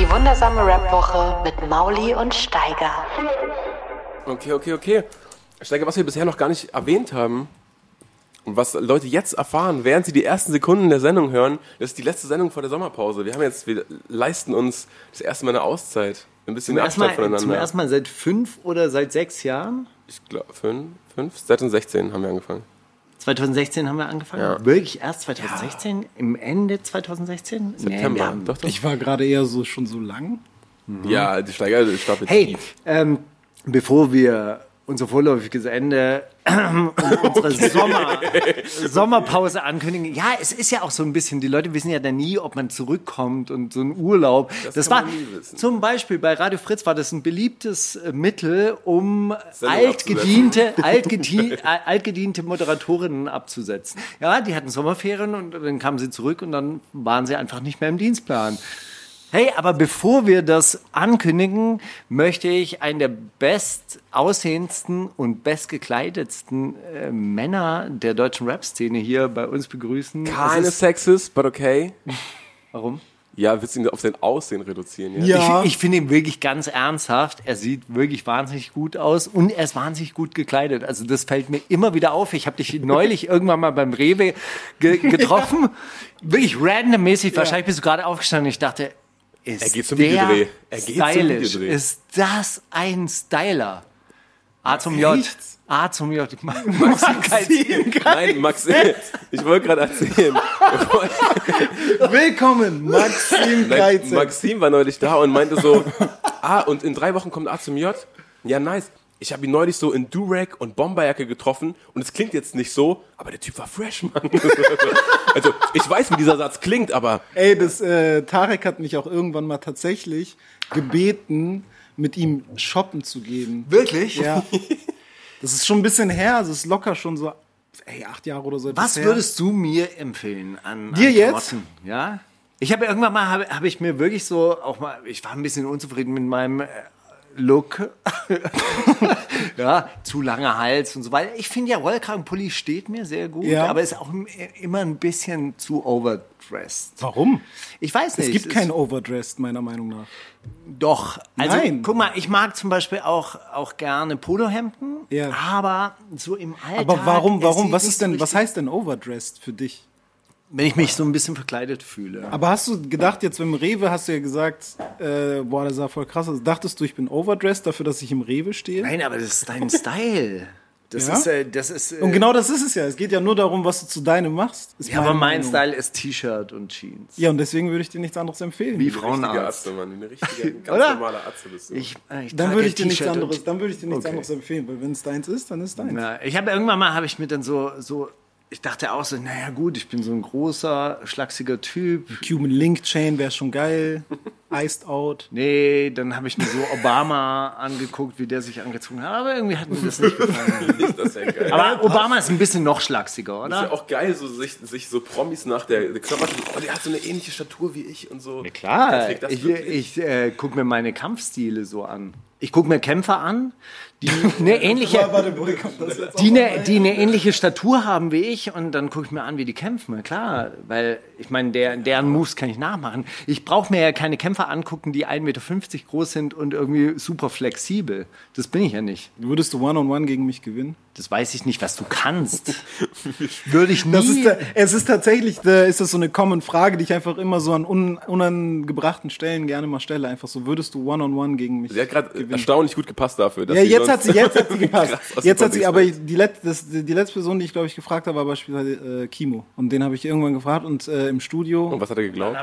Die wundersame Rap-Woche mit Mauli und Steiger. Okay, okay, okay. Steiger, was wir bisher noch gar nicht erwähnt haben und was Leute jetzt erfahren, während sie die ersten Sekunden der Sendung hören, das ist die letzte Sendung vor der Sommerpause. Wir haben jetzt, wir leisten uns das erste Mal eine Auszeit. Ein bisschen Zum Abstand Mal, zum voneinander. ersten Mal seit fünf oder seit sechs Jahren? Ich glaube, fünf, fünf, 2016 haben wir angefangen. 2016 haben wir angefangen. Ja. Wirklich erst 2016? Im Ende 2016? Nee, September. haben- doch, doch. Ich war gerade eher so schon so lang. Ja, die Steiger stapelt Hey, tief. ähm, bevor wir unser vorläufiges Ende und unsere Sommer, Sommerpause ankündigen. Ja, es ist ja auch so ein bisschen, die Leute wissen ja dann nie, ob man zurückkommt und so ein Urlaub. Das, kann war zum Beispiel bei Radio Fritz war das ein beliebtes äh, Mittel, um altgediente, altgedie, äh, altgediente Moderatorinnen abzusetzen. Ja, die hatten Sommerferien und dann kamen sie zurück und dann waren sie einfach nicht mehr im Dienstplan. Hey, aber bevor wir das ankündigen, möchte ich einen der best aussehendsten und bestgekleidetsten äh, Männer der deutschen Rap-Szene hier bei uns begrüßen. Keine Es ist- Sexist, but okay. Warum? Ja, willst du ihn auf sein Aussehen reduzieren? Ja. Ja. Ich, ich finde ihn wirklich ganz ernsthaft. Er sieht wirklich wahnsinnig gut aus und er ist wahnsinnig gut gekleidet. Also das fällt mir immer wieder auf. Ich habe dich neulich irgendwann mal beim Rewe ge getroffen. Wirklich randommäßig. Wahrscheinlich bist du gerade aufgestanden. Ich dachte, ist Er geht zum der Videodreh. Er geht zum stylisch? Videodreh. Ist das ein Styler? A zum J. A zum J. Maxim. Nein, Max, ich wollte gerade erzählen. Willkommen, Maxim Nein. Maxim war neulich da und meinte so, ah, und in drei Wochen kommt A zum J? Ja, nice. Ich habe ihn neulich so in Durag und Bomberjacke getroffen und es klingt jetzt nicht so, aber der Typ war fresh, Mann. also, ich weiß, wie dieser Satz klingt, aber Ey, das, äh, Tarek hat mich auch irgendwann mal tatsächlich gebeten, mit ihm shoppen zu gehen. Wirklich? Ja. Das ist schon ein bisschen her, also es ist locker schon so, ey, acht Jahre oder so. Was her. würdest du mir empfehlen an, Dir an jetzt? Ja. Ich habe irgendwann mal habe hab ich mir wirklich so auch mal ich war ein bisschen unzufrieden mit meinem äh, Look. ja, zu langer Hals und so weiter. Ich finde ja Rollkragenpulli steht mir sehr gut, Ja. aber ist auch im- immer ein bisschen zu overdressed. Warum? Ich weiß nicht. Es gibt kein Overdressed, meiner Meinung nach. Doch. Also, Nein. guck mal, ich mag zum Beispiel auch, auch gerne Polohemden, Ja. aber so im Alltag. Aber warum, warum, was ist so denn, was richtig- heißt denn Overdressed für dich? Wenn ich mich so ein bisschen verkleidet fühle. Aber hast du gedacht, jetzt beim Rewe hast du ja gesagt, äh, boah, der sah voll krass aus. Dachtest du, ich bin overdressed dafür, dass ich im Rewe stehe? Nein, aber das ist dein Style. Das Ja? ist, äh, das ist. Äh, Und genau das ist es ja. Es geht ja nur darum, was du zu deinem machst. Ist Ja, aber mein Meinung. Style ist T-Shirt und Jeans. Ja, und deswegen würde ich dir nichts anderes empfehlen. Wie Frauenarzt. Atze, Mann, eine richtige, ganz Oder? normale Atze bist du. Ich, äh, ich Dann würde ich dir nichts anderes, dann würde ich dir nichts Okay. anderes empfehlen, weil wenn es deins ist, dann ist deins. Na, ich habe irgendwann mal habe ich mir dann so so ich dachte auch so, naja gut, ich bin so ein großer, schlachsiger Typ. Cuban Link Chain wäre schon geil. Iced Out. Nee, dann habe ich mir so Obama angeguckt, wie der sich angezogen hat. Aber irgendwie hat mir das nicht gefallen. das ja geil. Aber Obama ist ein bisschen noch schlachsiger, Das ist ja oder? auch geil, so sich, sich so Promis nach der, der Körper, oh, der hat so eine ähnliche Statur wie ich und so. Der Klar, ich, wirklich. ich äh, gucke mir meine Kampfstile so an. Ich gucke mir Kämpfer an, die eine ähnliche, die eine, die eine ähnliche Statur haben wie ich und dann gucke ich mir an, wie die kämpfen. Klar, weil ich meine, der, deren Moves kann ich nachmachen. Ich brauche mir ja keine Kämpfer angucken, die 1,50 Meter groß sind und irgendwie super flexibel. Das bin ich ja nicht. Würdest du One-on-One gegen mich gewinnen? Das weiß ich nicht, was du kannst. Würde ich nie. Das ist, es ist tatsächlich, ist das so eine common Frage, die ich einfach immer so an un, unangebrachten Stellen gerne mal stelle. Einfach so, würdest du One-on-One gegen mich Sie hat gerade erstaunlich gut gepasst dafür. dass Ja, jetzt hat sie, jetzt hat sie gepasst. krass jetzt hat sie, aber die, Let, das, die letzte Person, die ich glaube ich gefragt habe, war beispielsweise äh, Kimo. Und den habe ich irgendwann gefragt und äh, im Studio. Und was hat er geglaubt?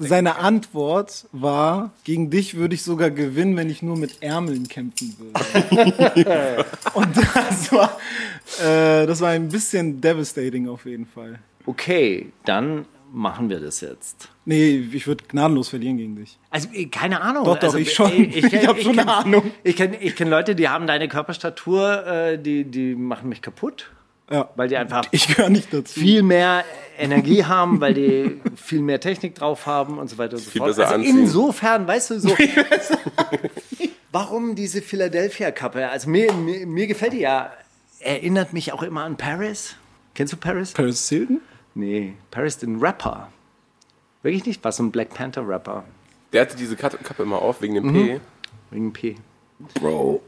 Seine Antwort war, gegen dich würde ich sogar gewinnen, wenn ich nur mit Ärmeln kämpfen würde. und das war, äh, das war ein bisschen devastating auf jeden Fall. Okay, dann machen wir das jetzt? Nee, ich würde gnadenlos verlieren gegen dich. Also, äh, keine Ahnung. Doch, doch, also, ich schon. äh, Ich, Ich hab schon kenn- eine Ahnung. Ich kenne ich kenn Leute, die haben deine Körperstatur, äh, die, die machen mich kaputt, Ja. weil die einfach Ich gehöre nicht dazu. viel mehr Energie haben, weil die viel mehr Technik drauf haben und so weiter und so Viel fort. besser Also anziehen. insofern, weißt du, so. warum diese Philadelphia-Kappe? Also mir, mir, mir gefällt die ja. Erinnert mich auch immer an Paris. Kennst du Paris? Paris Hilton? Nee, Paris, den Rapper. Wirklich nicht? Was so ein Black Panther-Rapper. Der hatte diese Kappe immer auf wegen dem P. Wegen P. Bro.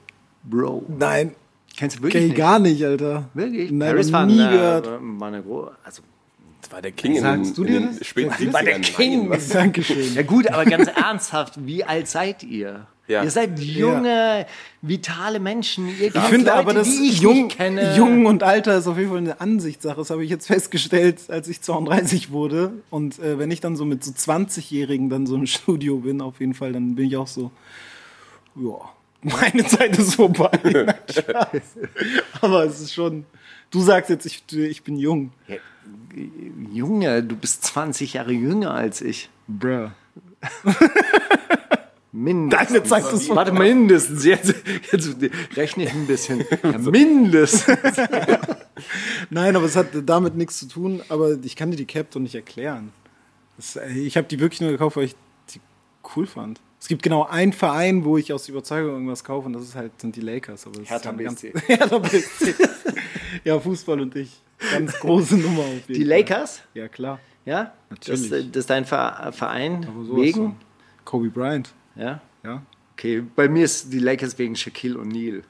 Bro. Nein. Kennst du Kenn wirklich ich nicht? gar nicht, Alter. Wirklich? Nein, Paris war, nie eine, gehört. war eine große. Also, Das war der King in Sagst den, du in dir den das? späten Das war der 70ern. King. Nein? Dankeschön. ja gut, aber ganz ernsthaft, wie alt seid ihr? Ja. Ihr seid junge, vitale Menschen. Ihr Ich finde Leute, aber, dass ich jung, jung und Alter ist auf jeden Fall eine Ansichtssache. Das habe ich jetzt festgestellt, als ich 32 wurde. Und äh, wenn ich dann so mit so 20-Jährigen dann so im Studio bin, auf jeden Fall, dann bin ich auch so, ja, meine Zeit ist vorbei. Nein, aber es ist schon, du sagst jetzt, ich, ich bin jung. Junge, du bist 20 Jahre jünger als ich. Bruh. Mindestens. Deine Zeit ist Warte, mindestens. Jetzt, jetzt rechne ich ein bisschen. Ja, mindestens. Nein, aber es hat damit nichts zu tun. Aber ich kann dir die Cap doch nicht erklären. Das, äh, ich habe die wirklich nur gekauft, weil ich die cool fand. Es gibt genau einen Verein, wo ich aus Überzeugung irgendwas kaufe, und das ist halt, sind die Lakers. Aber das Hertha BSC. Hertha BSC. ja, Fußball und ich. Ganz große Nummer auf jeden Die Fall. Lakers? Ja, klar. Ja? Das, Natürlich. das ist dein Ver- Verein Aber sowas wegen? Kobe Bryant. Ja? Ja. Okay, bei mir ist die Lakers wegen Shaquille O'Neal.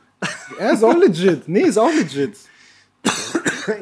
Er ist auch legit. Nee, ist auch legit.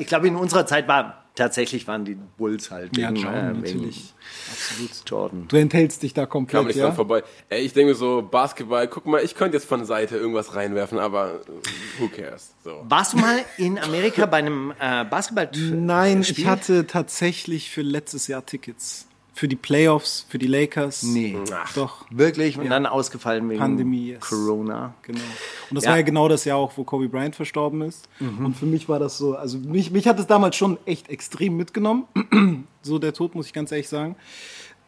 Ich glaube, in unserer Zeit war tatsächlich waren die Bulls halt Ja, wegen, Jordan, äh, wegen natürlich. Absolut. Jordan. Du enthältst dich da Kam komplett, nicht ja? vorbei. Ey, ich denke mir so, Basketball, guck mal, ich könnte jetzt von der Seite irgendwas reinwerfen, aber äh, who cares? So. Warst du mal in Amerika bei einem äh, Basketball? Nein, Spiel? ich hatte tatsächlich für letztes Jahr Tickets. Für die Playoffs, für die Lakers. Nee. Ach, Doch, Wirklich? Und dann ausgefallen wegen Pandemie, yes. Corona. genau. Und das Ja. war ja genau das Jahr auch, wo Kobe Bryant verstorben ist. Und für mich war das so, also mich, mich hat es damals schon echt extrem mitgenommen. so der Tod, muss ich ganz ehrlich sagen.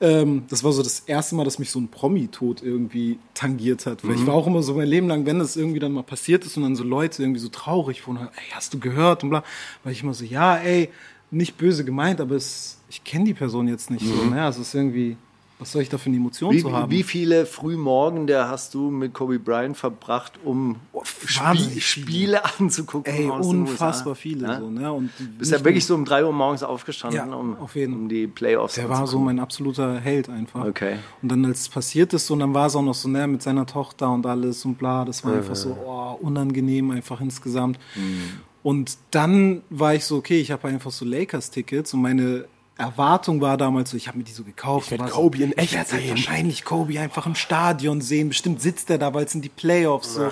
Ähm, das war so das erste Mal, dass mich so ein Promi-Tod irgendwie tangiert hat. Weil ich war auch immer so mein Leben lang, wenn das irgendwie dann mal passiert ist und dann so Leute irgendwie so traurig wurden, ey, hast du gehört und bla, war ich immer so, ja, ey, nicht böse gemeint, aber es, ich kenne die Person jetzt nicht so. Ne? Also es ist irgendwie, was soll ich da für eine Emotion Wie, zu haben? wie viele Frühmorgende hast du mit Kobe Bryant verbracht, um Spie wahnsinnig Spiele anzugucken? Ey, unfassbar viele Ja? so, ne? Und Bist ja wirklich so um 3 Uhr morgens aufgestanden, Ja, um, auf um die Playoffs Der war so mein absoluter Held einfach. Okay. Und dann, als es passiert ist, und dann war es auch noch so, ne, mit seiner Tochter und alles und bla, das war einfach so, oh, unangenehm einfach insgesamt. Und dann war ich so, okay, ich habe einfach so Lakers-Tickets und meine Erwartung war damals so, ich habe mir die so gekauft. Ich werd war Kobe in so, echt Ich werde halt sehen. wahrscheinlich Kobe einfach im Stadion sehen. Bestimmt sitzt er da, weil es sind die Playoffs. So.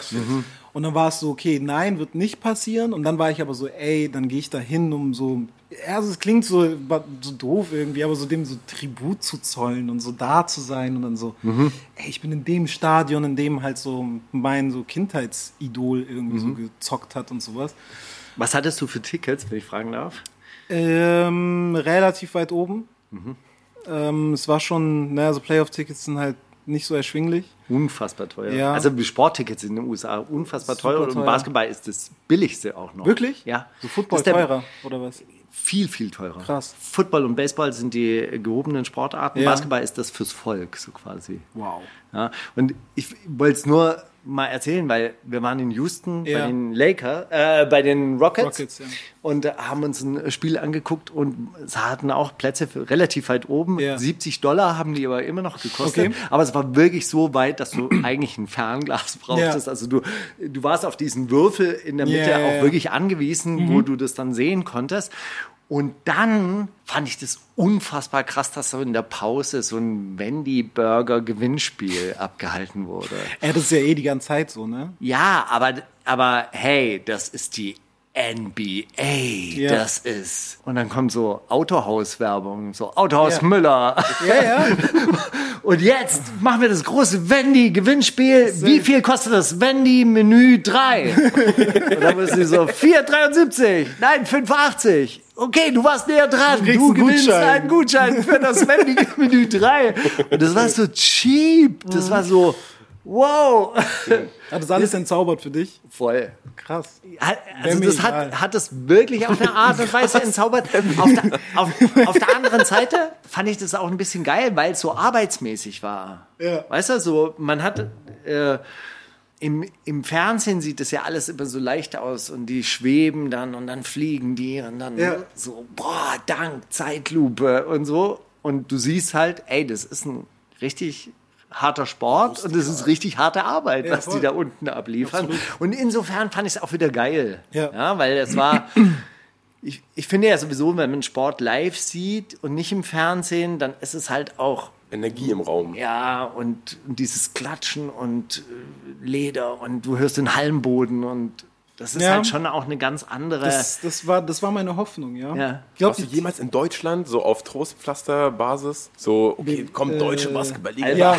Und dann war es so, okay, nein, wird nicht passieren. Und dann war ich aber so, ey, dann gehe ich da hin, um so, ja, also es klingt so, so doof irgendwie, aber so dem so Tribut zu zollen und so da zu sein und dann so, ey, ich bin in dem Stadion, in dem halt so mein so Kindheitsidol irgendwie so gezockt hat und sowas. Was hattest du für Tickets, wenn ich fragen darf? Ähm, relativ weit oben. Ähm, es war schon, naja, so Playoff-Tickets sind halt nicht so erschwinglich. Unfassbar teuer. Ja. Also Sporttickets in den USA unfassbar Super teuer und teuer. Basketball ist das billigste auch noch. Wirklich? Ja. So Football ist teurer, oder was? Viel, viel teurer. Krass. Football und Baseball sind die gehobenen Sportarten. Ja. Basketball ist das fürs Volk, so quasi. Wow. Ja, und ich wollte es nur mal erzählen, weil wir waren in Houston Ja. bei den Lakers, äh, bei den Rockets, Rockets, ja. und haben uns ein Spiel angeguckt und es hatten auch Plätze für relativ weit oben. Ja. 70 Dollar haben die aber immer noch gekostet. Okay. Aber es war wirklich so weit, dass du eigentlich ein Fernglas brauchtest. Also du, du warst auf diesen Würfel in der Mitte auch. Mhm. wirklich angewiesen, wo du das dann sehen konntest. Und dann fand ich das unfassbar krass, dass so in der Pause so ein Wendy-Burger-Gewinnspiel abgehalten wurde. Ja, das ist ja eh die ganze Zeit so, ne? Ja, aber, aber hey, das ist die NBA, Ja. das ist. Und dann kommt so Autohaus-Werbung, so Autohaus Ja. Müller. Ja, ja. Und jetzt machen wir das große Wendy-Gewinnspiel. Wie viel kostet das Wendy-Menü 3? Und dann bist du so 4,73. Nein, 5,80. Okay, du warst näher dran. Du Du gewinnst Gutschein. einen Gutschein für das Wendy-Menü 3. Und das war so cheap. Das war so, wow. Hat das alles entzaubert für dich? Voll. Krass. Hat- Also das hat, hat es wirklich auf eine Art und Weise entzaubert. Auf der, auf, auf der anderen Seite fand ich das auch ein bisschen geil, weil es so arbeitsmäßig war. Ja. Weißt du, so man hat äh, im, im Fernsehen sieht es ja alles immer so leicht aus und die schweben dann und dann fliegen die und dann Ja. so, boah, dank, Zeitlupe und so. Und du siehst halt, ey, das ist ein richtig harter Sport und das ist richtig harte Arbeit, was die voll. da unten abliefern. Und insofern fand ich es auch wieder geil. Ja. weil es war. Ich, ich finde ja sowieso, wenn man Sport live sieht und nicht im Fernsehen, dann ist es halt auch Energie im Raum. ja, und, und dieses Klatschen und äh, Leder und du hörst den Hallenboden und das ist Ja. halt schon auch eine ganz andere. Das, das, war, das war meine Hoffnung, ja. Ja. Ich Warst du jemals in Deutschland so auf Trostpflaster-Basis? So, okay, komm, deutsche Basketballliga. Alba- Ja.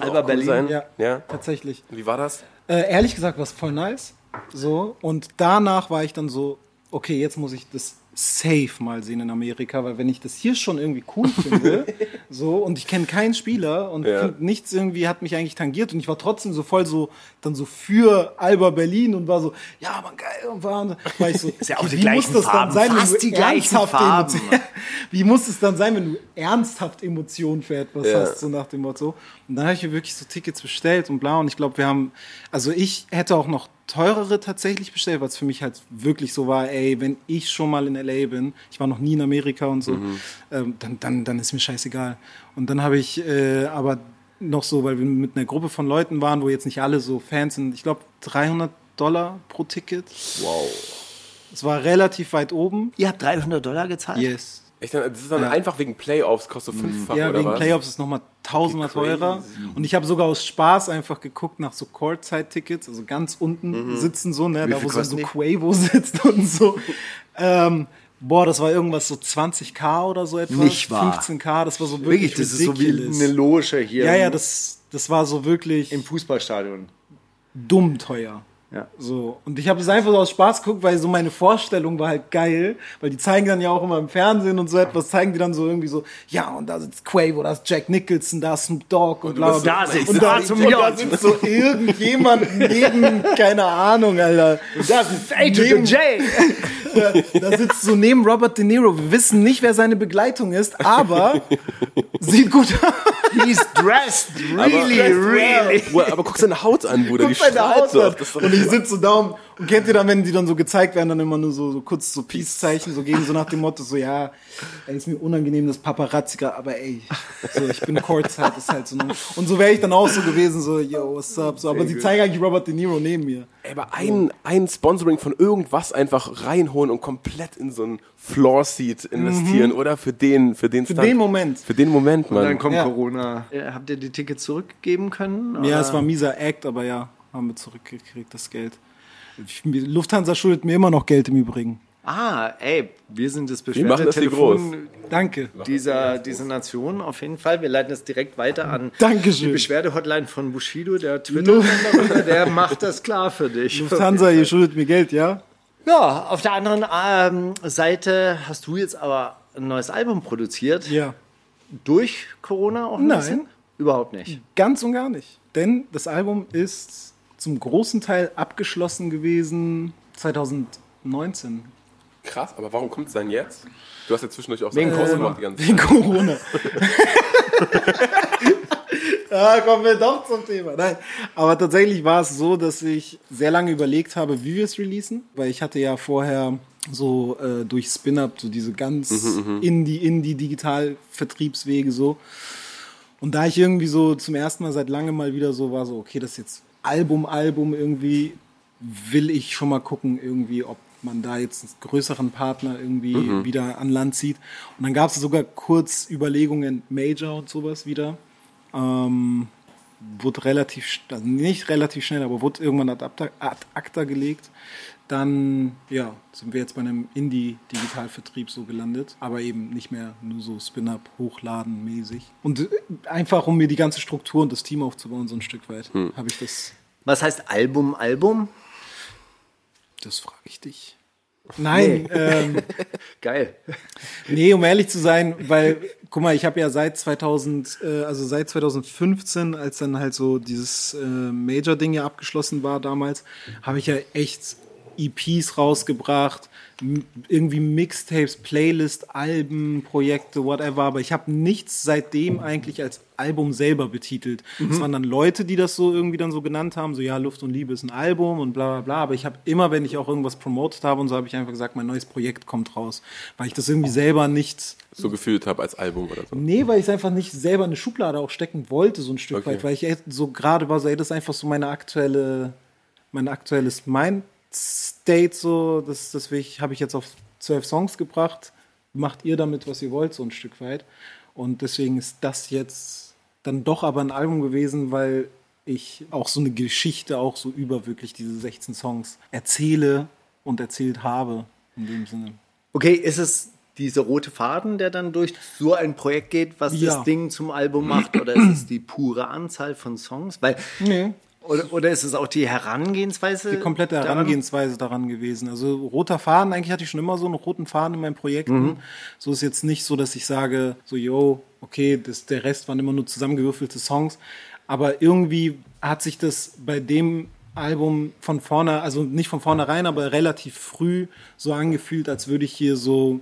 Alba auch cool Berlin. Sein. ja, ja. tatsächlich. Wie war das? Äh, ehrlich gesagt war es voll nice. So. Und danach war ich dann so, okay, jetzt muss ich das safe mal sehen in Amerika, weil wenn ich das hier schon irgendwie cool finde, so, und ich kenne keinen Spieler und Ja. nichts irgendwie hat mich eigentlich tangiert und ich war trotzdem so voll so, dann so für Alba Berlin und war so, ja, man, geil, und war, war ich so, Ist ja auch die wie muss das Farben, dann sein, fast wenn du ernsthaft Farben. Emotionen- wie muss es dann sein, wenn du ernsthaft Emotionen für etwas Ja. hast, so nach dem Motto. Und dann habe ich mir wirklich so Tickets bestellt und bla. Und ich glaube, wir haben, also ich hätte auch noch teurere tatsächlich bestellt, weil es für mich halt wirklich so war, ey, wenn ich schon mal in LA bin, ich war noch nie in Amerika und so, Mhm. ähm, dann, dann, dann ist mir scheißegal. Und dann habe ich äh, aber noch so, weil wir mit einer Gruppe von Leuten waren, wo jetzt nicht alle so Fans sind, ich glaube 300 Dollar pro Ticket. Wow. Es war relativ weit oben. Ihr habt 300 Dollar gezahlt? Yes. Echt, das ist dann einfach wegen Playoffs, kostet so fünffach Ja, oder wegen was? Playoffs ist es nochmal tausendmal teurer. Und ich habe sogar aus Spaß einfach geguckt nach so Courtside-Tickets, also ganz unten sitzen so, ne, da wo so, so? Quavo sitzt und so. ähm, boah, das war irgendwas so 20k oder so etwas. Nicht wahr. 15k, das war so wirklich, Wirklich, das ist so wie ridiculous. eine Loge hier Ja, ja, das, das war so wirklich im Fußballstadion. dumm teuer. Ja. So. Und ich habe es einfach so aus Spaß geguckt, weil so meine Vorstellung war halt geil, weil die zeigen dann ja auch immer im Fernsehen und so etwas, zeigen die dann so irgendwie so, ja, und da sitzt Quavo, da ist Jack Nicholson, da ist Snoop Dogg und, bla, bla, da sitzt und da, und da sitzt so irgendjemand neben, keine Ahnung, Alter. Das ist A to Neben- J. Da, da sitzt so neben Robert De Niro. Wir wissen nicht, wer seine Begleitung ist, aber sieht gut aus. He's dressed really, really. Well, aber guck seine Haut an, Bruder. Guck die seine Haut an. Und ich sitze so da und, und kennt ihr dann, wenn die dann so gezeigt werden, dann immer nur so, so kurz so Peace-Zeichen so geben, so nach dem Motto, so ja, ey, ist mir unangenehm, das Paparazzi, aber ey, so, ich bin Courtside, ist halt so. Ne? Und so wäre ich dann auch so gewesen, so, yo, what's up, so, aber sie zeigen eigentlich Robert De Niro neben mir. Ey, aber ein, ein Sponsoring von irgendwas einfach reinholen und komplett in so ein Floor-Seat investieren, oder? Für den, für den Für Stunt. den Moment. Für den Moment, Mann. Dann kommt Ja. Corona. Äh, Habt ihr die Tickets zurückgeben können? Ja, oder? es war ein mieser Act, aber ja, haben wir zurückgekriegt, das Geld. Ich- Lufthansa schuldet mir immer noch Geld im Übrigen. Ah, ey, wir sind das Wir machen das hier Beschwerdetelefon Danke. dieser, dieser Nation auf jeden Fall. Wir leiten das direkt weiter an Dankeschön. die Beschwerdehotline von Bushido, der Twitter-Händler, der macht das klar für dich. Lufthansa, ihr schuldet mir Geld, ja? Ja, auf der anderen ähm, Seite hast du jetzt aber ein neues Album produziert. Ja. Durch Corona auch ein Nein. bisschen? Überhaupt nicht. Ganz und gar nicht. Denn das Album ist zum großen Teil abgeschlossen gewesen 2019. Krass, aber warum kommt es dann jetzt? Du hast ja zwischendurch auch Wegen Sachen Corona. gemacht die ganze Wegen Zeit. Corona. ja, kommen wir doch zum Thema. Nein. Aber tatsächlich war es so, dass ich sehr lange überlegt habe, wie wir es releasen. Weil ich hatte ja vorher so äh, durch Spin-Up so diese ganz Indie, Indie digital Vertriebswege so. Und da ich irgendwie so zum ersten Mal seit langem mal wieder so war, so, okay, das ist jetzt Album, Album irgendwie, will ich schon mal gucken, irgendwie, ob man da jetzt einen größeren Partner irgendwie wieder an Land zieht. Und dann gab es sogar kurz Überlegungen, Major und sowas wieder. Ähm, wurde relativ, also nicht relativ schnell, aber wurde irgendwann ad acta, ad acta gelegt. Dann, ja, sind wir jetzt bei einem Indie-Digitalvertrieb so gelandet, aber eben nicht mehr nur so Spin-Up, Hochladen mäßig. Und äh, einfach, um mir die ganze Struktur und das Team aufzubauen, so ein Stück weit, habe ich das, Was heißt Album, Album? das frage ich dich. Nein, ähm, Geil. Nee, um ehrlich zu sein, weil, guck mal, ich habe ja seit 2000, äh, also seit 2015, als dann halt so dieses äh, Major-Ding ja abgeschlossen war damals, habe ich ja echt EPs rausgebracht, irgendwie Mixtapes, Playlist, Alben, Projekte, whatever, aber ich habe nichts seitdem eigentlich als Album selber betitelt. Es waren dann Leute, die das so irgendwie dann so genannt haben, so ja, Luft und Liebe ist ein Album und bla bla bla, aber ich habe immer, wenn ich auch irgendwas promotet habe und so, habe ich einfach gesagt, mein neues Projekt kommt raus, weil ich das irgendwie selber nicht So gefühlt habe als Album oder so. Nee, weil ich es einfach nicht selber in eine Schublade auch stecken wollte, so ein Stück Okay. weit, weil ich so gerade war, so, ey, das ist einfach so meine aktuelle, mein aktuelles Mind-State, so, das, das habe ich jetzt auf zwölf Songs gebracht. Macht ihr damit, was ihr wollt, so ein Stück weit. Und deswegen ist das jetzt dann doch aber ein Album gewesen, weil ich auch so eine Geschichte auch so über wirklich diese 16 Songs erzähle und erzählt habe, in dem Sinne. Okay, ist es dieser rote Faden, der dann durch so ein Projekt geht, was Ja. das Ding zum Album macht? Oder ist es die pure Anzahl von Songs? Weil, Nee. Oder, oder ist es auch die Herangehensweise? die komplette daran? Herangehensweise daran gewesen. Also roter Faden, eigentlich hatte ich schon immer so einen roten Faden in meinen Projekten. So ist jetzt nicht so, dass ich sage, so, yo, okay, das, der Rest waren immer nur zusammengewürfelte Songs. Aber irgendwie hat sich das bei dem Album von vorne, also nicht von vornherein, aber relativ früh so angefühlt, als würde ich hier so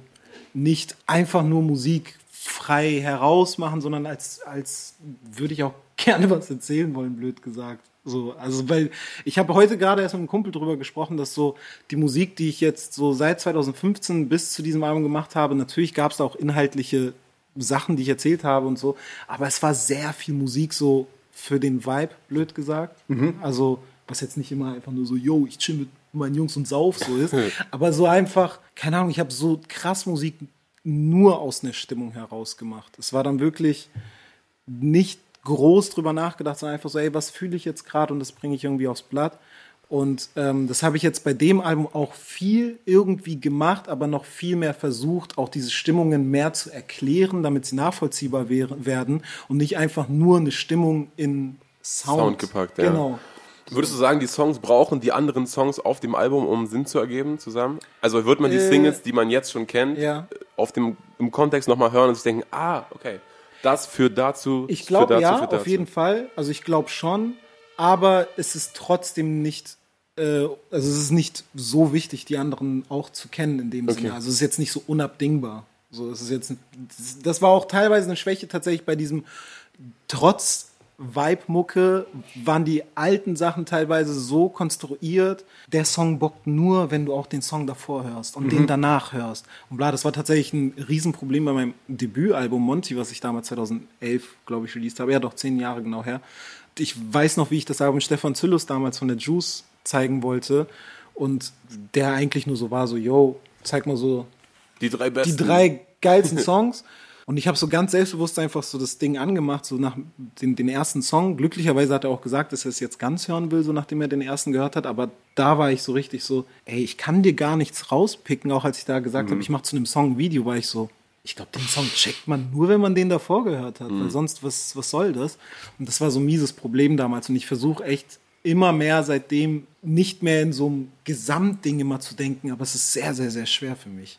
nicht einfach nur Musik frei herausmachen, sondern als, als würde ich auch gerne was erzählen wollen, blöd gesagt. So, also weil ich habe heute gerade erst mit einem Kumpel drüber gesprochen, dass so die Musik, die ich jetzt so seit 2015 bis zu diesem Album gemacht habe, natürlich gab es da auch inhaltliche Sachen, die ich erzählt habe und so, aber es war sehr viel Musik so für den Vibe, blöd gesagt. Also was jetzt nicht immer einfach nur so, yo, ich chill mit meinen Jungs und sauf so ist, aber so einfach, keine Ahnung, ich habe so krass Musik nur aus einer Stimmung heraus gemacht. Es war dann wirklich nicht groß drüber nachgedacht, sondern einfach so, ey, was fühle ich jetzt gerade und das bringe ich irgendwie aufs Blatt. Und ähm, das habe ich jetzt bei dem Album auch viel irgendwie gemacht, aber noch viel mehr versucht, auch diese Stimmungen mehr zu erklären, damit sie nachvollziehbar werden und nicht einfach nur eine Stimmung in Sound, Sound gepackt, ja. Genau. Würdest du sagen, die Songs brauchen die anderen Songs auf dem Album, um Sinn zu ergeben zusammen? Also wird man die Äh, Singles, die man jetzt schon kennt, ja. auf dem, im Kontext nochmal hören und sich denken, ah, okay, das führt dazu, Ich glaube dazu, ja, führt auf dazu. jeden Fall. Also ich glaube schon, aber es ist trotzdem nicht, äh, also es ist nicht so wichtig, die anderen auch zu kennen in dem Okay. Sinne. Also es ist jetzt nicht so unabdingbar. So, es ist jetzt, das war auch teilweise eine Schwäche tatsächlich bei diesem trotz Vibe-Mucke waren die alten Sachen teilweise so konstruiert, der Song bockt nur, wenn du auch den Song davor hörst und den danach hörst. Und bla, das war tatsächlich ein Riesenproblem bei meinem Debütalbum Monty, was ich damals 2011, glaube ich, released habe. Ja, doch zehn Jahre genau her. Ich weiß noch, wie ich das Album Stefan Züllus damals von der Juice zeigen wollte und der eigentlich nur so war, so, yo, zeig mal so Die drei besten. die drei geilsten Songs. Und ich habe so ganz selbstbewusst einfach so das Ding angemacht, so nach den, den ersten Song. Glücklicherweise hat er auch gesagt, dass er es jetzt ganz hören will, so nachdem er den ersten gehört hat. Aber da war ich so richtig so, ey, ich kann dir gar nichts rauspicken. Auch als ich da gesagt habe, ich mache zu einem Song ein Video, war ich so, ich glaube, den Song checkt man nur, wenn man den davor gehört hat. Weil sonst, was, was soll das? Und das war so ein mieses Problem damals. Und ich versuche echt immer mehr seitdem nicht mehr in so einem Gesamtding immer zu denken. Aber es ist sehr, sehr, sehr schwer für mich.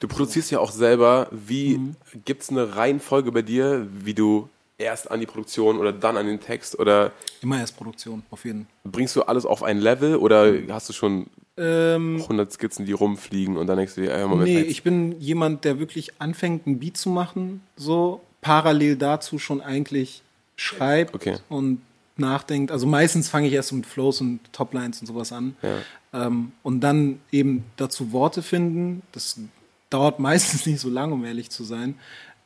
Du produzierst ja auch selber. Wie Mhm. gibt's eine Reihenfolge bei dir, wie du erst an die Produktion oder dann an den Text oder Immer erst Produktion, auf jeden Fall. bringst du alles auf ein Level oder hast du schon Ähm, 100 Skizzen, die rumfliegen und dann denkst du dir, ey, Moment, nee, jetzt- ich bin jemand, der wirklich anfängt, ein Beat zu machen, so parallel dazu schon eigentlich schreibt Okay. und nachdenkt. Also meistens fange ich erst mit Flows und Toplines und sowas an. Ja. Ähm, und dann eben dazu Worte finden. Das dauert meistens nicht so lang, um ehrlich zu sein.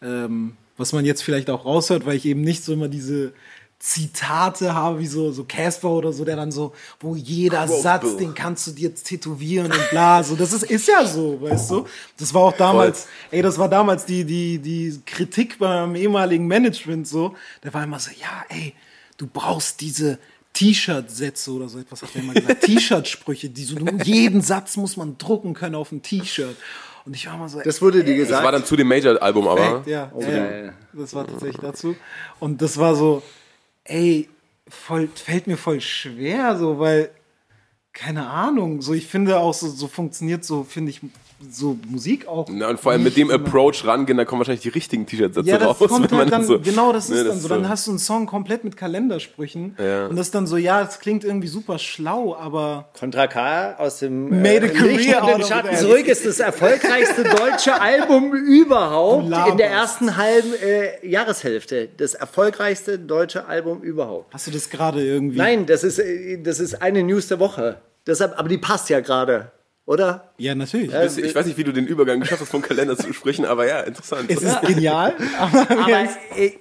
Ähm, was man jetzt vielleicht auch raushört, weil ich eben nicht so immer diese Zitate habe, wie so, so Casper oder so, der dann so, wo jeder Quote Satz, Bill. den kannst du dir jetzt tätowieren und bla, so, das ist, ist ja so, weißt du? Das war auch damals, ey, das war damals die, die, die Kritik beim ehemaligen Management so, der war immer so, ja, ey, du brauchst diese T-Shirt-Sätze oder so etwas, hat er immer gesagt. T-Shirt-Sprüche, die so, jeden Satz muss man drucken können auf ein T-Shirt. Und ich war mal so, Das wurde dir Das gesagt. war dann zu dem Major-Album, aber. Ja, ja, ja. Das war tatsächlich dazu. Und das war so, ey, voll, fällt mir voll schwer, so, weil, keine Ahnung, so, ich finde auch, so, so funktioniert so, finde ich, so Musik auch. Na, und vor allem mit dem. Approach rangehen, da kommen wahrscheinlich die richtigen T-Shirt-Sätze Ja, das raus. kommt halt dann, so- genau, das ist Ne, dann so. Dann hast du einen Song komplett mit Kalendersprüchen. Ja. Und das ist dann so, ja, es klingt irgendwie super schlau, aber Contra K aus dem Made a career out den of Schatten zurück ist das erfolgreichste deutsche Album überhaupt in der ersten halben äh, Jahreshälfte. Das erfolgreichste deutsche Album überhaupt. hast du das gerade irgendwie? Nein, das ist, äh, das ist eine News der Woche. Deshalb, aber die passt ja gerade, oder? Ja, natürlich. Ich weiß nicht, wie du den Übergang geschafft hast, vom Kalender zu sprechen, aber ja, interessant. es ist genial, aber, Aber,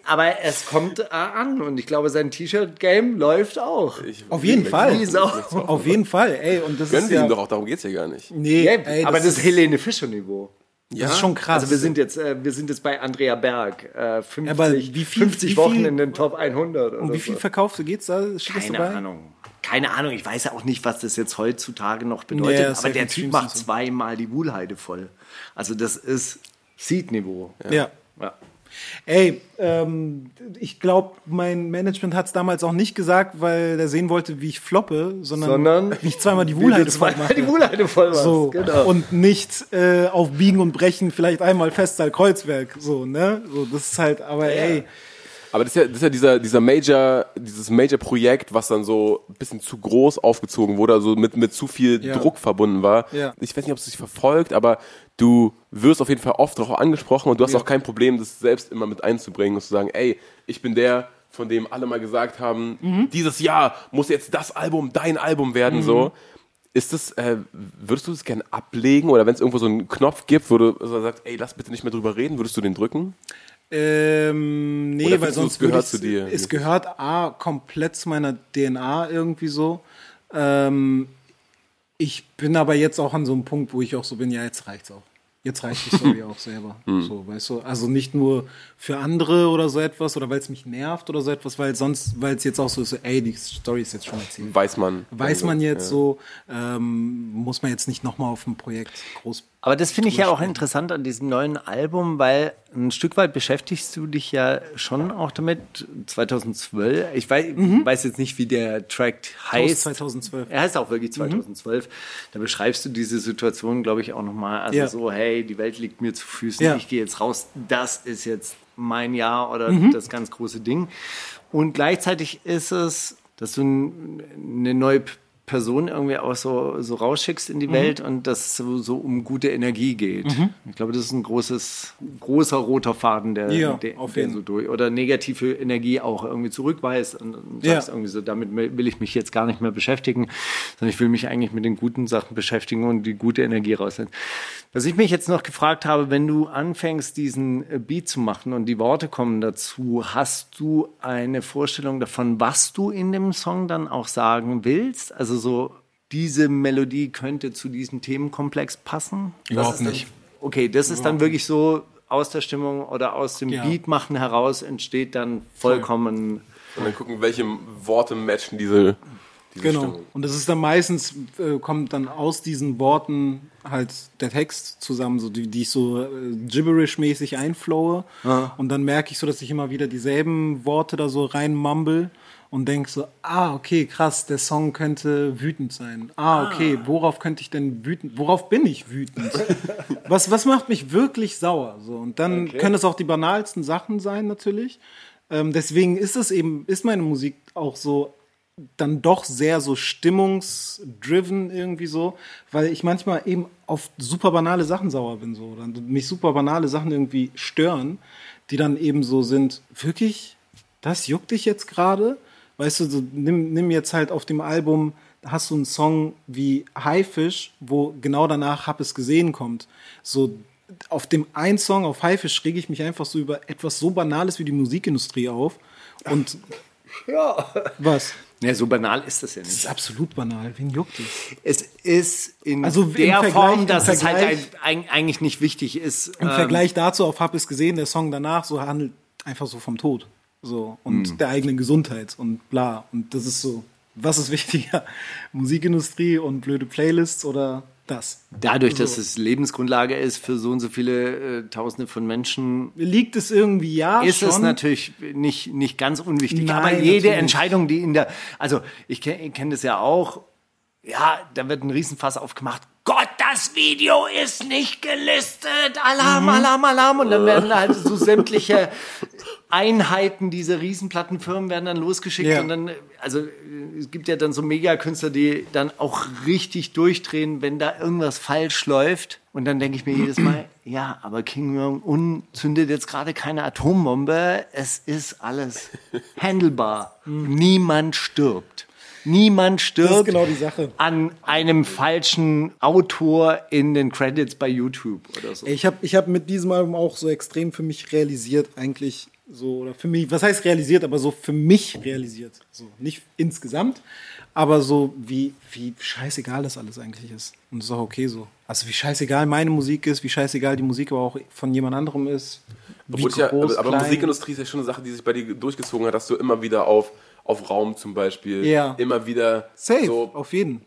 aber es kommt äh, an und ich glaube, sein T-Shirt-Game läuft auch. Ich- auf jeden Fall. Sau. Auf jeden Fall, ey, und das Gönnen ist wir ja, ihm doch auch, darum geht's ja gar nicht. nee, Ja, ey, aber das ist Helene Fischer-Niveau. das ist schon krass. Also wir sind jetzt, äh, wir sind jetzt bei Andrea Berg. Äh, 50, Aber wie viel- 50 wie Wochen viel- in den Top 100. Oder um wie viel so. verkaufte geht's da? Das Keine dabei? Ahnung. Keine Ahnung. Ich weiß ja auch nicht, was das jetzt heutzutage noch bedeutet. Ja, aber der Typ macht so. zweimal die Wuhlheide voll. Also das ist Seed-Niveau. Ja. Ja. Ey, ähm, ich glaube, mein Management hat es damals auch nicht gesagt, weil der sehen wollte, wie ich floppe, sondern, Sondern wie ich zweimal die Wohlheit du zweimal die Wuhlheide voll machst. So, Genau. und nicht äh, auf Biegen und Brechen vielleicht einmal Festsaal Kreuzberg, so, ne? So, das ist halt, aber ey, Aber das ist ja, das ist ja dieser, dieser Major, dieses Major-Projekt, was dann so ein bisschen zu groß aufgezogen wurde, also mit, mit zu viel Ja. Druck verbunden war. Ja. Ich weiß nicht, ob es dich verfolgt, aber du wirst auf jeden Fall oft darauf angesprochen und du hast auch kein Problem, das selbst immer mit einzubringen und zu sagen, ey, ich bin der, von dem alle mal gesagt haben, Mhm. dieses Jahr muss jetzt das Album dein Album werden, so. Ist das, äh, würdest du das gerne ablegen oder wenn es irgendwo so einen Knopf gibt, wo du so sagst, ey, lass bitte nicht mehr drüber reden, würdest du den drücken? Ähm, nee, Oder weil sonst es gehört zu dir? Es gehört A, komplett zu meiner DNA irgendwie so. Ähm, ich bin aber jetzt auch an so einem Punkt, wo ich auch so bin, ja, jetzt reicht's auch. Jetzt reicht die Story auch selber. Hm. So, weißt du? Also nicht nur für andere oder so etwas oder weil es mich nervt oder so etwas, weil sonst, weil es jetzt auch so ist, so, ey, die Story ist jetzt schon erzählt. Weiß man. Weiß man jetzt so, ähm, muss man jetzt nicht nochmal auf ein Projekt groß Aber das finde ich ja auch interessant an diesem neuen Album, weil ein Stück weit beschäftigst du dich ja schon auch damit. 2012, ich weiß, weiß jetzt nicht, wie der Track heißt. 2012. Er heißt auch wirklich 2012. Da beschreibst du diese Situation, glaube ich, auch nochmal. Also Ja. so, hey, die Welt liegt mir zu Füßen, Ja. ich gehe jetzt raus, das ist jetzt mein Jahr oder Mhm. das ganz große Ding. Und gleichzeitig ist es, dass du eine neue Person irgendwie auch so, so rausschickst Mhm. in die Welt und dass es so, so um gute Energie geht. Ich glaube, das ist ein großes, großer roter Faden, der, Ja, der, auf der so durch oder negative Energie auch irgendwie zurückweist und, und Ja. sagst irgendwie so, damit will ich mich jetzt gar nicht mehr beschäftigen, sondern ich will mich eigentlich mit den guten Sachen beschäftigen und die gute Energie rausnehmen. Was ich mich jetzt noch gefragt habe, wenn du anfängst, diesen äh, Beat zu machen und die Worte kommen dazu, hast du eine Vorstellung davon, was du in dem Song dann auch sagen willst? Also so, diese Melodie könnte zu diesem Themenkomplex passen? Überhaupt dann- nicht. Okay, das ist dann wirklich so aus der Stimmung oder aus dem Ja. Beat machen heraus entsteht dann vollkommen. Und dann gucken, welche Worte matchen diese, diese Genau. Stimmung. Und das ist dann meistens, äh, kommt dann aus diesen Worten halt der Text zusammen, so die, die ich so äh, gibberish-mäßig einflowe. Und dann merke ich so, dass ich immer wieder dieselben Worte da so rein mumble und denke so, ah, okay, krass, der Song könnte wütend sein. Ah, okay, worauf könnte ich denn wütend, worauf bin ich wütend? was, was macht mich wirklich sauer? So, und dann können es auch die banalsten Sachen sein, natürlich. Ähm, deswegen ist es eben, ist meine Musik auch so dann doch sehr so stimmungsdriven irgendwie so, weil ich manchmal eben auf super banale Sachen sauer bin so, dann mich super banale Sachen irgendwie stören, die dann eben so sind, wirklich, das juckt dich jetzt gerade? Weißt du, so, nimm, nimm jetzt halt auf dem Album, hast du einen Song wie Haifisch, wo genau danach Hab es gesehen kommt. So, auf dem einen Song, auf Haifisch, rege ich mich einfach so über etwas so Banales wie die Musikindustrie auf. Und Ja. was? Ja, so banal ist das ja Das nicht. ist absolut banal. Wen juckt es? Es ist in Also der Form, dass es halt eigentlich nicht wichtig ist. Im ähm, Vergleich dazu auf Hab es gesehen, der Song danach so handelt einfach so vom Tod. So, und der eigenen Gesundheit und bla. Und das ist so, was ist wichtiger? Musikindustrie und blöde Playlists oder das? Dadurch, dass es Lebensgrundlage ist für so und so viele äh, Tausende von Menschen, Liegt es irgendwie ja ist schon? es natürlich nicht, nicht ganz unwichtig. Nein, Aber jede natürlich. Entscheidung, die in der, also ich kenne kenn das ja auch, ja, da wird ein Riesenfass aufgemacht. Gott, das Video ist nicht gelistet. Alarm, Mhm. Alarm, Alarm. Und dann werden halt so sämtliche Einheiten dieser Riesenplattenfirmen werden dann losgeschickt. Ja. Und dann, also es gibt ja dann so Megakünstler, die dann auch richtig durchdrehen, wenn da irgendwas falsch läuft. Und dann denke ich mir jedes Mal, ja, aber King Jong-un zündet jetzt gerade keine Atombombe. Es ist alles handelbar. Niemand stirbt. Niemand stirbt genau die Sache. an einem falschen Autor in den Credits bei YouTube oder so. Ich habe ich hab mit diesem Album auch so extrem für mich realisiert, eigentlich so, oder für mich, was heißt realisiert, aber so für mich realisiert. So, nicht insgesamt, aber so wie, wie scheißegal das alles eigentlich ist. Und das ist auch okay so. Also wie scheißegal meine Musik ist, wie scheißegal die Musik aber auch von jemand anderem ist. Wie Obwohl ich ja, groß, aber, aber klein. Musikindustrie ist ja schon eine Sache, die sich bei dir durchgezogen hat, dass du immer wieder auf, auf Raum zum Beispiel, Ja. immer wieder Safe, so, auf jeden.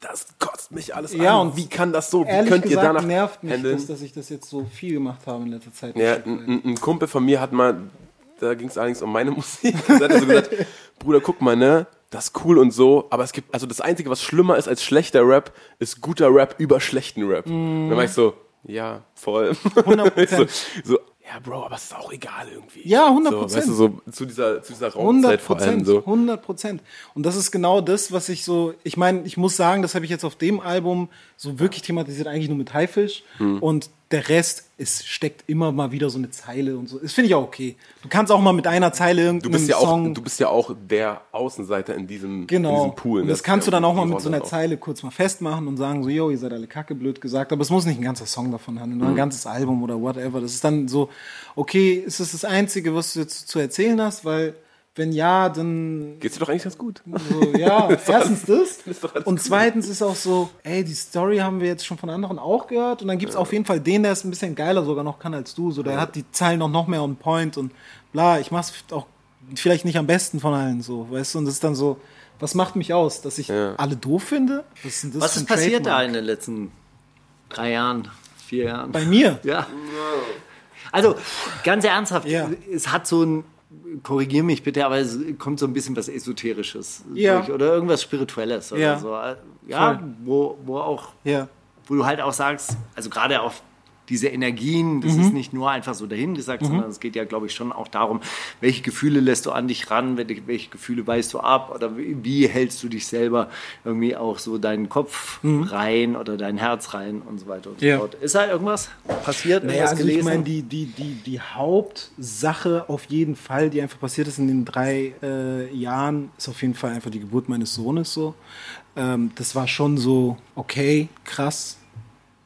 das kotzt mich alles Ja, an. und wie kann das so? Wie könnt ihr gesagt danach nervt mich das, dass ich das jetzt so viel gemacht habe in letzter Zeit. Ja, ein, ein- Kumpel von mir hat mal, da ging es allerdings um meine Musik, da hat er so gesagt, Bruder, guck mal, ne, das ist cool und so, aber es gibt, also das Einzige, was schlimmer ist als schlechter Rap, ist guter Rap über schlechten Rap. Und dann war ich so, ja, voll. 100%. so, so, ja, Bro, aber es ist auch egal irgendwie. Ja, 100%. So, weißt du, so zu dieser, zu dieser 100 Raumzeit vor allem Prozent, so. 100 Prozent. Und das ist genau das, was ich so, ich meine, ich muss sagen, das habe ich jetzt auf dem Album so wirklich thematisiert, eigentlich nur mit Haifisch. Hm. Und der Rest, es steckt immer mal wieder so eine Zeile und so. Das finde ich auch okay. Du kannst auch mal mit einer Zeile Du irgendeinen bist ja auch, Song. du bist ja auch der Außenseiter in diesem, in Genau. diesem Pool. und ne? das kannst du dann auch mal mit so einer Zeile kurz mal festmachen und sagen so, yo, ihr seid alle kacke blöd gesagt, aber es muss nicht ein ganzer Song davon handeln, Mhm. nur ein ganzes Album oder whatever. Das ist dann so, okay, ist das das Einzige, was du jetzt zu erzählen hast, weil wenn ja, dann Geht's dir doch eigentlich ganz gut. So, ja, erstens das. Und zweitens ist auch so, ey, die Story haben wir jetzt schon von anderen auch gehört. Und dann gibt es auf jeden Fall den, der es ein bisschen geiler sogar noch kann als du. So, der hat die Zeilen noch, noch mehr on point und bla. Ich mach's auch vielleicht nicht am besten von allen so, weißt du? Und das ist dann so, was macht mich aus? Dass ich alle doof finde? Was Was ist passiert da in den letzten drei Jahren, vier Jahren? Bei mir? Ja. Also, ganz ernsthaft, Ja. es hat so ein, korrigier mich bitte, aber es kommt so ein bisschen was Esoterisches Ja. durch oder irgendwas Spirituelles oder Ja. so. Ja, Voll. wo, wo auch, Ja. wo du halt auch sagst, also gerade auf diese Energien, das Mhm. ist nicht nur einfach so dahingesagt, sondern es geht ja, glaube ich, schon auch darum, welche Gefühle lässt du an dich ran, welche, welche Gefühle weist du ab oder wie, wie hältst du dich selber irgendwie auch so deinen Kopf rein oder dein Herz rein und so weiter und so Mhm. Ja. fort. Ist da irgendwas passiert, Naja, also gelesen? ich meine, die, die, die, die Hauptsache auf jeden Fall, die einfach passiert ist in den drei äh, Jahren, ist auf jeden Fall einfach die Geburt meines Sohnes so. Ähm, das war schon so, okay, krass,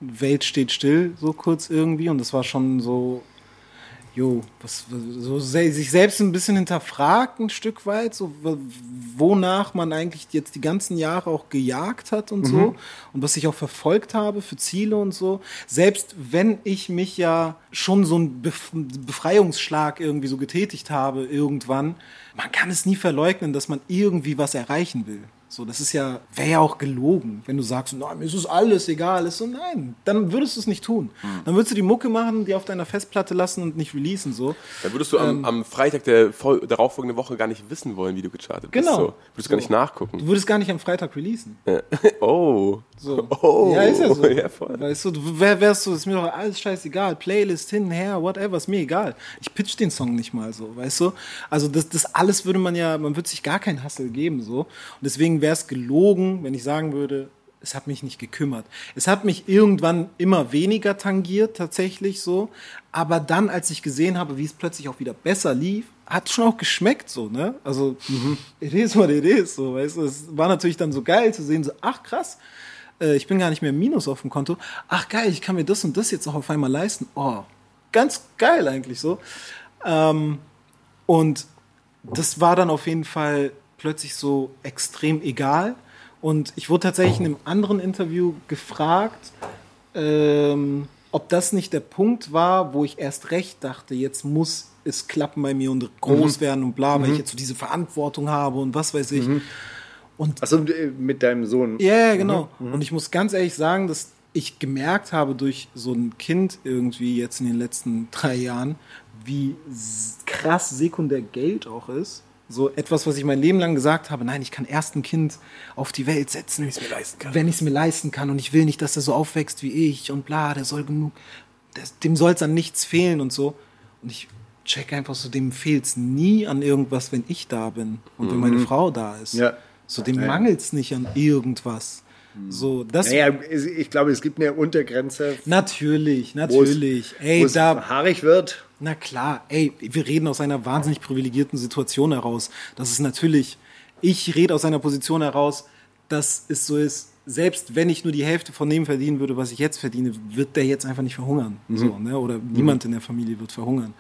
Welt steht still, so kurz irgendwie. Und das war schon so, jo, was, so sich selbst ein bisschen hinterfragt, ein Stück weit, so wonach man eigentlich jetzt die ganzen Jahre auch gejagt hat und so und was ich auch verfolgt habe für Ziele und so. Selbst wenn ich mich ja schon so einen Bef Befreiungsschlag irgendwie so getätigt habe irgendwann, man kann es nie verleugnen, dass man irgendwie was erreichen will. So, das ist ja, wäre ja auch gelogen, wenn du sagst, nein, mir ist es alles egal. Ist so, nein, dann würdest du es nicht tun. Dann würdest du die Mucke machen, die auf deiner Festplatte lassen und nicht releasen, so. Dann würdest du am, am Freitag der darauffolgenden Woche gar nicht wissen wollen, wie du gechartet bist. Genau. So. Würdest gar nicht Du nachgucken. würdest gar nicht am Freitag releasen. Oh. So. Oh. Ja, ist ja so. Ja, voll. Weißt du, du wär, wärst du, ist mir doch alles scheißegal. Playlist hin, her, whatever, ist mir egal. Ich pitch den Song nicht mal so, weißt du? Also das, das alles würde man ja, man würde sich gar keinen Hassel geben, so. Und deswegen wäre es gelogen, wenn ich sagen würde, es hat mich nicht gekümmert. Es hat mich irgendwann immer weniger tangiert, tatsächlich so. Aber dann, als ich gesehen habe, wie es plötzlich auch wieder besser lief, hat schon auch geschmeckt, so, ne? Also, it is what it is, so, weißt du? Es war natürlich dann so geil zu sehen, so, ach krass, äh, ich bin gar nicht mehr im Minus auf dem Konto. Ach geil, ich kann mir das und das jetzt auch auf einmal leisten. Oh, ganz geil eigentlich so. Ähm, und das war dann auf jeden Fall plötzlich so extrem egal. Und ich wurde tatsächlich in einem anderen Interview gefragt, ähm, ob das nicht der Punkt war, wo ich erst recht dachte, jetzt muss es klappen bei mir und groß werden und bla, weil ich jetzt so diese Verantwortung habe und was weiß ich. Und Also mit deinem Sohn. ja, ja, genau. Und ich muss ganz ehrlich sagen, dass ich gemerkt habe durch so ein Kind irgendwie jetzt in den letzten drei Jahren, wie krass sekundär Geld auch ist. So etwas, was ich mein Leben lang gesagt habe, nein, ich kann erst ein Kind auf die Welt setzen, wenn ich es mir leisten kann. Wenn ich es mir leisten kann und ich will nicht, dass er so aufwächst wie ich und bla, der soll genug, das, dem soll es an nichts fehlen und so. Und ich check einfach so, dem fehlt es nie an irgendwas, wenn ich da bin und wenn meine Frau da ist. Ja. So, dem Ja. mangelt es nicht an irgendwas. So, das. Naja, ich glaube, es gibt eine Untergrenze, Natürlich, natürlich. Ey, wo es da, haarig wird. Na klar, ey, wir reden aus einer wahnsinnig privilegierten Situation heraus. Das ist natürlich, ich rede aus einer Position heraus, dass es so ist, selbst wenn ich nur die Hälfte von dem verdienen würde, was ich jetzt verdiene, wird der jetzt einfach nicht verhungern. So, ne? Oder niemand in der Familie wird verhungern.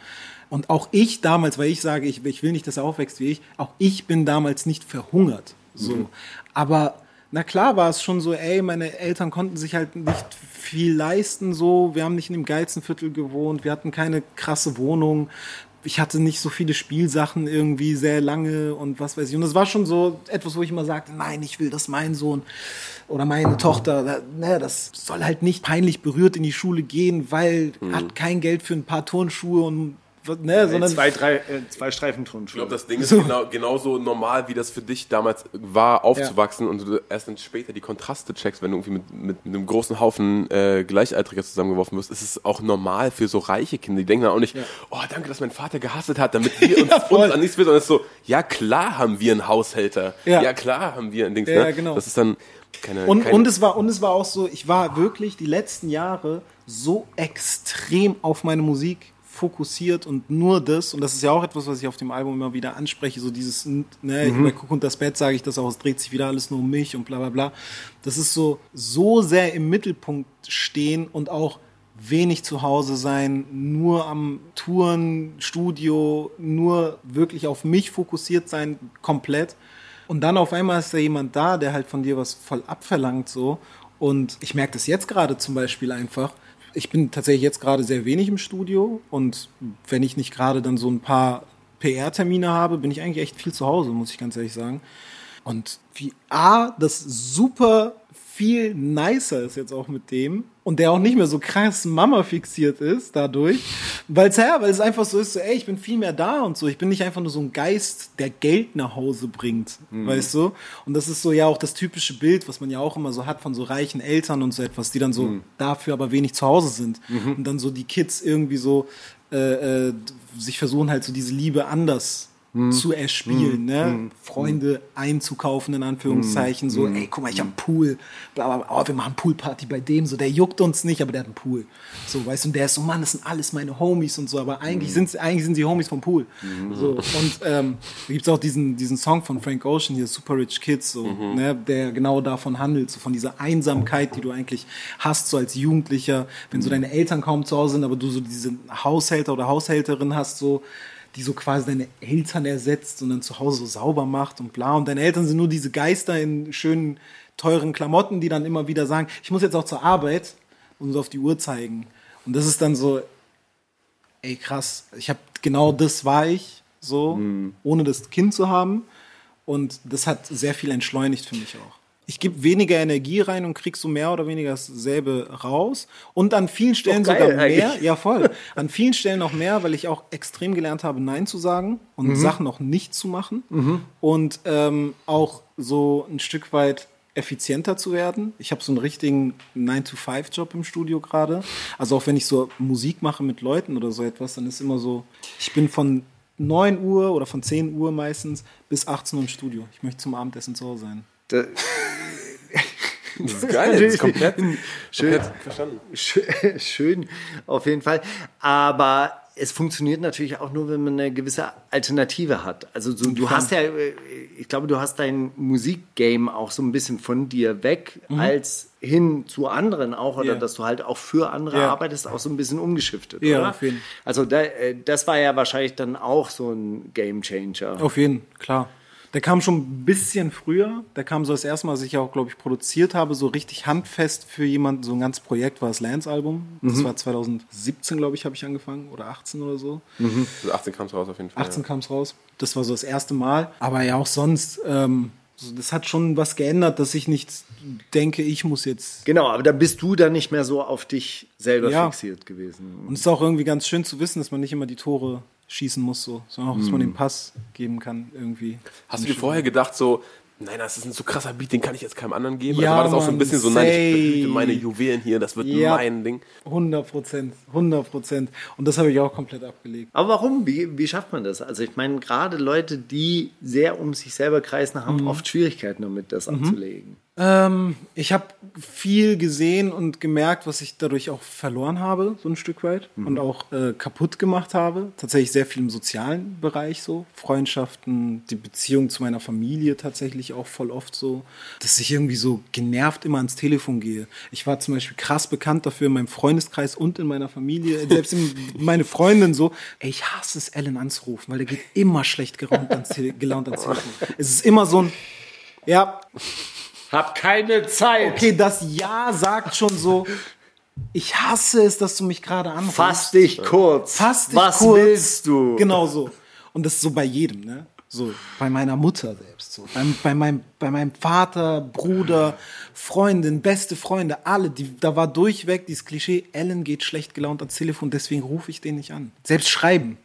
Und auch ich damals, weil ich sage, ich, ich will nicht, dass er aufwächst wie ich, auch ich bin damals nicht verhungert. So. Aber na klar war es schon so, ey, meine Eltern konnten sich halt nicht viel leisten, so. Wir haben nicht in dem geilsten Viertel gewohnt, wir hatten keine krasse Wohnung. Ich hatte nicht so viele Spielsachen irgendwie sehr lange und was weiß ich. Und das war schon so etwas, wo ich immer sagte, nein, ich will, dass mein Sohn oder meine Tochter, ne, das soll halt nicht peinlich berührt in die Schule gehen, weil hat kein Geld für ein paar Turnschuhe und ne, sondern zwei, drei, äh, zwei Streifen Ich glaube, das Ding ist genau, genauso normal, wie das für dich damals war, aufzuwachsen und du erst dann später die Kontraste checkst, wenn du irgendwie mit, mit, mit einem großen Haufen äh, Gleichaltriger zusammengeworfen wirst. ist Es auch normal für so reiche Kinder. Die denken dann auch nicht, oh, danke, dass mein Vater gehasselt hat, damit wir uns, uns an nichts wird, sondern es ist so, ja klar haben wir einen Haushälter. Ja. Ja, klar haben wir ein Ding. Ja, ne? genau. Das ist dann keine, Und, keine und, es war, und es war auch so, ich war wirklich die letzten Jahre so extrem auf meine Musik fokussiert und nur das, und das ist ja auch etwas, was ich auf dem Album immer wieder anspreche, so dieses, ne, bei Guck und das Bett sage ich das auch, es dreht sich wieder alles nur um mich und bla bla bla. Das ist so, so sehr im Mittelpunkt stehen und auch wenig zu Hause sein, nur am Touren, Studio, nur wirklich auf mich fokussiert sein, komplett. Und dann auf einmal ist da jemand da, der halt von dir was voll abverlangt so. Und ich merke das jetzt gerade zum Beispiel einfach. Ich bin tatsächlich jetzt gerade sehr wenig im Studio und wenn ich nicht gerade dann so ein paar PR-Termine habe, bin ich eigentlich echt viel zu Hause, muss ich ganz ehrlich sagen. Und wie A, das super viel nicer ist jetzt auch mit dem und der auch nicht mehr so krass Mama fixiert ist dadurch, weil es ja, weil es einfach so ist, so, ey, ich bin viel mehr da und so, ich bin nicht einfach nur so ein Geist, der Geld nach Hause bringt, weißt du? Und das ist so ja auch das typische Bild, was man ja auch immer so hat von so reichen Eltern und so etwas, die dann so dafür aber wenig zu Hause sind. Und dann so die Kids irgendwie so äh, äh, sich versuchen halt so diese Liebe anders zu erspielen, ne? Freunde einzukaufen, in Anführungszeichen, so, ey, guck mal, ich hab einen Pool, bla, bla, bla, oh, wir machen Poolparty bei dem, so, der juckt uns nicht, aber der hat einen Pool. So, weißt du, und der ist so, Mann, das sind alles meine Homies und so, aber eigentlich sind eigentlich sind sie Homies vom Pool. So, und ähm, da gibt's auch diesen, diesen Song von Frank Ocean hier, Super Rich Kids, so, ne, der genau davon handelt, so von dieser Einsamkeit, die du eigentlich hast, so als Jugendlicher, wenn so deine Eltern kaum zu Hause sind, aber du so diese Haushälter oder Haushälterin hast, so, die so quasi deine Eltern ersetzt und dann zu Hause so sauber macht und bla. Und deine Eltern sind nur diese Geister in schönen, teuren Klamotten, die dann immer wieder sagen, ich muss jetzt auch zur Arbeit und so auf die Uhr zeigen. Und das ist dann so, ey krass, ich habe genau das war ich, so, ohne das Kind zu haben. Und das hat sehr viel entschleunigt für mich auch. Ich gebe weniger Energie rein und krieg so mehr oder weniger dasselbe raus. Und an vielen Stellen sogar mehr. eigentlich. Ja, voll. An vielen Stellen noch mehr, weil ich auch extrem gelernt habe, Nein zu sagen und Sachen auch nicht zu machen. Und ähm, auch so ein Stück weit effizienter zu werden. Ich habe so einen richtigen 9-to-5-Job im Studio gerade. Also auch wenn ich so Musik mache mit Leuten oder so etwas, dann ist immer so, ich bin von 9 Uhr oder von 10 Uhr meistens bis 18 Uhr im Studio. Ich möchte zum Abendessen zu Hause sein. Da, Das ist geil, das ist komplett, Schön. komplett verstanden. Schön, schön, auf jeden Fall. Aber es funktioniert natürlich auch nur, wenn man eine gewisse Alternative hat. Also so, du hast ja, äh, ich glaube, du hast dein Musikgame auch so ein bisschen von dir weg, als hin zu anderen auch, oder Mhm. Ja. dass du halt auch für andere Ja. arbeitest, auch so ein bisschen umgeschiftet, Ja, oder? auf jeden. Also da, äh, das war ja wahrscheinlich dann auch so ein Game Changer. Auf jeden, klar. Der kam schon ein bisschen früher. Der kam so das erste Mal, als ich auch, glaube ich, produziert habe, so richtig handfest für jemanden. So ein ganzes Projekt war das Lance-Album. Das war 2017, glaube ich, habe ich angefangen. Oder 18 oder so. Also 18 kam es raus auf jeden Fall. 18 kam es raus. Das war so das erste Mal. Aber ja, auch sonst, ähm, so, das hat schon was geändert, dass ich nicht denke, ich muss jetzt. Genau, aber da bist du dann nicht mehr so auf dich selber Ja. fixiert gewesen. Und es ist auch irgendwie ganz schön zu wissen, dass man nicht immer die Tore schießen muss, so, sondern auch, dass man den Pass geben kann, irgendwie. Hast du dir vorher gedacht, so, nein, das ist ein so krasser Beat, den kann ich jetzt keinem anderen geben? Ja, also war das auch so ein Mann, bisschen so, nein, ich behüte meine Juwelen hier, das wird Ja. mein Ding. 100 Prozent, 100 Prozent. Und das habe ich auch komplett abgelegt. Aber warum? Wie, wie schafft man das? Also ich meine, gerade Leute, die sehr um sich selber kreisen, haben oft Schwierigkeiten damit, das anzulegen. Ähm, ich habe viel gesehen und gemerkt, was ich dadurch auch verloren habe, so ein Stück weit. Und auch äh, kaputt gemacht habe. Tatsächlich sehr viel im sozialen Bereich so. Freundschaften, die Beziehung zu meiner Familie tatsächlich auch voll oft so. Dass ich irgendwie so genervt immer ans Telefon gehe. Ich war zum Beispiel krass bekannt dafür in meinem Freundeskreis und in meiner Familie. Selbst in meine Freundin so. Ey, ich hasse es, Ellen anzurufen, weil der geht immer schlecht gelaunt ans, Tele gelaunt ans Telefon. Es ist immer so ein, ja, Hab keine Zeit. Okay, das Ja sagt schon so, ich hasse es, dass du mich gerade anrufst. Fass dich kurz. Fass dich Was kurz. willst du? Genau so. Und das ist so bei jedem, ne? So, bei meiner Mutter selbst, so. Beim, bei, meinem, bei meinem Vater, Bruder, Freundin, beste Freunde, alle, die, da war durchweg dieses Klischee, Ellen geht schlecht gelaunt ans Telefon, deswegen rufe ich den nicht an. Selbst schreiben.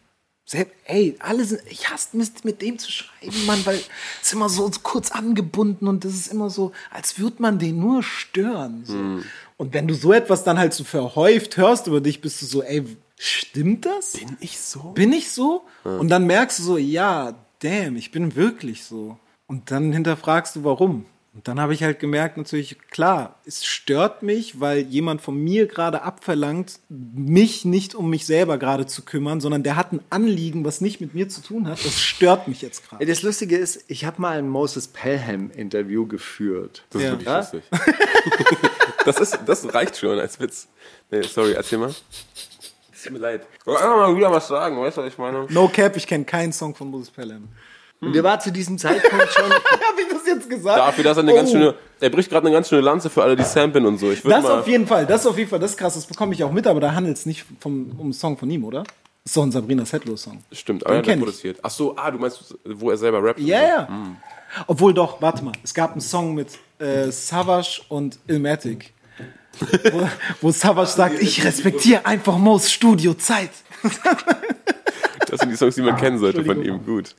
Ey, alle sind, ich hasse Mist, mit dem zu schreiben, Mann, weil es ist immer so, so kurz angebunden und das ist immer so, als würde man den nur stören. So. Und wenn du so etwas dann halt so verhäuft hörst über dich, bist du so, ey, stimmt das? Bin ich so? bin ich so? Und dann merkst du so, ja, damn, ich bin wirklich so. Und dann hinterfragst du, warum. Und dann habe ich halt gemerkt, natürlich, klar, es stört mich, weil jemand von mir gerade abverlangt, mich nicht um mich selber gerade zu kümmern, sondern der hat ein Anliegen, was nicht mit mir zu tun hat. Das stört mich jetzt gerade. Das Lustige ist, ich habe mal ein Moses Pelham-Interview geführt. Das ist Ja. wirklich Ja? lustig. das, ist, das reicht schon als Witz. Nee, sorry, erzähl mal. Es tut mir leid. Ich wollte einfach mal wieder was sagen, weißt du, was ich meine? No Cap, ich kenne keinen Song von Moses Pelham. Und der war zu diesem Zeitpunkt schon. Habe ich das jetzt gesagt? Dafür, dass er eine ganz Oh. schöne, er bricht gerade eine ganz schöne Lanze für alle, die samplen und so. Ich Das mal, auf jeden Fall, das auf jeden Fall, das ist krass, das bekomme ich auch mit, aber da handelt es nicht vom, um einen Song von ihm, oder? Das ist doch ein Sabrina Settler-Song. stimmt, aber er hat produziert. Ach so, ah, du meinst, wo er selber rappt? Ja, so. ja. Obwohl doch, warte mal, es gab einen Song mit äh, Savage und Ilmatic. wo, wo Savage sagt, ich respektiere einfach Mo's Studio-Zeit. Das sind die Songs, die man kennen sollte von ihm. Gut.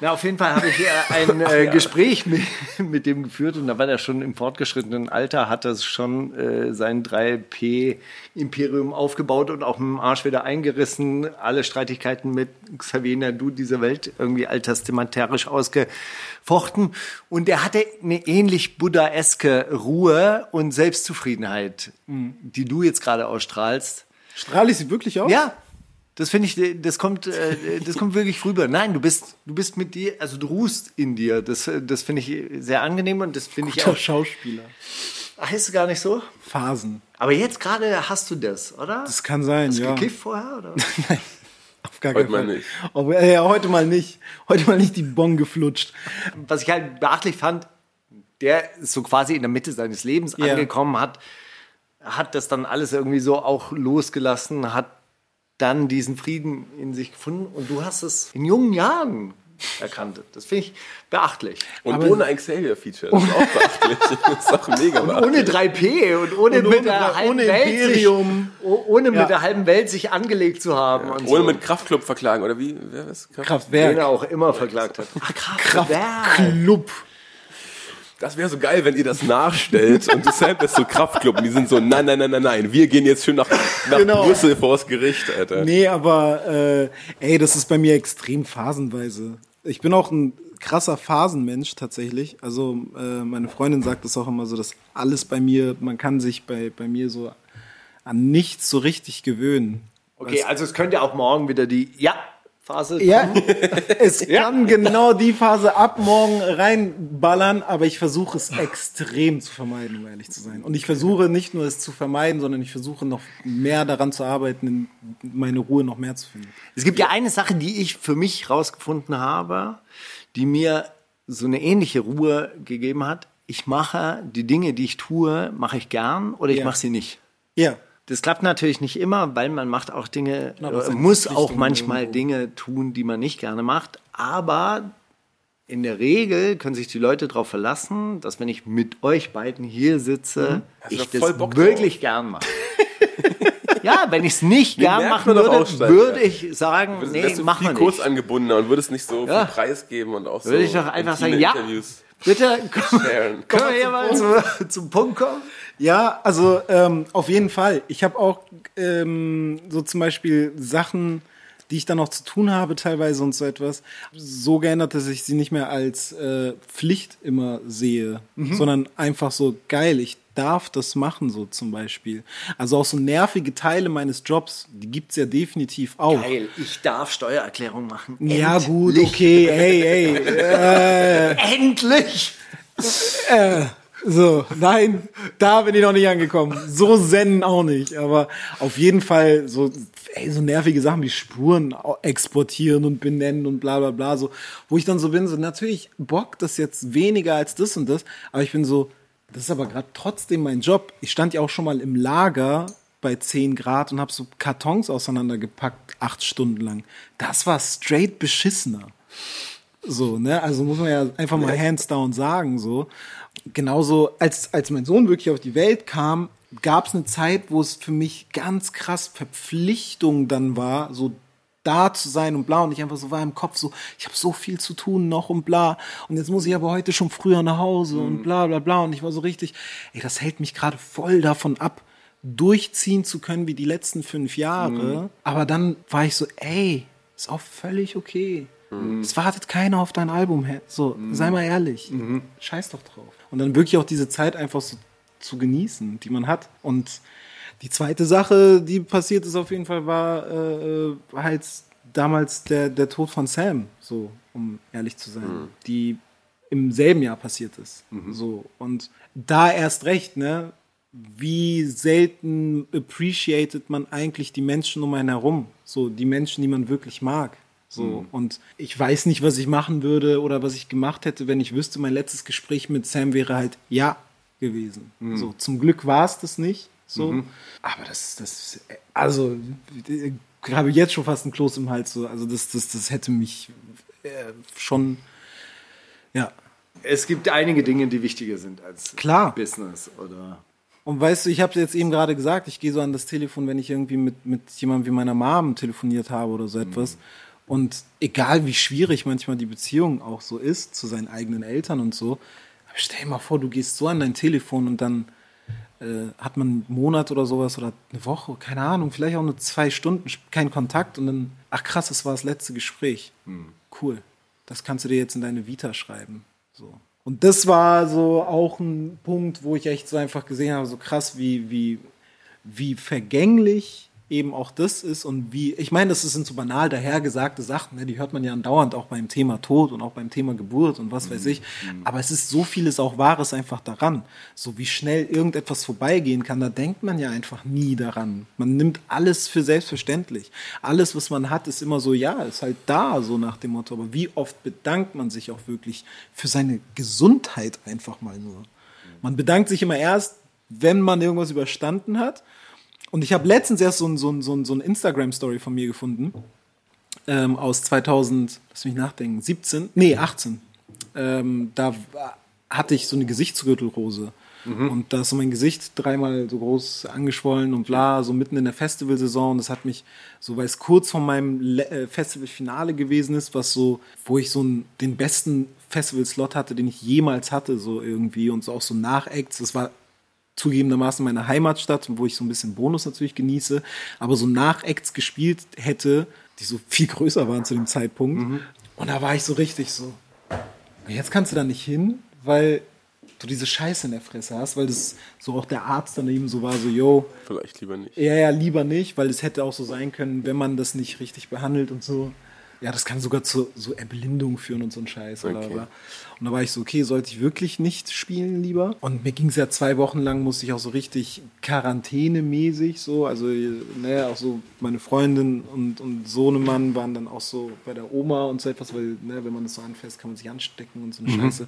Na, auf jeden Fall habe ich äh, ein äh, Gespräch mit, mit dem geführt und da war der schon im fortgeschrittenen Alter, hat das schon äh, sein 3P-Imperium aufgebaut und auch mit dem Arsch wieder eingerissen. Alle Streitigkeiten mit Xavier Nadu dieser Welt irgendwie alttestamentarisch ausgefochten. Und er hatte eine ähnlich buddhaeske Ruhe und Selbstzufriedenheit, die du jetzt gerade ausstrahlst. Strahle ich sie wirklich aus? Ja, das finde ich, das kommt, äh, das kommt wirklich rüber. Nein, du bist, du bist mit dir, also du ruhst in dir. Das, äh, das finde ich sehr angenehm und das finde ich Guter auch. Schauspieler. Heißt es gar nicht so? Phasen. Aber jetzt gerade hast du das, oder? Das kann sein, Hast du ja. gekifft vorher, oder? Auf gar Heute keinen mal Fall. nicht. Oh, äh, ja, heute mal nicht. Heute mal nicht die Bon geflutscht. Was ich halt beachtlich fand, der ist so quasi in der Mitte seines Lebens Ja. angekommen hat, hat das dann alles irgendwie so auch losgelassen, hat dann diesen Frieden in sich gefunden und du hast es in jungen Jahren erkannt. Das finde ich beachtlich. Und Aber- ohne ein Xavier-Feature. Das ist auch beachtlich. Das ist auch mega Und beachtlich. ohne 3P und ohne, Und mit ohne- der halben ohne Welt Imperium. Sich, oh- ohne Ja. mit der halben Welt sich angelegt zu haben. und Ohne so. mit Kraftclub verklagen, oder wie? Wer ist Kraft? Kraftwerk. den er auch immer verklagt hat. Ah, Kraftclub. Das wäre so geil, wenn ihr das nachstellt und du samplest so Kraftclub und die sind so, nein, nein, nein, nein, nein, wir gehen jetzt schön nach, nach Genau. Brüssel vors Gericht, Alter. Nee, aber äh, ey, das ist bei mir extrem phasenweise. Ich bin auch ein krasser Phasenmensch tatsächlich. Also äh, meine Freundin sagt das auch immer so, dass alles bei mir, man kann sich bei, bei mir so an nichts so richtig gewöhnen. Okay, also es könnte auch morgen wieder die ja Phase Ja, es kann genau die Phase ab morgen reinballern, aber ich versuche es extrem zu vermeiden, um ehrlich zu sein. Und ich versuche nicht nur es zu vermeiden, sondern ich versuche noch mehr daran zu arbeiten, meine Ruhe noch mehr zu finden. Es gibt ja eine Sache, die ich für mich rausgefunden habe, die mir so eine ähnliche Ruhe gegeben hat. Ich mache die Dinge, die ich tue, mache ich gern oder ich Ja. mache sie nicht. Ja, Das klappt natürlich nicht immer, weil man macht auch Dinge, es äh, muss auch manchmal. Dinge tun, die man nicht gerne macht. Aber in der Regel können sich die Leute darauf verlassen, dass wenn ich mit euch beiden hier sitze, Hast du ich da das wirklich gern mache. ja, wenn ich es nicht gern machen würde, würde ich sagen, nee, mach mal kurz nicht. angebundener und würdest nicht so Ja. viel Preis geben und auch so Würde ich doch einfach sagen, ja, Interviews bitte, komm, können wir hier mal zu, zum Punkt kommen? Ja, also ähm, auf jeden Fall. Ich habe auch ähm, so zum Beispiel Sachen, die ich dann noch zu tun habe, teilweise und so etwas, so geändert, dass ich sie nicht mehr als äh, Pflicht immer sehe, sondern einfach so geil, ich darf das machen, so zum Beispiel. Also auch so nervige Teile meines Jobs, die gibt's ja definitiv auch. Geil, ich darf Steuererklärung machen. Ja, gut, Endlich. okay, hey, hey. Endlich! So, nein, da bin ich noch nicht angekommen. So zen auch nicht. Aber auf jeden Fall so, ey, so nervige Sachen wie Spuren exportieren und benennen und bla bla bla. So, wo ich dann so bin, so natürlich bockt das jetzt weniger als das und das, aber ich bin so, das ist aber gerade trotzdem mein Job. Ich stand ja auch schon mal im Lager bei 10 Grad und habe so Kartons auseinandergepackt, acht Stunden lang. Das war straight beschissener. So, ne? Also muss man ja einfach mal hands down sagen, so. Genauso, als, als mein Sohn wirklich auf die Welt kam, gab es eine Zeit, wo es für mich ganz krass Verpflichtung dann war, so da zu sein und bla. Und ich einfach so war im Kopf so, ich habe so viel zu tun noch und bla. Und jetzt muss ich aber heute schon früher nach Hause und bla bla bla. Und ich war so richtig, ey, das hält mich gerade voll davon ab, durchziehen zu können wie die letzten fünf Jahre. Aber dann war ich so, ey, ist auch völlig okay. Es wartet keiner auf dein Album. So, sei mal ehrlich. Scheiß doch drauf. Und dann wirklich auch diese Zeit einfach so zu genießen, die man hat. Und die zweite Sache, die passiert ist auf jeden Fall, war äh, halt damals der, der Tod von Sam, so, um ehrlich zu sein, die im selben Jahr passiert ist. So. Und da erst recht, ne? Wie selten appreciated man eigentlich die Menschen um einen herum. So, die Menschen, die man wirklich mag. So. Und ich weiß nicht, was ich machen würde oder was ich gemacht hätte, wenn ich wüsste, mein letztes Gespräch mit Sam wäre halt ja gewesen. So, zum Glück war es das nicht. So. Aber das, das, also, ich habe jetzt schon fast ein Kloß im Hals. So. Also, das, das, das hätte mich äh, schon, ja. Es gibt einige Dinge, die wichtiger sind als Klar. Business oder. Und weißt du, ich habe jetzt eben gerade gesagt, ich gehe so an das Telefon, wenn ich irgendwie mit, mit jemandem wie meiner Mom telefoniert habe oder so etwas. Und egal wie schwierig manchmal die Beziehung auch so ist zu seinen eigenen Eltern und so, stell dir mal vor, du gehst so an dein Telefon und dann äh, hat man einen Monat oder sowas oder eine Woche, keine Ahnung, vielleicht auch nur zwei Stunden, keinen Kontakt und dann, ach krass, das war das letzte Gespräch. Cool. Das kannst du dir jetzt in deine Vita schreiben. So. Und das war so auch ein Punkt, wo ich echt so einfach gesehen habe, so krass, wie, wie, wie vergänglich eben auch das ist und wie, ich meine, das sind so banal dahergesagte Sachen, ne, die hört man ja andauernd auch beim Thema Tod und auch beim Thema Geburt und was weiß ich. Aber es ist so vieles auch Wahres einfach daran. So wie schnell irgendetwas vorbeigehen kann, da denkt man ja einfach nie daran. Man nimmt alles für selbstverständlich. Alles, was man hat, ist immer so, ja, ist halt da, so nach dem Motto. Aber wie oft bedankt man sich auch wirklich für seine Gesundheit einfach mal nur? Man bedankt sich immer erst, wenn man irgendwas überstanden hat. Und ich habe letztens erst so ein, so ein, so ein, so ein Instagram-Story von mir gefunden. Ähm, aus 2000, lass mich nachdenken, 17, nee, 18. Ähm, da hatte ich so eine Gesichtsgürtelrose. Und da ist so mein Gesicht dreimal so groß angeschwollen und bla, so mitten in der Festivalsaison. Das hat mich, so weil es kurz vor meinem Le äh, Festivalfinale gewesen ist, was so, wo ich so einen, den besten Festival-Slot hatte, den ich jemals hatte, so irgendwie. Und so auch so Nach-Acts. Das war zugegebenermaßen meine Heimatstadt, wo ich so ein bisschen Bonus natürlich genieße, aber so Nach-Acts gespielt hätte, die so viel größer waren zu dem Zeitpunkt. Und da war ich so richtig so, jetzt kannst du da nicht hin, weil du diese Scheiße in der Fresse hast, weil das so auch der Arzt daneben so war, so, yo, Vielleicht lieber nicht. ja, ja, lieber nicht, weil es hätte auch so sein können, wenn man das nicht richtig behandelt und so. Ja, das kann sogar zu so Erblindung führen und so ein Scheiß. Okay. oder. Und da war ich so, okay, sollte ich wirklich nicht spielen lieber? Und mir ging es ja zwei Wochen lang, musste ich auch so richtig quarantänemäßig so, also ne, auch so meine Freundin und, und Sohnemann waren dann auch so bei der Oma und so etwas, weil ne, wenn man das so anfasst, kann man sich anstecken und so eine Scheiße.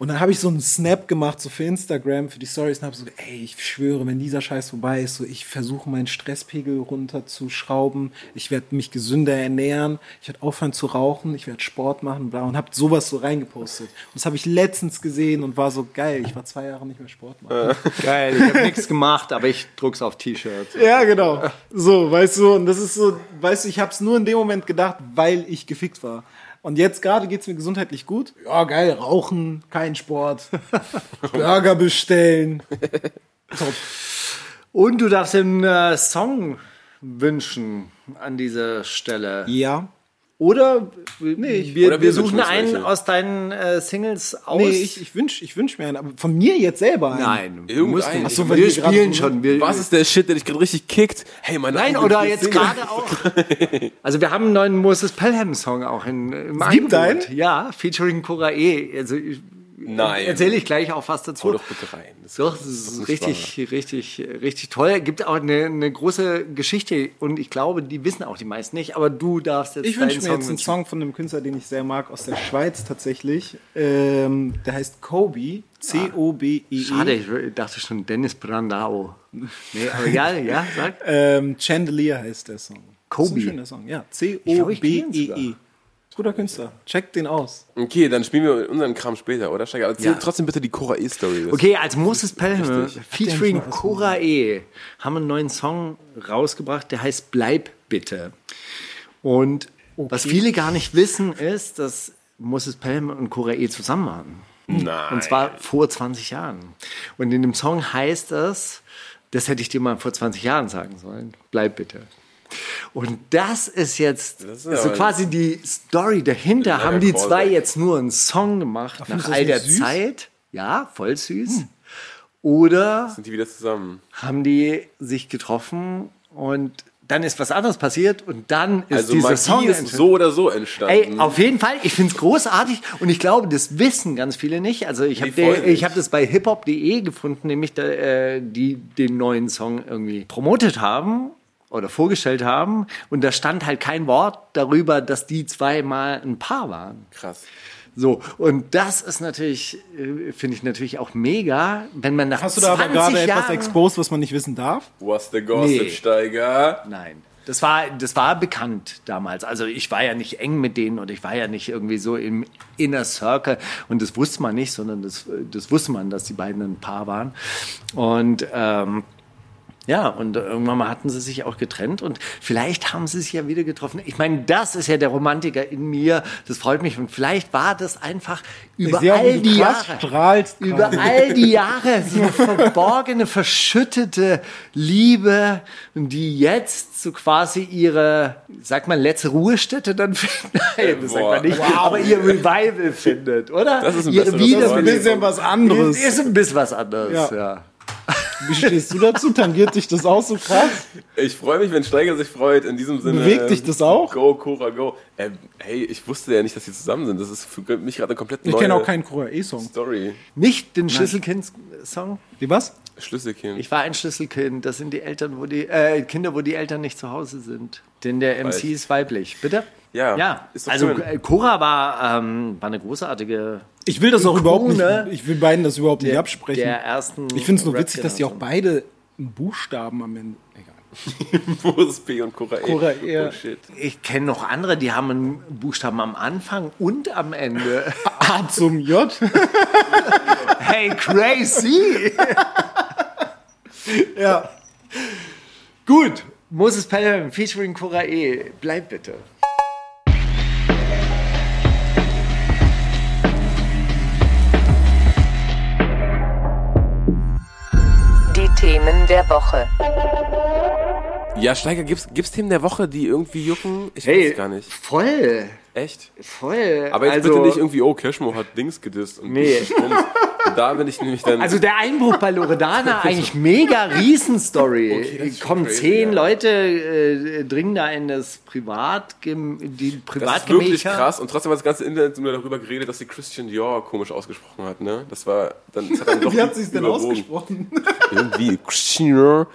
Und dann habe ich so einen Snap gemacht, so für Instagram, für die Stories und habe so, ey, ich schwöre, wenn dieser Scheiß vorbei ist, so ich versuche meinen Stresspegel runterzuschrauben, ich werde mich gesünder ernähren, ich werde aufhören zu rauchen, ich werde Sport machen, bla und habe sowas so reingepostet. Und das habe ich letztens gesehen und war so geil. Ich war zwei Jahre nicht mehr Sport machen. Geil, ich habe nichts gemacht, aber ich druck's auf T-Shirts. Ja, genau. So, weißt du, und das ist so, weißt du, ich habe es nur in dem Moment gedacht, weil ich gefickt war. Und jetzt gerade geht's mir gesundheitlich gut. Ja, geil, rauchen, kein Sport, Burger bestellen. Top. Und du darfst den äh, Song wünschen an dieser Stelle. Ja. Oder nee, wir, Oder wir suchen einen welche. aus deinen äh, Singles aus. Nee, ich, ich wünsche ich wünsch mir einen, aber von mir jetzt selber einen. Nein, du Irgendeinen. musst Ach nicht. so, weil wir wir spielen schon. Wir, Was ist der Shit, der dich gerade richtig kickt? Hey, meine Nein, Augen oder jetzt gerade auch. Also wir haben einen neuen Moses Pelham Song auch in, im gibt Angebot. einen? Ja, featuring Cora E. Also ich- Nein. erzähle ich gleich auch was dazu. Hau doch bitte rein. Das Doch, das ist richtig, richtig, richtig toll. Gibt auch eine, eine große Geschichte und ich glaube, die wissen auch die meisten nicht, aber du darfst jetzt Ich wünsche mir jetzt einen wünschen. Song von einem Künstler, den ich sehr mag, aus der Schweiz tatsächlich. Ähm, der heißt Kobe. C-O-B-E-E. Schade, ich dachte schon Dennis Brandao. Nee, aber ja, ja, sag. Ähm, Chandelier heißt der Song. Kobe. Das ist ein schöner Song, ja. glaube, ich kenn ihn C-O-B-E-E. Guter Künstler. Checkt den aus. Okay, dann spielen wir unseren Kram später, oder? Steiger, erzähl Ja. trotzdem bitte die Cora E-Story. Das- Okay, als Moses Pelham featuring Cora E. haben einen neuen Song rausgebracht, der heißt Bleib bitte. Und was viele gar nicht wissen, ist, dass Moses Pelham und Cora E. zusammen waren. Nein. Und zwar vor 20 Jahren. Und in dem Song heißt es, das hätte ich dir mal vor 20 Jahren sagen sollen, bleib bitte. Und das ist jetzt Das ist so aber- quasi die Story dahinter. Haben die zwei jetzt nur einen Song gemacht nach findest du all der süß? Zeit? Ja, voll süß. Oder Sind die wieder zusammen? haben die sich getroffen und dann ist was anderes passiert und dann ist Also dieser Magie Song ist so oder so entstanden. Ey, auf jeden Fall, ich finde es großartig und ich glaube, das wissen ganz viele nicht. Also ich habe hab das bei hiphop.de gefunden, nämlich da, äh, die den neuen Song irgendwie promotet haben oder vorgestellt haben und da stand halt kein Wort darüber, dass die zwei mal ein Paar waren. Krass. So, und das ist natürlich, äh, finde ich natürlich auch mega, wenn man nach Hast du da aber 20 gerade etwas Jahren- exposed, was man nicht wissen darf? Was the Gossip, Nee. Steiger? Nein. Das war, das war bekannt damals. Also ich war ja nicht eng mit denen und ich war ja nicht irgendwie so im Inner Circle und das wusste man nicht, sondern das, das wusste man, dass die beiden ein Paar waren. Und ähm, ja, und irgendwann mal hatten sie sich auch getrennt und vielleicht haben sie sich ja wieder getroffen. Ich meine, das ist ja der Romantiker in mir. Das freut mich und vielleicht war das einfach über wie all die Jahre. strahlst Über all die Jahre so eine verborgene, verschüttete Liebe, die jetzt so quasi ihre, sagt man, letzte Ruhestätte dann findet. Nein, das sagt Boah. man nicht. Aber ihr Revival findet, oder? Das ist ein ihre Wort. Das ist ein bisschen was anderes. Ist ein bisschen was anderes, Ja. ja. Wie stehst du dazu? Tangiert dich das auch so krass? Ich freue mich, wenn Steiger sich freut. In diesem Sinne. Bewegt dich das auch? Go, Cora, go. Ähm, hey, ich wusste ja nicht, dass sie zusammen sind. Das ist für mich gerade eine komplett Ich neue kenne auch keinen Cora E-Song. Story. Nicht den Schlüsselkind-Song? Wie was? Schlüsselkind. Ich war ein Schlüsselkind. Das sind die Eltern, wo die äh, Kinder, wo die Eltern nicht zu Hause sind. Denn der MC Weiß. ist weiblich. Bitte? Ja, Ja. ist doch also schön. äh, Cora war, ähm, war eine großartige Ich will das auch überhaupt nicht. Ikone Ich will beiden das überhaupt nicht absprechen. der ersten. ich finde es nur witzig, dass die auch beide einen Buchstaben am Ende. Egal. Wo ist P und Cora E? Cora E. Oh shit. Ich kenne noch andere, die haben einen Buchstaben am Anfang und am Ende. A zum J. hey, crazy! ja. Gut. Moses Pelham featuring Cora E. Bleib bitte. Themen der Woche. Ja, Steiger, gibt's, gibt's Themen der Woche, die irgendwie jucken? Ich Hey, weiß gar nicht. voll. Echt? Voll. Aber jetzt also, bitte nicht irgendwie, oh, Cashmo hat Dings gedisst. Und Nee. Da bin ich nämlich dann. Also der Einbruch bei Loredana, eigentlich mega Riesenstory. Okay, Kommen crazy, zehn ja. Leute, äh, dringen da in das Privatgem die das ist wirklich Privatgemächer. krass. Und trotzdem hat das ganze Internet nur darüber geredet, dass sie Christian Dior komisch ausgesprochen hat. Ne? Das war dann. Das hat dann doch Wie hat sie es denn ausgesprochen? Irgendwie Christian Dior.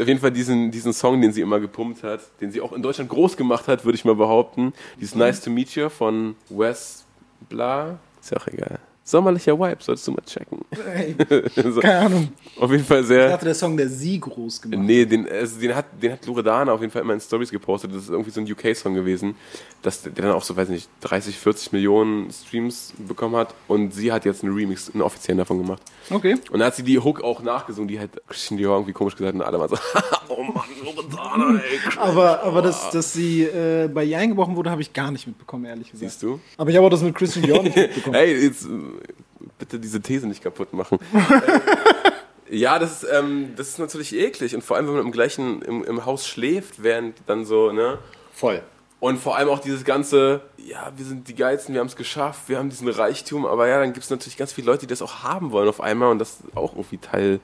Auf jeden Fall diesen, diesen Song, den sie immer gepumpt hat, den sie auch in Deutschland groß gemacht hat, würde ich mal behaupten. Dieses Nice to Meet You von Wes Bla. Ist ja auch egal. Sommerlicher Vibe, solltest du mal checken. Ey, so, keine Ahnung. auf jeden Fall Ich sehr. dachte, der Song, der sie groß gemacht Nee, den, also den, hat, den hat Loredana auf jeden Fall immer in Stories gepostet. Das ist irgendwie so ein UK-Song gewesen, dass der dann auch so, weiß nicht, 30, 40 Millionen Streams bekommen hat. Und sie hat jetzt einen Remix, einen offiziellen davon gemacht. Okay. Und da hat sie die Hook auch nachgesungen, die hat Christian Dior irgendwie komisch gesagt und alle waren so, oh Mann, Loredana, ey. Aber, aber dass, dass sie äh, bei ihr eingebrochen wurde, habe ich gar nicht mitbekommen, ehrlich gesagt. Siehst du? Aber ich habe auch das mit Christian Dior nicht mitbekommen. Hey, jetzt äh, bitte diese These nicht kaputt machen. ja, das ist, ähm, das ist natürlich eklig. Und vor allem, wenn man im gleichen, im, im Haus schläft, während dann so, ne? Voll. Und vor allem auch dieses ganze, ja, wir sind die Geilsten, wir haben es geschafft, wir haben diesen Reichtum, aber ja, dann gibt es natürlich ganz viele Leute, die das auch haben wollen auf einmal und das ist auch irgendwie Teil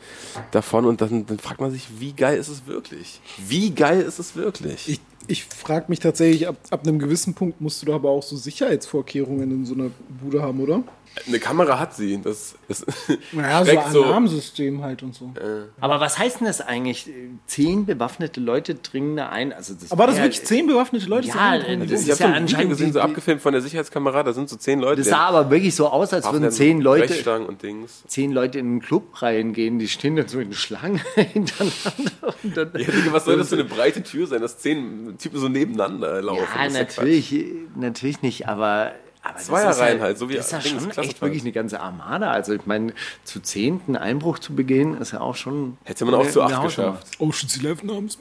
davon. Und dann, dann fragt man sich, wie geil ist es wirklich? Wie geil ist es wirklich? Ich, ich frage mich tatsächlich, ab, ab einem gewissen Punkt musst du da aber auch so Sicherheitsvorkehrungen in so einer Bude haben, oder? Eine Kamera hat sie. Das, das Naja, so schreckt Alarmsystem halt und so. Aber was heißt denn das eigentlich? Zehn bewaffnete Leute dringen da ein. Also das Aber das wär- wirklich zehn bewaffnete Leute Ja, sind drin. das ich ist habe ja so ein Video anscheinend gesehen, so abgefilmt von der Sicherheitskamera, da sind so zehn Leute. Das sah aber wirklich so aus, als würden zehn Leute, Brechstangen und Dings. zehn Leute in einen Club reingehen, die stehen dann so in Schlangen hintereinander. Und dann, Ja, Digga, was soll das für eine breite Tür sein, dass zehn Typen so nebeneinander laufen? Ja, Das natürlich, natürlich nicht, aber. Aber das Zweierreihen ist halt, so wie Das ist ja schon echt wirklich eine ganze Armada. Also, ich meine, zu zehnten Einbruch zu begehen, ist ja auch schon. Hätte man auch eine- zu acht geschafft. Ocean's Eleven abends.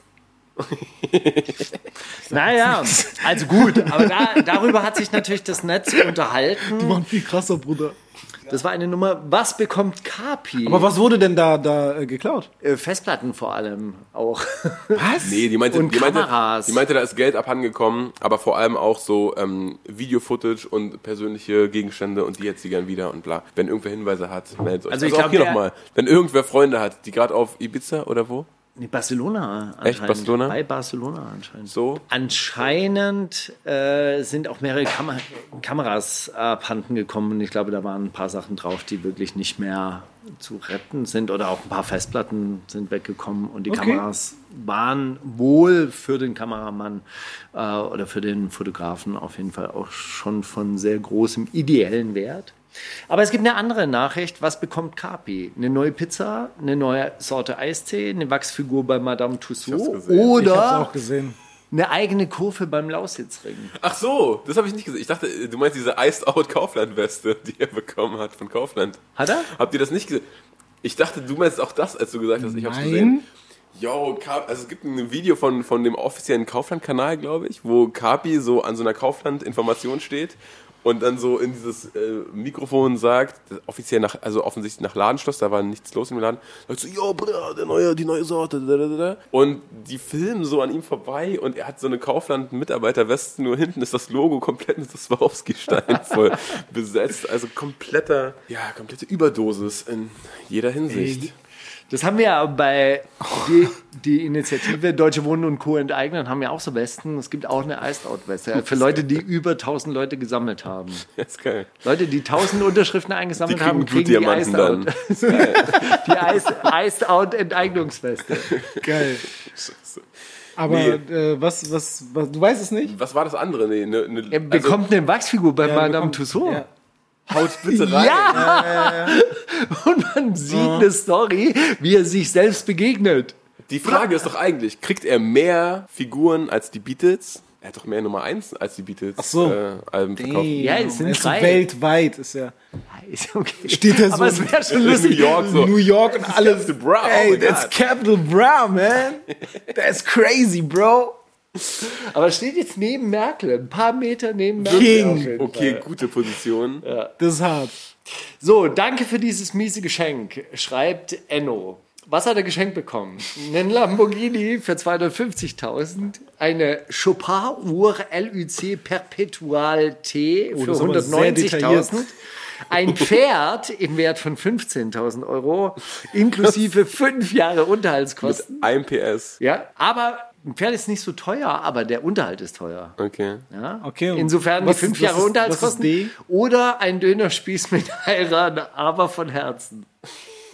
Naja, also gut, aber da, darüber hat sich natürlich das Netz unterhalten. Die waren viel krasser, Bruder. Das war eine Nummer. Was bekommt Kapi? Aber was wurde denn da, da äh, geklaut? Äh, Festplatten vor allem auch. Was? Nee, die meinte, Und die, meinte, die meinte, da ist Geld abhandengekommen, aber vor allem auch so ähm, Video-Footage und persönliche Gegenstände und die jetzt sie gern wieder und bla. Wenn irgendwer Hinweise hat, meldet euch. Also ich auch glaub, hier nochmal. Wenn irgendwer Freunde hat, die gerade auf Ibiza oder wo? Nee, Barcelona anscheinend. Echt, Barcelona? Bei Barcelona anscheinend. So? Anscheinend äh, sind auch mehrere Kam Kameras abhanden gekommen und ich glaube, da waren ein paar Sachen drauf, die wirklich nicht mehr zu retten sind oder auch ein paar Festplatten sind weggekommen und die Okay. Kameras waren wohl für den Kameramann äh, oder für den Fotografen auf jeden Fall auch schon von sehr großem ideellen Wert. Aber es gibt eine andere Nachricht. Was bekommt Capi? Eine neue Pizza, eine neue Sorte Eistee, eine Wachsfigur bei Madame Tussauds gesehen. Ich hab's oder auch gesehen. eine eigene Kurve beim Lausitzring. Ach so, das habe ich nicht gesehen. Ich dachte, du meinst diese Iced Out Kaufland-Weste, die er bekommen hat von Kaufland. Hat er? Habt ihr das nicht gesehen? Ich dachte, du meinst auch das, als du gesagt hast, ich hab's Nein. gesehen. Yo, also es gibt ein Video von, von dem offiziellen Kaufland-Kanal, glaube ich, wo Kapi so an so einer Kaufland-Information steht und dann so in dieses äh, Mikrofon sagt, offiziell nach, also offensichtlich nach Ladenschluss, da war nichts los im Laden, sagt so, yo, Bruder, der neue, die neue Sorte, da, da, da, und die filmen so an ihm vorbei und er hat so eine Kaufland-Mitarbeiterweste, nur hinten ist das Logo komplett mit Swarovski-Stein voll besetzt, also kompletter, ja, komplette Überdosis in jeder Hinsicht. Das haben wir ja bei die, die Initiative Deutsche Wohnen und Co. enteignen, haben ja auch so Westen. Es gibt auch eine Iced Out Weste für Leute, die über 1000 Leute gesammelt haben. Das ist geil. Leute, die 1000 Unterschriften Die eingesammelt kriegen haben, kriegen die Blutdiamanten Iced dann. Out. Die Iced, Iced Out Enteignungsweste. Geil. Aber Nee. äh, was, was, was, du weißt es nicht? Was war das andere? Nee, ne, ne, Er bekommt eine Wachsfigur bei Ja, Madame bekommt- Tussauds. ja. Haut bitte rein. Ja! Und man sieht eine Story, wie er sich selbst begegnet. Die Frage ist doch eigentlich, kriegt er mehr Figuren als die Beatles? Er hat doch mehr Nummer 1 als die Beatles Ach so. äh, Alben verkauft. Ja, es sind drei. weltweit, ist ja. Ist okay. Steht da so Aber es wäre schon In New lustig. York so. New York und alles. Capital Bra, oh Ey, my that's God. Capital Bra, man. That's crazy, bro. Aber steht jetzt neben Merkel, ein paar Meter neben Merkel. King. auf jeden Okay, Fall. gute Position. Das ist hart. So, danke für dieses miese Geschenk, schreibt Enno. Was hat er geschenkt bekommen? Einen Lamborghini für 250.000, eine Chopin-Uhr LUC Perpetual T für aber sehr detailliert. 190.000. Ein Pferd im Wert von 15.000 Euro, inklusive fünf Jahre Unterhaltskosten. Ein PS. Ja, aber ein Pferd ist nicht so teuer, aber der Unterhalt ist teuer. Okay. Ja? Okay, Insofern was- die fünf Jahre ist- Unterhaltskosten oder ein Dönerspieß mit Heirat, aber von Herzen.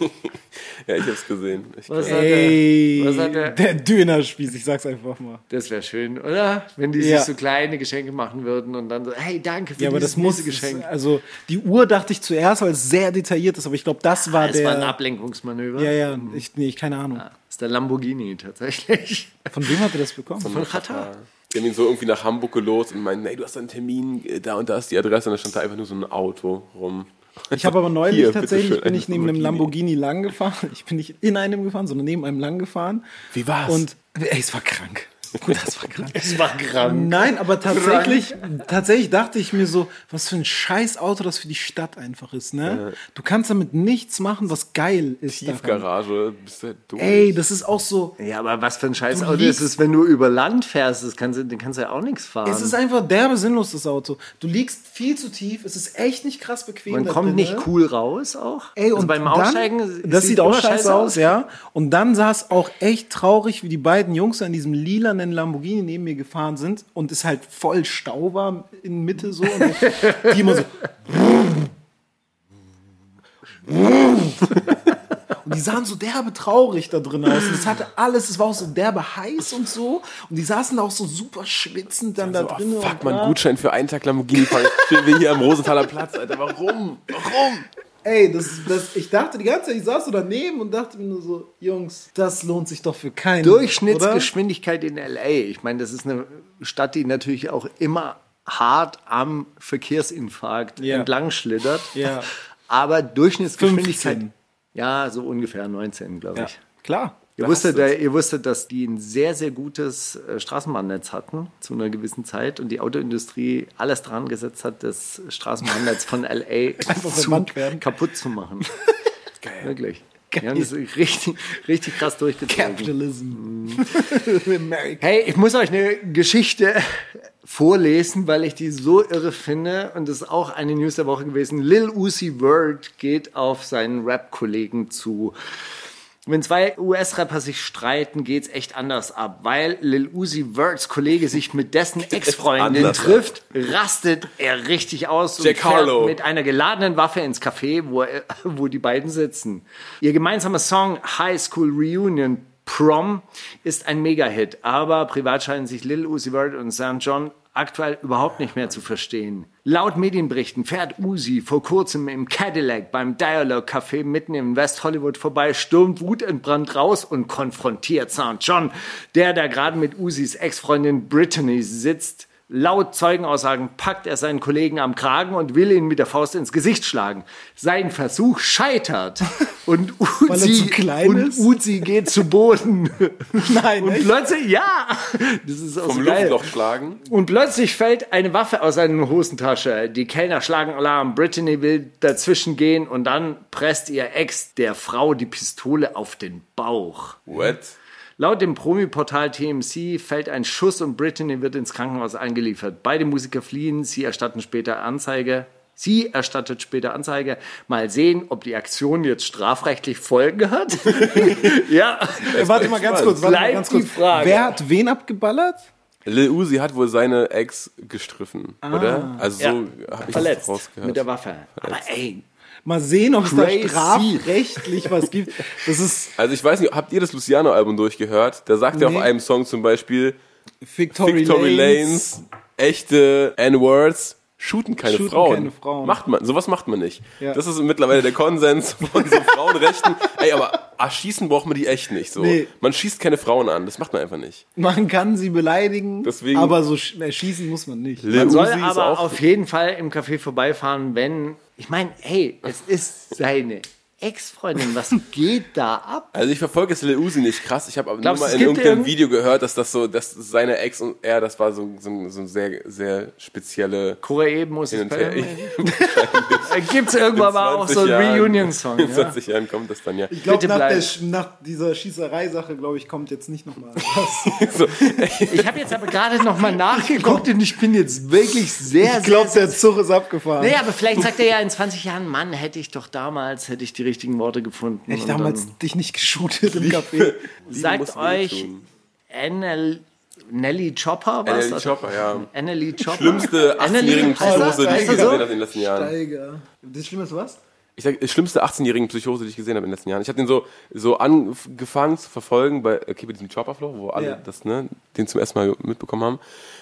Ja, ich hab's gesehen. Ich Was hat Ey, Was hat er- der Dönerspieß, ich sag's einfach mal. Das wäre schön, oder? Wenn die Ja. sich so kleine Geschenke machen würden und dann so, hey, danke für Ja, aber das muss, Geschenk. also die Uhr dachte ich zuerst, weil es sehr detailliert ist, aber ich glaube, das war Es der. war ein Ablenkungsmanöver. ja, ja, ich, nee, ich keine Ahnung. Das ist der Lamborghini tatsächlich. Von wem hat er das bekommen? Von Qatar. Die haben ihn so irgendwie nach Hamburg gelost und meinten, hey, du hast einen Termin, äh, da und da ist die Adresse und da stand da einfach nur so ein Auto rum. Ich habe aber neulich Hier, tatsächlich bin ich neben einem Lamborghini lang gefahren. Ich bin nicht in einem gefahren, sondern neben einem lang gefahren. Wie war's? Und ey, es war krank. Das war krank. Es war krank. Nein, aber tatsächlich, tatsächlich dachte ich mir so, was für ein scheiß Auto das für die Stadt einfach ist, ne? Du kannst damit nichts machen, was geil ist. daran. Tiefgarage, bist du durch. Ey, das ist auch so, Ja, aber was für ein scheiß Auto ist es, wenn du über Land fährst? Das kannst du, den kannst du ja auch nichts fahren. es ist einfach derbe sinnlos, das Auto. Du liegst viel zu tief, es ist echt nicht krass bequem. Man kommt nicht ne? cool raus auch. Ey, also und beim dann, Aussteigen. das sieht auch scheiße aus, ja. Und dann sah es auch echt traurig, wie die beiden Jungs an diesem lilanen Lamborghini neben mir gefahren sind und es halt voll Stau war in Mitte so. Und die immer so. Und die sahen so derbe traurig da drin aus. Und es hatte alles, es war auch so derbe heiß und so. Und die saßen da auch so super schwitzend dann da So, drin. oh, fuck, man. Gutschein für einen Tag Lamborghini fahren. Wir hier am Rosenthaler Platz, Alter. Warum? Warum? Ey, das, das, ich dachte die ganze Zeit, ich saß so daneben und dachte mir nur so, Jungs, das lohnt sich doch für keinen. oder? Durchschnittsgeschwindigkeit in LA. Ich meine, das ist eine Stadt, die natürlich auch immer hart am Verkehrsinfarkt Ja. entlang schlittert. Ja. Aber Durchschnittsgeschwindigkeit. 15. Ja, so ungefähr 19, glaube Ja, ich. klar. Ihr wusstet, ihr wusstet, dass die ein sehr, sehr gutes äh, Straßenbahnnetz hatten zu einer gewissen Zeit und die Autoindustrie alles dran gesetzt hat, das Straßenbahnnetz von LA zu, kaputt zu machen. Geil. Wirklich. Die haben das richtig, richtig krass durchgezogen. Capitalism. America. Hey, ich muss euch eine Geschichte vorlesen, weil ich die so irre finde. Und das ist auch eine News der Woche gewesen. Lil Uzi Vert geht auf seinen Rap-Kollegen zu. Wenn zwei US-Rapper sich streiten, geht's echt anders ab, weil Lil Uzi Verts Kollege sich mit dessen Ex-Freundin trifft, rastet er richtig aus und Jack fährt mit einer geladenen Waffe ins Café, wo, er, wo die beiden sitzen. Ihr gemeinsamer Song High School Reunion Prom ist ein Mega-Hit, aber privat scheinen sich Lil Uzi Vert und St. John aktuell überhaupt nicht mehr zu verstehen. Laut Medienberichten fährt Uzi vor kurzem im Cadillac beim Dialogue Café mitten im West Hollywood vorbei, stürmt wutentbrannt raus und konfrontiert St. John, der da gerade mit Uzis Ex-Freundin Brittany sitzt. Laut Zeugenaussagen packt er seinen Kollegen am Kragen und will ihn mit der Faust ins Gesicht schlagen. Sein Versuch scheitert und er Uzi, zu klein und ist? Uzi geht zu Boden. Nein, Und echt? plötzlich, ja, das ist auch Vom so geil. Luftloch schlagen. Und plötzlich fällt eine Waffe aus seiner Hosentasche. Die Kellner schlagen Alarm. Brittany will dazwischen gehen und dann presst ihr Ex der Frau die Pistole auf den Bauch. What? Laut dem Promi-Portal TMC fällt ein Schuss und Brittany wird ins Krankenhaus eingeliefert. Beide Musiker fliehen, sie erstatten später Anzeige. Sie erstattet später Anzeige. Mal sehen, ob die Aktion jetzt strafrechtlich Folgen hat. ja. Äh, warte mal ganz kurz, warte mal ganz die kurz. Frage. Wer hat wen abgeballert? Lil Uzi hat wohl seine Ex gestriffen, oder? Also so Ja. habe ich Verletzt das rausgehört. mit der Waffe. Aber ey, Mal sehen, ob es da strafrechtlich was gibt. Das ist Also ich weiß nicht, habt ihr das Luciano-Album durchgehört? Da sagt er Nee. auf einem Song zum Beispiel, Victory, Victory Lanes. Lanes, echte N-Words, shooten keine, Shooten Frauen. keine Frauen. Macht man, sowas macht man nicht. Ja. Das ist mittlerweile der Konsens von so Frauenrechten. Ey, aber erschießen braucht man die echt nicht so. Nee. Man schießt keine Frauen an, das macht man einfach nicht. Man kann sie beleidigen, Deswegen- aber so sch- schießen muss man nicht. Lil man soll aber auch auf jeden Fall im Café vorbeifahren, wenn. Ich meine, hey, es ist seine Ex-Freundin? Was geht da ab? Also ich verfolge jetzt Lil Uzi nicht krass. Ich habe aber nur mal in irgendeinem irgend- Video gehört, dass das so, dass seine Ex und er, das war so, so, so eine sehr, sehr spezielle Korea muss es. Gibt es irgendwann mal auch so einen Reunion-Song? In Ja? 20 Jahren kommt das dann ja. Ich glaube, nach, nach dieser Schießerei-Sache, glaube ich, kommt jetzt nicht nochmal was. So, Ich habe jetzt aber gerade noch mal nachgeguckt und ich bin jetzt wirklich sehr, Ich glaube, sehr, der Zug ist abgefahren. Nee, aber vielleicht sagt er ja in 20 Jahren, Mann, hätte ich doch damals, hätte ich die richtigen Worte gefunden. Hätte ich Und damals dann dich nicht geshootet im Café. Liebe sagt euch. NL, Nelly Chopper was? NLE Chopper, ja. Anneli Chopper. Schlimmste Anneli- 18-jährigen heißt er- Psychose, die ich gesehen so? habe in den letzten Jahren. Steiger. Das Schlimme ist was? Ich sag, schlimmste 18-jährigen Psychose, die ich gesehen habe in den letzten Jahren. Ich habe den so, so angefangen zu verfolgen bei, okay, bei diesem Chopperflow, wo alle Ja. das, ne, den zum ersten Mal mitbekommen haben.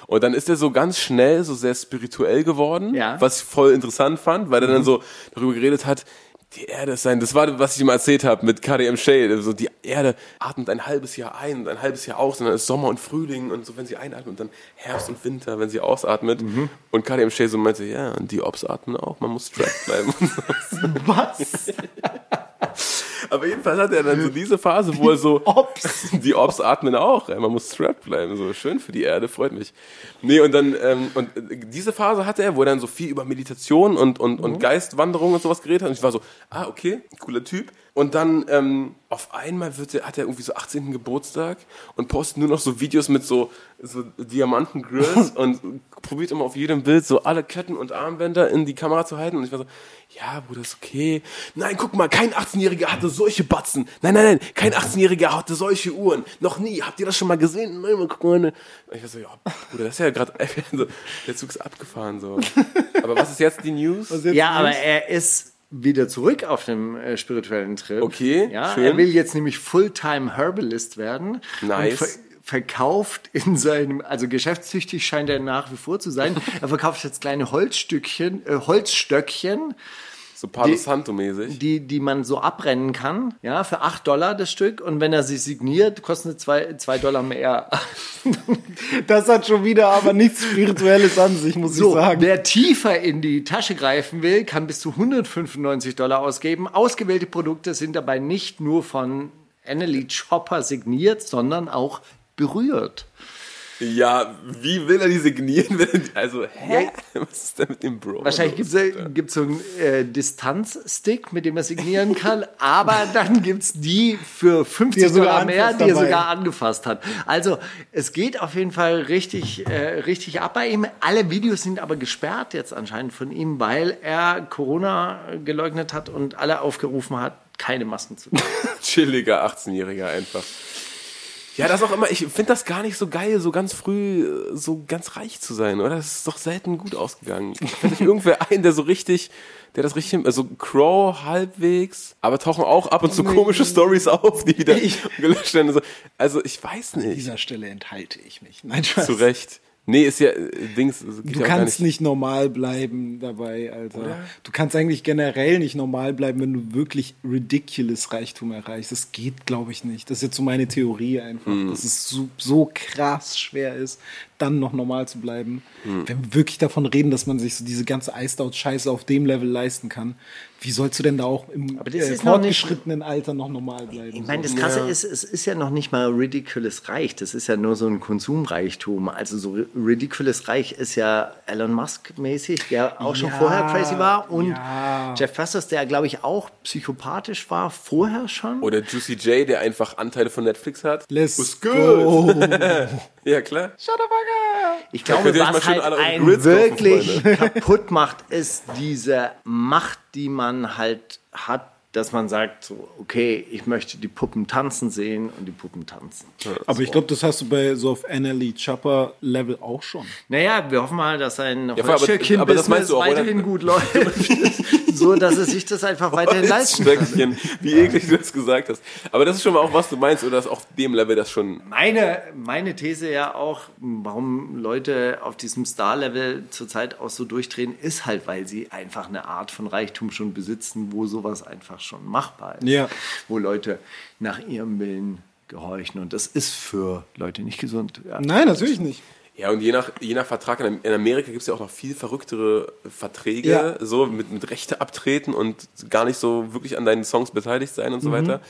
Und dann ist er so ganz schnell so sehr spirituell geworden, Ja. was ich voll interessant fand, weil er dann so darüber geredet hat, die Erde ist sein, das war, was ich ihm erzählt habe mit KDM Shade, so die Erde atmet ein halbes Jahr ein und ein halbes Jahr aus und dann ist Sommer und Frühling und so, wenn sie einatmet und dann Herbst und Winter, wenn sie ausatmet. Und KDM Shade so meinte, ja, und die Ops atmen auch, man muss strapped bleiben. Was? Aber jedenfalls hat er dann so diese Phase, wo er so Ops. die Ops atmen auch, man muss strapped bleiben, so schön für die Erde, freut mich. Nee, und dann ähm, und äh, diese Phase hatte er, wo er dann so viel über Meditation und und und Geistwanderung und sowas geredet hat und ich war so, ah, okay, cooler Typ. Und dann ähm, auf einmal wird er, hat er irgendwie so 18. Geburtstag und postet nur noch so Videos mit so, so Diamanten-Grills und probiert immer auf jedem Bild so alle Ketten und Armbänder in die Kamera zu halten. Und ich war so, ja, Bruder, ist okay. Nein, guck mal, kein 18-Jähriger hatte solche Batzen. Nein, nein, nein, kein 18-Jähriger hatte solche Uhren. Noch nie. Habt ihr das schon mal gesehen? Nein, mal guck mal. Und ich war so, ja, Bruder, das ist ja gerade, so, der Zug ist abgefahren, so. Aber was ist jetzt die News? Was jetzt Ja, News? aber er ist wieder zurück auf dem äh, spirituellen Trip. Okay, ja, schön. Er will jetzt nämlich Fulltime Herbalist werden. Nice. Verkauft in seinem, also geschäftstüchtig scheint er nach wie vor zu sein. Er verkauft jetzt kleine Holzstückchen, äh, Holzstöckchen, So Palo Santo-mäßig. die, die man so abbrennen kann, ja, für 8 Dollar das Stück. Und wenn er sie signiert, kostet es 2 zwei Dollar mehr. Das hat schon wieder aber nichts Spirituelles an sich, muss So, ich sagen. wer tiefer in die Tasche greifen will, kann bis zu 195 Dollar ausgeben. Ausgewählte Produkte sind dabei nicht nur von Annalie Chopper signiert, sondern auch berührt. Ja, wie will er die signieren? wenn- Also, hä? Was ist denn mit dem Bro? Wahrscheinlich gibt es so einen äh, Distanzstick, mit dem er signieren kann, aber dann gibt es die für 50 Die er sogar Dollar mehr, die er dabei. sogar angefasst hat. Also es geht auf jeden Fall richtig, äh, richtig ab bei ihm. Alle Videos sind aber gesperrt jetzt anscheinend von ihm, weil er Corona geleugnet hat und alle aufgerufen hat, keine Masken zu tragen. chilliger 18-Jähriger einfach. Ja, das auch immer, ich finde das gar nicht so geil, so ganz früh so ganz reich zu sein, oder? Das ist doch selten gut ausgegangen. Fällt euch irgendwer ein, der so richtig, der das richtig, also Crow halbwegs, aber tauchen auch ab und zu komische Stories auf, die wieder gelöscht werden. Also, also ich weiß An nicht. dieser Stelle enthalte ich mich. Nein, Spaß. Zu Recht. Nee, ist ja, äh, Dings, Du kannst nicht normal bleiben dabei, Alter. Du kannst eigentlich generell nicht normal bleiben, wenn du wirklich ridiculous Reichtum erreichst. Das geht, glaube ich, nicht. Das ist jetzt so meine Theorie einfach, Hm. dass es so, so krass schwer ist, dann noch normal zu bleiben. Hm. Wenn wir wirklich davon reden, dass man sich so diese ganze Iced-Out-Scheiße auf dem Level leisten kann, wie sollst du denn da auch im äh, ist noch nicht- fortgeschrittenen Alter noch normal bleiben? Ich meine, das Krasse ist, es ist ja noch nicht mal ridiculous reich. Das ist ja nur so ein Konsumreichtum. Also so ridiculous reich ist ja Elon Musk mäßig, der auch schon Ja, vorher crazy war. Und ja. Jeff Bezos, der glaube ich auch psychopathisch war, vorher schon. Oder Juicy J, der einfach Anteile von Netflix hat. Let's Was go. Ja, klar. Ich könnt glaube, mal was halt einen kaufen, wirklich kaputt macht, ist diese Macht, die man halt hat, dass man sagt, so, okay, ich möchte die Puppen tanzen sehen und die Puppen tanzen. Aber ich glaube, das hast du bei so auf NLE Chopper Level auch schon. Naja, wir hoffen mal, dass sein auch, oder? weiterhin gut läuft, so dass er sich das einfach weiterhin leisten kann. Wie eklig du das gesagt hast. Aber das ist schon mal auch, was du meinst, oder ist auf dem Level das schon Meine, meine These ja auch, warum Leute auf diesem Star-Level zurzeit auch so durchdrehen, ist halt, weil sie einfach eine Art von Reichtum schon besitzen, wo sowas einfach schon machbar ist. Ja. Wo Leute nach ihrem Willen gehorchen. Und das ist für Leute nicht gesund. Ja. Nein, natürlich nicht. Ja, und je nach, je nach Vertrag, in Amerika gibt es ja auch noch viel verrücktere Verträge, Ja. so mit, mit Rechte abtreten und gar nicht so wirklich an deinen Songs beteiligt sein und so weiter.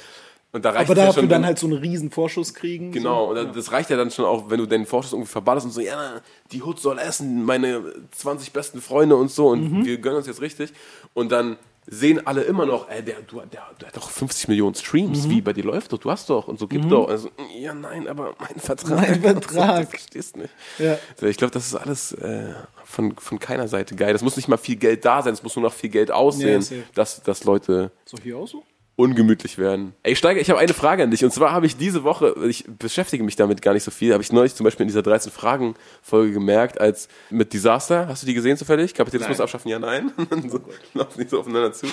Und da reicht Mhm. Aber es ja dafür schon, dann halt so einen riesen Vorschuss kriegen. Genau, und dann- das reicht ja dann schon auch, wenn du deinen Vorschuss irgendwie verballerst und so, ja, die Hood soll essen, meine 20 besten Freunde und so und Mhm. wir gönnen uns jetzt richtig. Und dann sehen alle immer noch, ey, der, du, der, der hat doch 50 Millionen Streams, Mhm. wie bei dir läuft doch, du hast doch und so gibt doch. Also, ja, nein, aber mein Vertrag. Mein Vertrag. Das verstehst nicht. Ja. Ich glaube, das ist alles äh, von, von keiner Seite geil. Es muss nicht mal viel Geld da sein, es muss nur noch viel Geld aussehen, Ja, dass, dass Leute doch hier auch so? Ungemütlich werden. Ey, Steiger, ich habe eine Frage an dich. Und zwar habe ich diese Woche, ich beschäftige mich damit gar nicht so viel, habe ich neulich zum Beispiel in dieser 13 Fragen-Folge gemerkt, als mit Disaster, hast du die gesehen zufällig? Kapitalismus abschaffen, ja, nein. so, laufen nicht so aufeinander zu.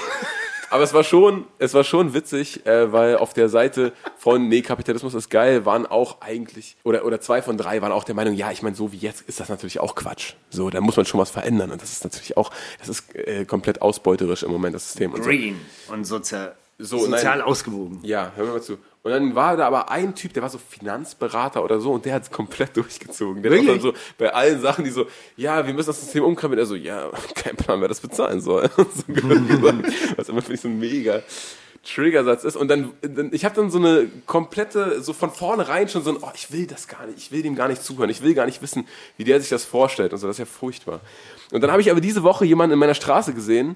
Aber es war schon, es war schon witzig, äh, weil auf der Seite von Nee, Kapitalismus ist geil, waren auch eigentlich, oder, oder zwei von drei waren auch der Meinung, ja, ich meine, so wie jetzt ist das natürlich auch Quatsch. So, da muss man schon was verändern. Und das ist natürlich auch, das ist äh, komplett ausbeuterisch im Moment, das System. Und so. Green und sozial, So, sozial nein. ausgewogen. Ja, hör mir mal zu. Und dann war da aber ein Typ, der war so Finanzberater oder so und der hat es komplett durchgezogen. Der hat auch dann so bei allen Sachen, die so, ja, wir müssen das System umkrempeln. Er so, ja, kein Plan, wer das bezahlen soll. so gesagt. Was immer finde ich so ein mega Triggersatz ist. Und dann, dann ich habe dann so eine komplette, so von vornherein schon so ein, oh, ich will das gar nicht, ich will dem gar nicht zuhören, ich will gar nicht wissen, wie der sich das vorstellt und so. Das ist ja furchtbar. Und dann habe ich aber diese Woche jemanden in meiner Straße gesehen,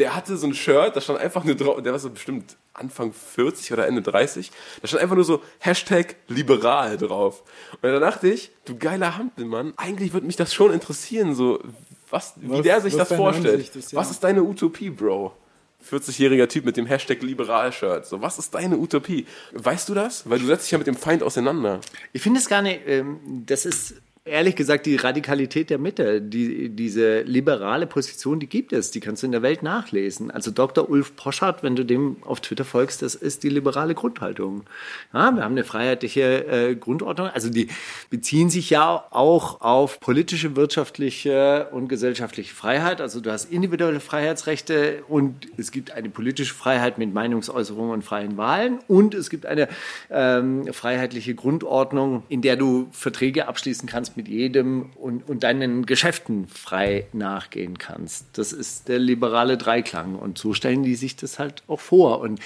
der hatte so ein Shirt, da stand einfach nur drauf, der war so bestimmt Anfang 40 oder Ende 30, da stand einfach nur so Hashtag liberal drauf. Und dann dachte ich, du geiler Hampelmann, eigentlich würde mich das schon interessieren, so, was, wie Was- der sich was das vorstellt. Ist, ja. Was ist deine Utopie, Bro? 40-jähriger Typ mit dem Hashtag Liberal-Shirt. So, was ist deine Utopie? Weißt du das? Weil du setzt dich ja mit dem Feind auseinander. Ich finde es gar nicht, ähm, das ist ehrlich gesagt die Radikalität der Mitte. Die, diese liberale Position, die gibt es, die kannst du in der Welt nachlesen. Also Dr. Ulf Poschardt, wenn du dem auf Twitter folgst, das ist die liberale Grundhaltung. Ja, wir haben eine freiheitliche äh, Grundordnung. Also die beziehen sich ja auch auf politische, wirtschaftliche und gesellschaftliche Freiheit. Also du hast individuelle Freiheitsrechte und es gibt eine politische Freiheit mit Meinungsäußerung und freien Wahlen und es gibt eine ähm, freiheitliche Grundordnung, in der du Verträge abschließen kannst mit jedem und, und deinen Geschäften frei nachgehen kannst. Das ist der liberale Dreiklang und so stellen die sich das halt auch vor. Und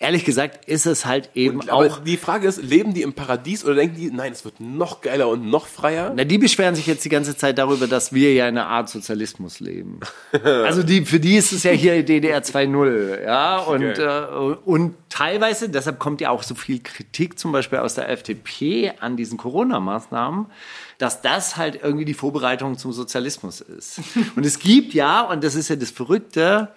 ehrlich gesagt ist es halt eben Aber auch die Frage ist, leben die im Paradies oder denken die, nein, es wird noch geiler und noch freier? Na, die beschweren sich jetzt die ganze Zeit darüber, dass wir ja in einer Art Sozialismus leben. Also die, für die ist es ja hier DDR 2.0, ja, und, äh, und teilweise, deshalb kommt ja auch so viel Kritik zum Beispiel aus der FDP an diesen Corona-Maßnahmen, dass das halt irgendwie die Vorbereitung zum Sozialismus ist. Und es gibt ja, und das ist ja das Verrückte,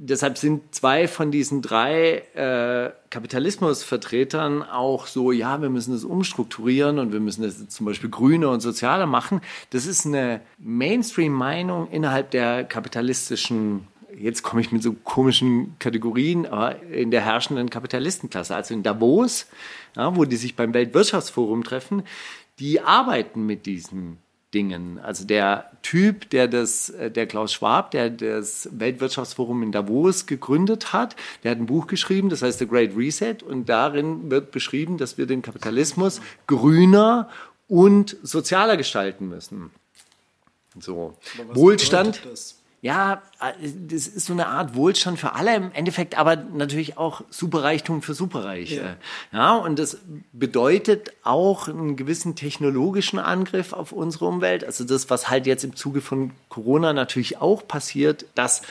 Deshalb sind zwei von diesen drei äh, Kapitalismusvertretern auch so, ja, wir müssen das umstrukturieren und wir müssen das zum Beispiel grüner und sozialer machen. Das ist eine Mainstream-Meinung innerhalb der kapitalistischen, jetzt komme ich mit so komischen Kategorien, aber in der herrschenden Kapitalistenklasse, also in Davos, ja, wo die sich beim Weltwirtschaftsforum treffen, die arbeiten mit diesen Dingen. Also der Typ, der das, äh, der Klaus Schwab, der das Weltwirtschaftsforum in Davos gegründet hat, der hat ein Buch geschrieben, das heißt The Great Reset, und darin wird beschrieben, dass wir den Kapitalismus grüner und sozialer gestalten müssen. So. Wohlstand. das? Ja, äh, das ist so eine Art Wohlstand für alle im Endeffekt, aber natürlich auch Superreichtum für Superreiche. Ja. und das bedeutet auch einen gewissen technologischen Angriff auf unsere Umwelt. Also das, was halt jetzt im Zuge von Corona natürlich auch passiert, dass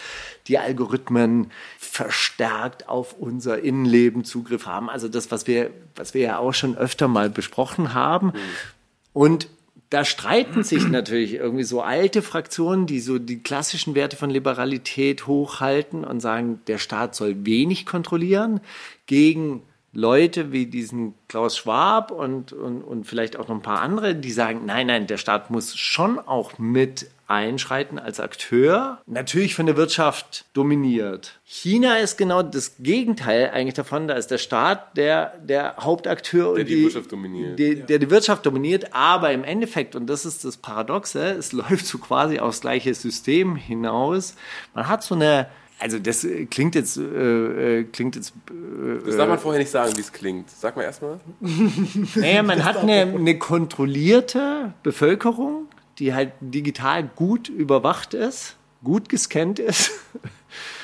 die Algorithmen verstärkt auf unser Innenleben Zugriff haben. Also das, was wir, was wir ja auch schon öfter mal besprochen haben. Und da streiten sich natürlich irgendwie so alte Fraktionen, die so die klassischen Werte von Liberalität hochhalten und sagen, der Staat soll wenig kontrollieren, gegen Leute wie diesen Klaus Schwab und, und, und vielleicht auch noch ein paar andere, die sagen, nein, nein, der Staat muss schon auch mit einschreiten als Akteur, natürlich von der Wirtschaft dominiert. China ist genau das Gegenteil eigentlich davon. Da ist der Staat der, der Hauptakteur Der und die Wirtschaft dominiert. Die, Der die Wirtschaft dominiert, aber im Endeffekt, und das ist das Paradoxe, es läuft so quasi aufs gleiche System hinaus. Man hat so eine also das äh, klingt jetzt, äh, äh, klingt jetzt, Das darf man vorher nicht sagen, wie es klingt. Sag mal erstmal. naja, man hat eine, eine kontrollierte Bevölkerung, die halt digital gut überwacht ist, gut gescannt ist,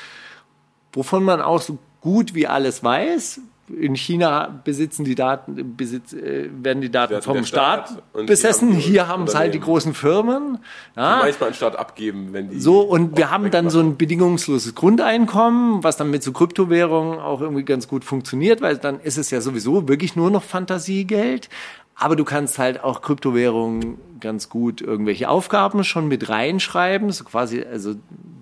wovon man auch so gut wie alles weiß. In China besitzen die Daten, besitz, äh, werden die Daten vom Staat, Staat besessen. hier haben die es halt die großen Firmen. Ja. Manchmal anstatt abgeben, wenn die. So, und wir haben dann so wegmachen. ein bedingungsloses Grundeinkommen, was dann mit so Kryptowährungen auch irgendwie ganz gut funktioniert, weil dann ist es ja sowieso wirklich nur noch Fantasiegeld. Aber du kannst halt auch Kryptowährungen ganz gut irgendwelche Aufgaben schon mit reinschreiben. So quasi, also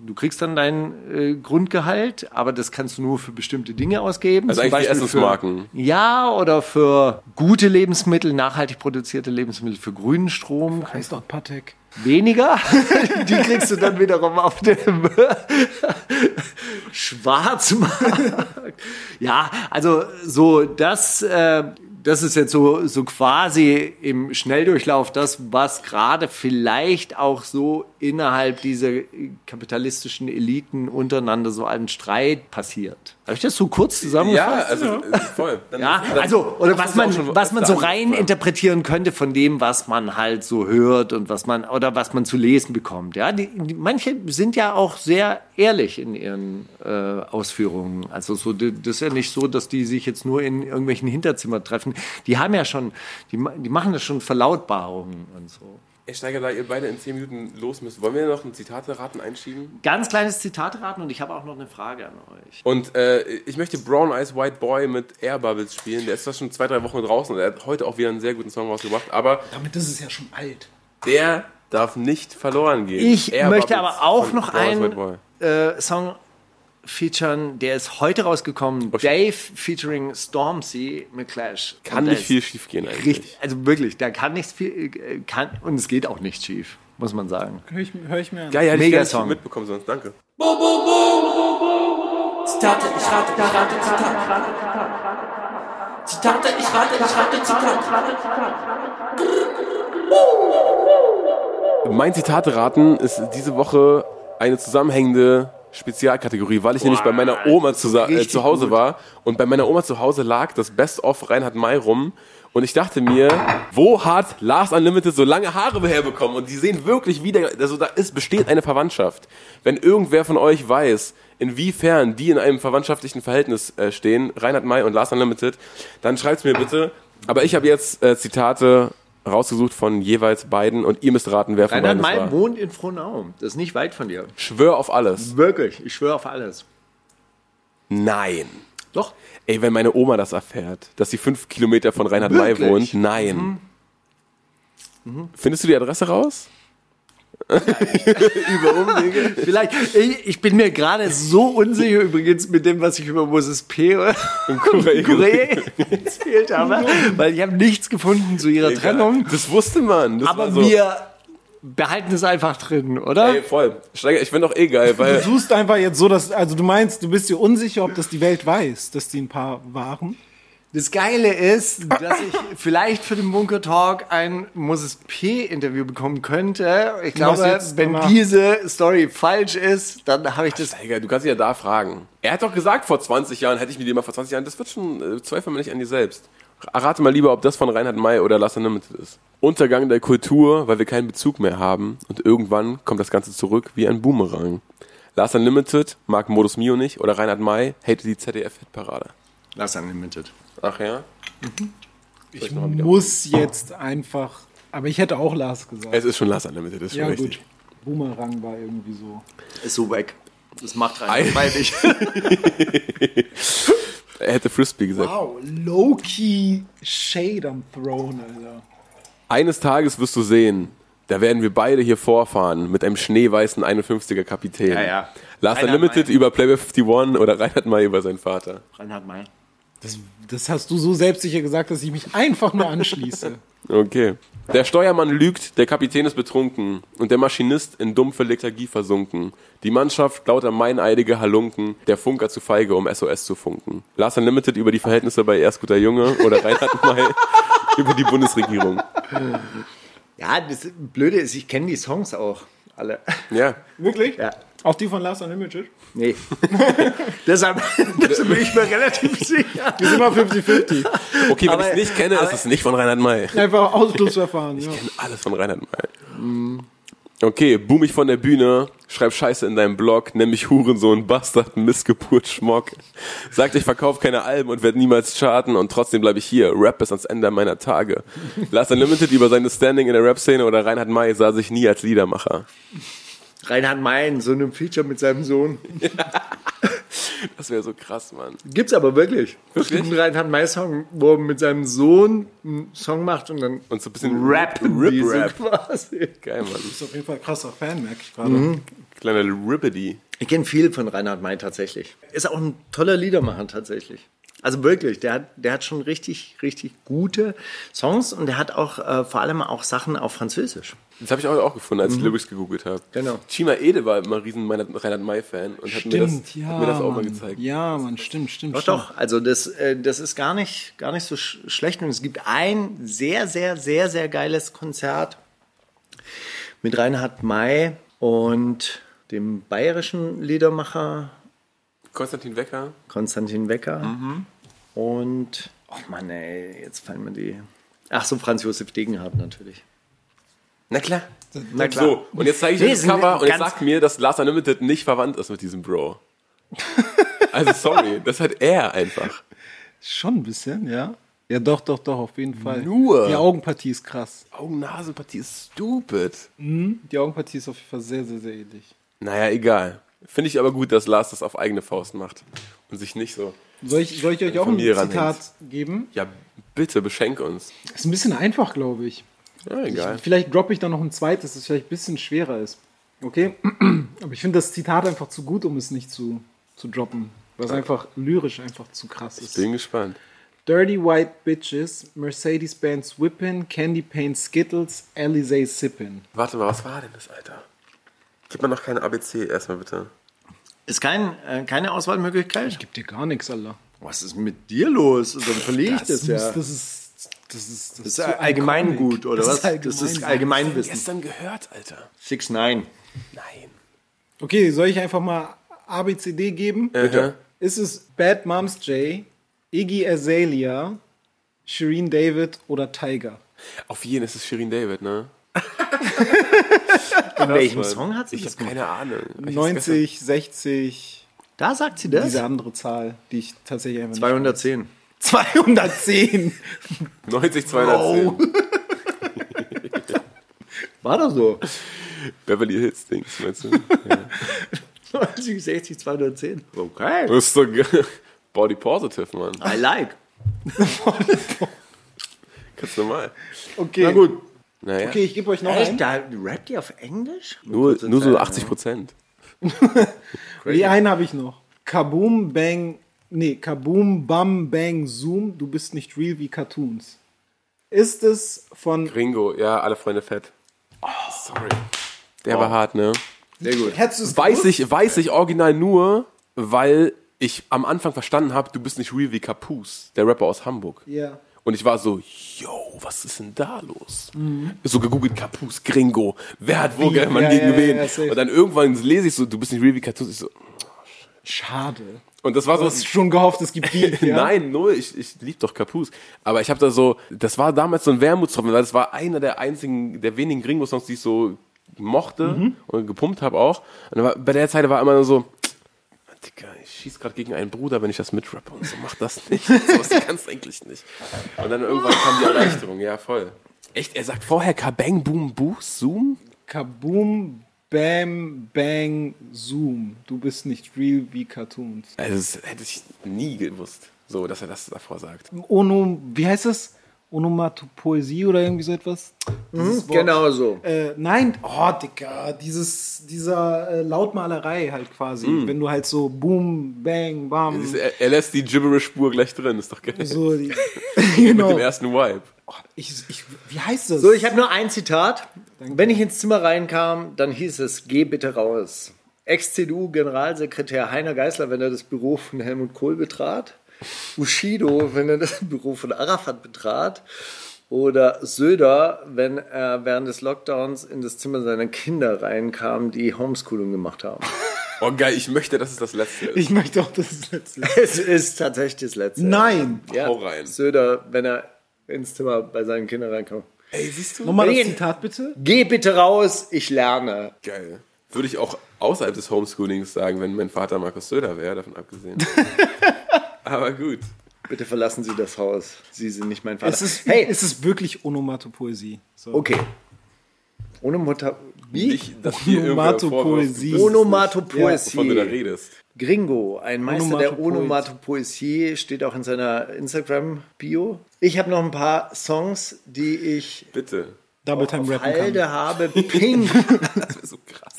du kriegst dann dein äh, Grundgehalt, aber das kannst du nur für bestimmte Dinge ausgeben. Also Zum eigentlich Beispiel Essensmarken. Für, ja, oder für gute Lebensmittel, nachhaltig produzierte Lebensmittel, für grünen Strom. Heißt doch Patek. Weniger. Die kriegst du dann wiederum auf dem Schwarzmarkt. Ja, also so das, äh, das ist jetzt so, so quasi im Schnelldurchlauf das, was gerade vielleicht auch so innerhalb dieser kapitalistischen Eliten untereinander so an Streit passiert. Habe ich das so kurz zusammengefasst? Ja, also äh, voll. Dann- Ja, dann also, oder was man, schon was man so rein angesprochen. interpretieren könnte von dem, was man halt so hört und was man, oder was man zu lesen bekommt. Ja, die, die, manche sind ja auch sehr ehrlich in ihren äh, Ausführungen. Also so, das ist ja nicht so, dass die sich jetzt nur in irgendwelchen Hinterzimmern treffen. Die haben ja schon, die, die machen das schon Verlautbarungen und so. Ey, Steiger, da ihr beide in 10 Minuten los müsst, wollen wir noch ein Zitate-Raten einschieben? Ganz kleines Zitat raten und ich habe auch noch eine Frage an euch. Und äh, ich möchte Brown Eyes White Boy mit Air Bubbles spielen. Der ist zwar schon zwei, drei Wochen draußen und er hat heute auch wieder einen sehr guten Song rausgebracht, aber Damit ist es ja schon alt. der darf nicht verloren gehen. Ich Air möchte Bubbles aber auch noch einen. Äh, Song featuren, der ist heute rausgekommen. Oh. Dave featuring Stormzy mit Clash. Kann nicht viel schief gehen eigentlich. Richtig, also wirklich, da kann nichts viel, äh, kann, und es geht auch nicht schief, muss man sagen. Hör ich, hör ich mir an. Geil, hätte ich Mega Song. mitbekommen sonst. Danke. Zitate, ich rate, ich rate, Zitate. Zitate, ich rate, ich rate, Zitate. Mein Zitate-Raten ist diese Woche eine zusammenhängende Spezialkategorie, weil ich nämlich bei meiner Oma zu, äh, zu Hause gut. war und bei meiner Oma zu Hause lag das Best-of Reinhard May rum und ich dachte mir, wo hat Lars Unlimited so lange Haare herbekommen und die sehen wirklich wieder, also da ist, besteht eine Verwandtschaft. Wenn irgendwer von euch weiß, inwiefern die in einem verwandtschaftlichen Verhältnis äh, stehen, Reinhard May und Lars Unlimited, dann schreibt's mir bitte. Aber ich habe jetzt äh, Zitate rausgesucht von jeweils beiden und ihr müsst raten, wer von Reinhard beiden es war. Wohnt in Frohnau. Das ist nicht weit von dir. Schwör auf alles. Wirklich, ich schwöre auf alles. Nein. Doch. Ey, wenn meine Oma das erfährt, dass sie fünf Kilometer von Reinhard May Wirklich? wohnt, nein. Findest du die Adresse raus? Über Umwege? Vielleicht, ich, ich bin mir gerade so unsicher übrigens mit dem, was ich über Moses P. und Korea erzählt habe, weil ich habe nichts gefunden zu ihrer Trennung. Das wusste man. Das war Aber so, wir behalten es einfach drin, oder? Ey, voll. Steiger, ich finde doch eh geil, Du weil. suchst einfach jetzt so, dass, also du meinst, du bist dir unsicher, ob das die Welt weiß, dass die ein Paar waren. Das Geile ist, dass ich vielleicht für den Bunker Talk ein Moses P. Interview bekommen könnte. Ich glaube, wenn diese Story falsch ist, dann habe ich das. Steiger, du kannst ihn ja da fragen. Er hat doch gesagt, vor 20 Jahren, hätte ich mir die mal vor 20 Jahren, das wird schon, äh, zweifel nicht an dir selbst. Rate mal lieber, ob das von Reinhard May oder Last Unlimited ist. Untergang der Kultur, weil wir keinen Bezug mehr haben und irgendwann kommt das Ganze zurück wie ein Boomerang. Last Unlimited mag Modus Mio nicht oder Reinhard May hatet die ZDF-Hitparade. Lass Unlimited. Ach ja? Ich muss jetzt einfach, aber ich hätte auch Lars gesagt. Es ist schon Last Unlimited, ist schon ja richtig. gut, Boomerang war irgendwie so. Ist so weg. Das macht Ei. rein. Weil ich. Er hätte Frisbee gesagt. Wow, low-key Shade am Throne, Alter. Eines Tages wirst du sehen, da werden wir beide hier vorfahren mit einem schneeweißen 51er Kapitän. Ja, ja. Last Reinhard Unlimited May. über Playboy 51 oder Reinhard May über seinen Vater. Reinhard May. Das, das hast du so selbstsicher gesagt, dass ich mich einfach nur anschließe. Okay. Der Steuermann lügt, der Kapitän ist betrunken und der Maschinist in dumpfe Lethargie versunken. Die Mannschaft lauter meineidige Halunken, der Funker zu feige, um SOS zu funken. Last Unlimited über die Verhältnisse bei Erst guter Junge oder Reinhard May über die Bundesregierung. Ja, das Blöde ist, ich kenne die Songs auch alle. Ja. Wirklich? Ja. Auch die von Last Unlimited? Nee. Deshalb das bin ich mir relativ sicher. Die sind immer 50-50. Okay, wenn ich es nicht kenne, aber- ist es nicht von Reinhard May. Einfach Ausschlussverfahren. Ja. Alles von Reinhard May. Okay, boom mich von der Bühne, schreib Scheiße in deinem Blog, nenn mich Hurensohn, Bastard, Missgeburt, Schmock. Sagt, ich verkaufe keine Alben und werde niemals charten und trotzdem bleibe ich hier. Rap bis ans Ende meiner Tage. Last Unlimited über seine Standing in der Rap-Szene oder Reinhard May sah sich nie als Liedermacher. Reinhard Mayen, so einem Feature mit seinem Sohn. Das wäre so krass, Mann. Gibt's aber wirklich. Es Wirklich? gibt einen Reinhard May-Song, wo er mit seinem Sohn einen Song macht und dann Und so ein bisschen rappen Rip, so Rap. quasi. Geil, Mann. Ist auf jeden Fall ein krasser Fan, merke ich gerade. Kleiner Rippedy. Ich kenne viel von Reinhard May tatsächlich. Ist auch ein toller Liedermacher tatsächlich. Also wirklich, der hat, der hat schon richtig, richtig gute Songs und der hat auch äh, vor allem auch Sachen auf Französisch. Das habe ich auch, auch gefunden, als ich Lyrics gegoogelt habe. Genau. Chima Ede war immer riesen Reinhard May-Fan und hat mir das, Stimmt, ja. hat mir das auch mal Mann. gezeigt. Ja, man, stimmt, stimmt. Doch, stimmt. doch. Also das, äh, das ist gar nicht, gar nicht so sch schlecht. Und es gibt ein sehr, sehr, sehr, sehr geiles Konzert mit Reinhard May und dem bayerischen Liedermacher Konstantin Wecker. Konstantin Wecker. Und, oh Mann, ey, jetzt fallen mir die. Ach so, Franz Josef Degenhardt natürlich. Na klar. Na klar. So, und jetzt zeige ich Nee, euch das sind Cover und jetzt sagt mir, dass Last Unlimited nicht verwandt ist mit diesem Bro. Also sorry, das hat er einfach. Schon ein bisschen, ja. Ja, doch, doch, doch, auf jeden Fall. Nur. Die Augenpartie ist krass. Augen-Nasen-Partie ist stupid. Die Augenpartie ist auf jeden Fall sehr, sehr, sehr ähnlich. Naja, egal. Finde ich aber gut, dass Lars das auf eigene Faust macht und sich nicht so. Soll ich, soll ich euch auch ein Zitat geben? Ja, bitte, beschenk uns. Ist ein bisschen einfach, glaube ich. Ja, egal. Vielleicht droppe ich dann noch ein zweites, das vielleicht ein bisschen schwerer ist. Okay? Aber ich finde das Zitat einfach zu gut, um es nicht zu, zu droppen. Was einfach lyrisch einfach zu krass ist. Bin gespannt. Dirty white bitches, Mercedes-Benz whippin', Candy Paint Skittles, Alizé sippin'. Warte mal, was war denn das, Alter? Gib mir noch keine ABC erstmal bitte. Ist kein, äh, keine Auswahlmöglichkeit? Gibt dir gar nichts, Alter. Was ist mit dir los? Dann verliere ich das, muss- ja. das Das ist, das ist, das ist ist Allgemeingut, oder Das was? ist Das ist. Allgemeinwissen. Gestern gehört, Alter. 6 9 Nein. Okay, soll ich einfach mal ABCD geben? Bitte. Ist es Bad Moms J, Iggy Azalea, Shireen David oder Tiger? Auf jeden ist es Shirin David, ne? In welchem. Song hat sie Ich das habe keine Ahnung. Ich hab's 90, 60, Da sagt sie das? diese andere Zahl, die ich tatsächlich einfach nicht 210. 210. gestern- 90, 210. War das so? Beverly Hills Dings, meinst du? 90, 60, 210. Okay. Das ist so Body Positive, Mann. I like. Ganz normal. Okay. Na gut. Naja. Okay, ich gebe euch noch Echt? einen. Da rappt ihr auf Englisch? Nur, nur so Zeit, 80 Prozent. Nee, einen habe ich noch. Kaboom Bang, nee, Kaboom Bam Bang Zoom, du bist nicht real wie Cartoons. Ist es von Gringo, ja, alle Freunde fett. Sorry. Der war hart, ne? Sehr gut. Hättest Weiß gewusst? ich, weiß ich original nur, weil ich am Anfang verstanden habe, du bist nicht real wie Capus, der Rapper aus Hamburg. Ja. Und ich war so, yo, was ist denn da los? So gegoogelt, Capus, Gringo, wer hat wo Wie? man Ja, gegen ja, wen? ja, und dann irgendwann lese ich so, du bist nicht real wie Cartoons. Ich so, Schade. und das war Du so, hast schon gehofft, es gibt Beef, ja? Nein, null. Ich, ich lieb doch Capus. Aber ich habe da so, das war damals so ein Wermutstropfen, weil das war einer der einzigen, der wenigen Gringo-Songs, die ich so mochte Mhm. und gepumpt habe auch. Und war, bei der Zeit war immer nur so, Digga, ich schieß gerade gegen einen Bruder, wenn ich das mitrappe und so, mach das nicht. So was kannst du eigentlich nicht. Und dann irgendwann kam die Erleichterung, ja voll. Echt, er sagt vorher Kabang, Boom, Boost, Zoom? Kaboom Bam Bang Zoom, du bist nicht real wie Cartoons. Also das hätte ich nie gewusst, so, dass er das davor sagt. Ono, wie heißt das? Onomatopoesie oder irgendwie so etwas? Wort. Genau so. Äh, nein, oh, Digga, dieses, dieser äh, Lautmalerei halt quasi. Wenn du halt so Boom, Bang, Bam, Er, er lässt die Gibberish-Spur gleich drin, ist doch geil. so die, Mit genau. dem ersten Vibe. Ich, ich, wie heißt das? So, ich habe nur ein Zitat. Wenn ich ins Zimmer reinkam, dann hieß es, geh bitte raus. Ex-CDU-Generalsekretär Heiner Geißler, wenn er das Büro von Helmut Kohl betrat. Bushido, wenn er das Büro von Arafat betrat. oder Söder, wenn er während des Lockdowns in das Zimmer seiner Kinder reinkam, die Homeschooling gemacht haben. Oh geil, ich möchte, dass es das letzte ist. Ich möchte auch, dass es letzte ist. es ist tatsächlich das letzte. Nein! Ja, Hau rein. Söder, wenn er ins Zimmer bei seinen Kindern reinkam. Ey, siehst du? Nochmal das? Zitat bitte. Geh bitte raus, ich lerne. Geil. Würde ich auch außerhalb des Homeschoolings sagen, wenn mein Vater Markus Söder wäre, davon abgesehen. Aber gut. Bitte verlassen Sie das Haus. Sie sind nicht mein Vater. Es ist, hey, es ist wirklich Onomatopoesie. So. okay. Mutter. Wie? Nicht, Onomatopoesie. Onomatopoesie. wovon du da redest. Gringo, ein Meister der. Onomatopoesie, steht auch in seiner Instagram-Bio. Ich habe noch ein paar Songs, die ich Bitte. Double Time auf rappen kann. Halde habe. Pink, Das wäre so krass.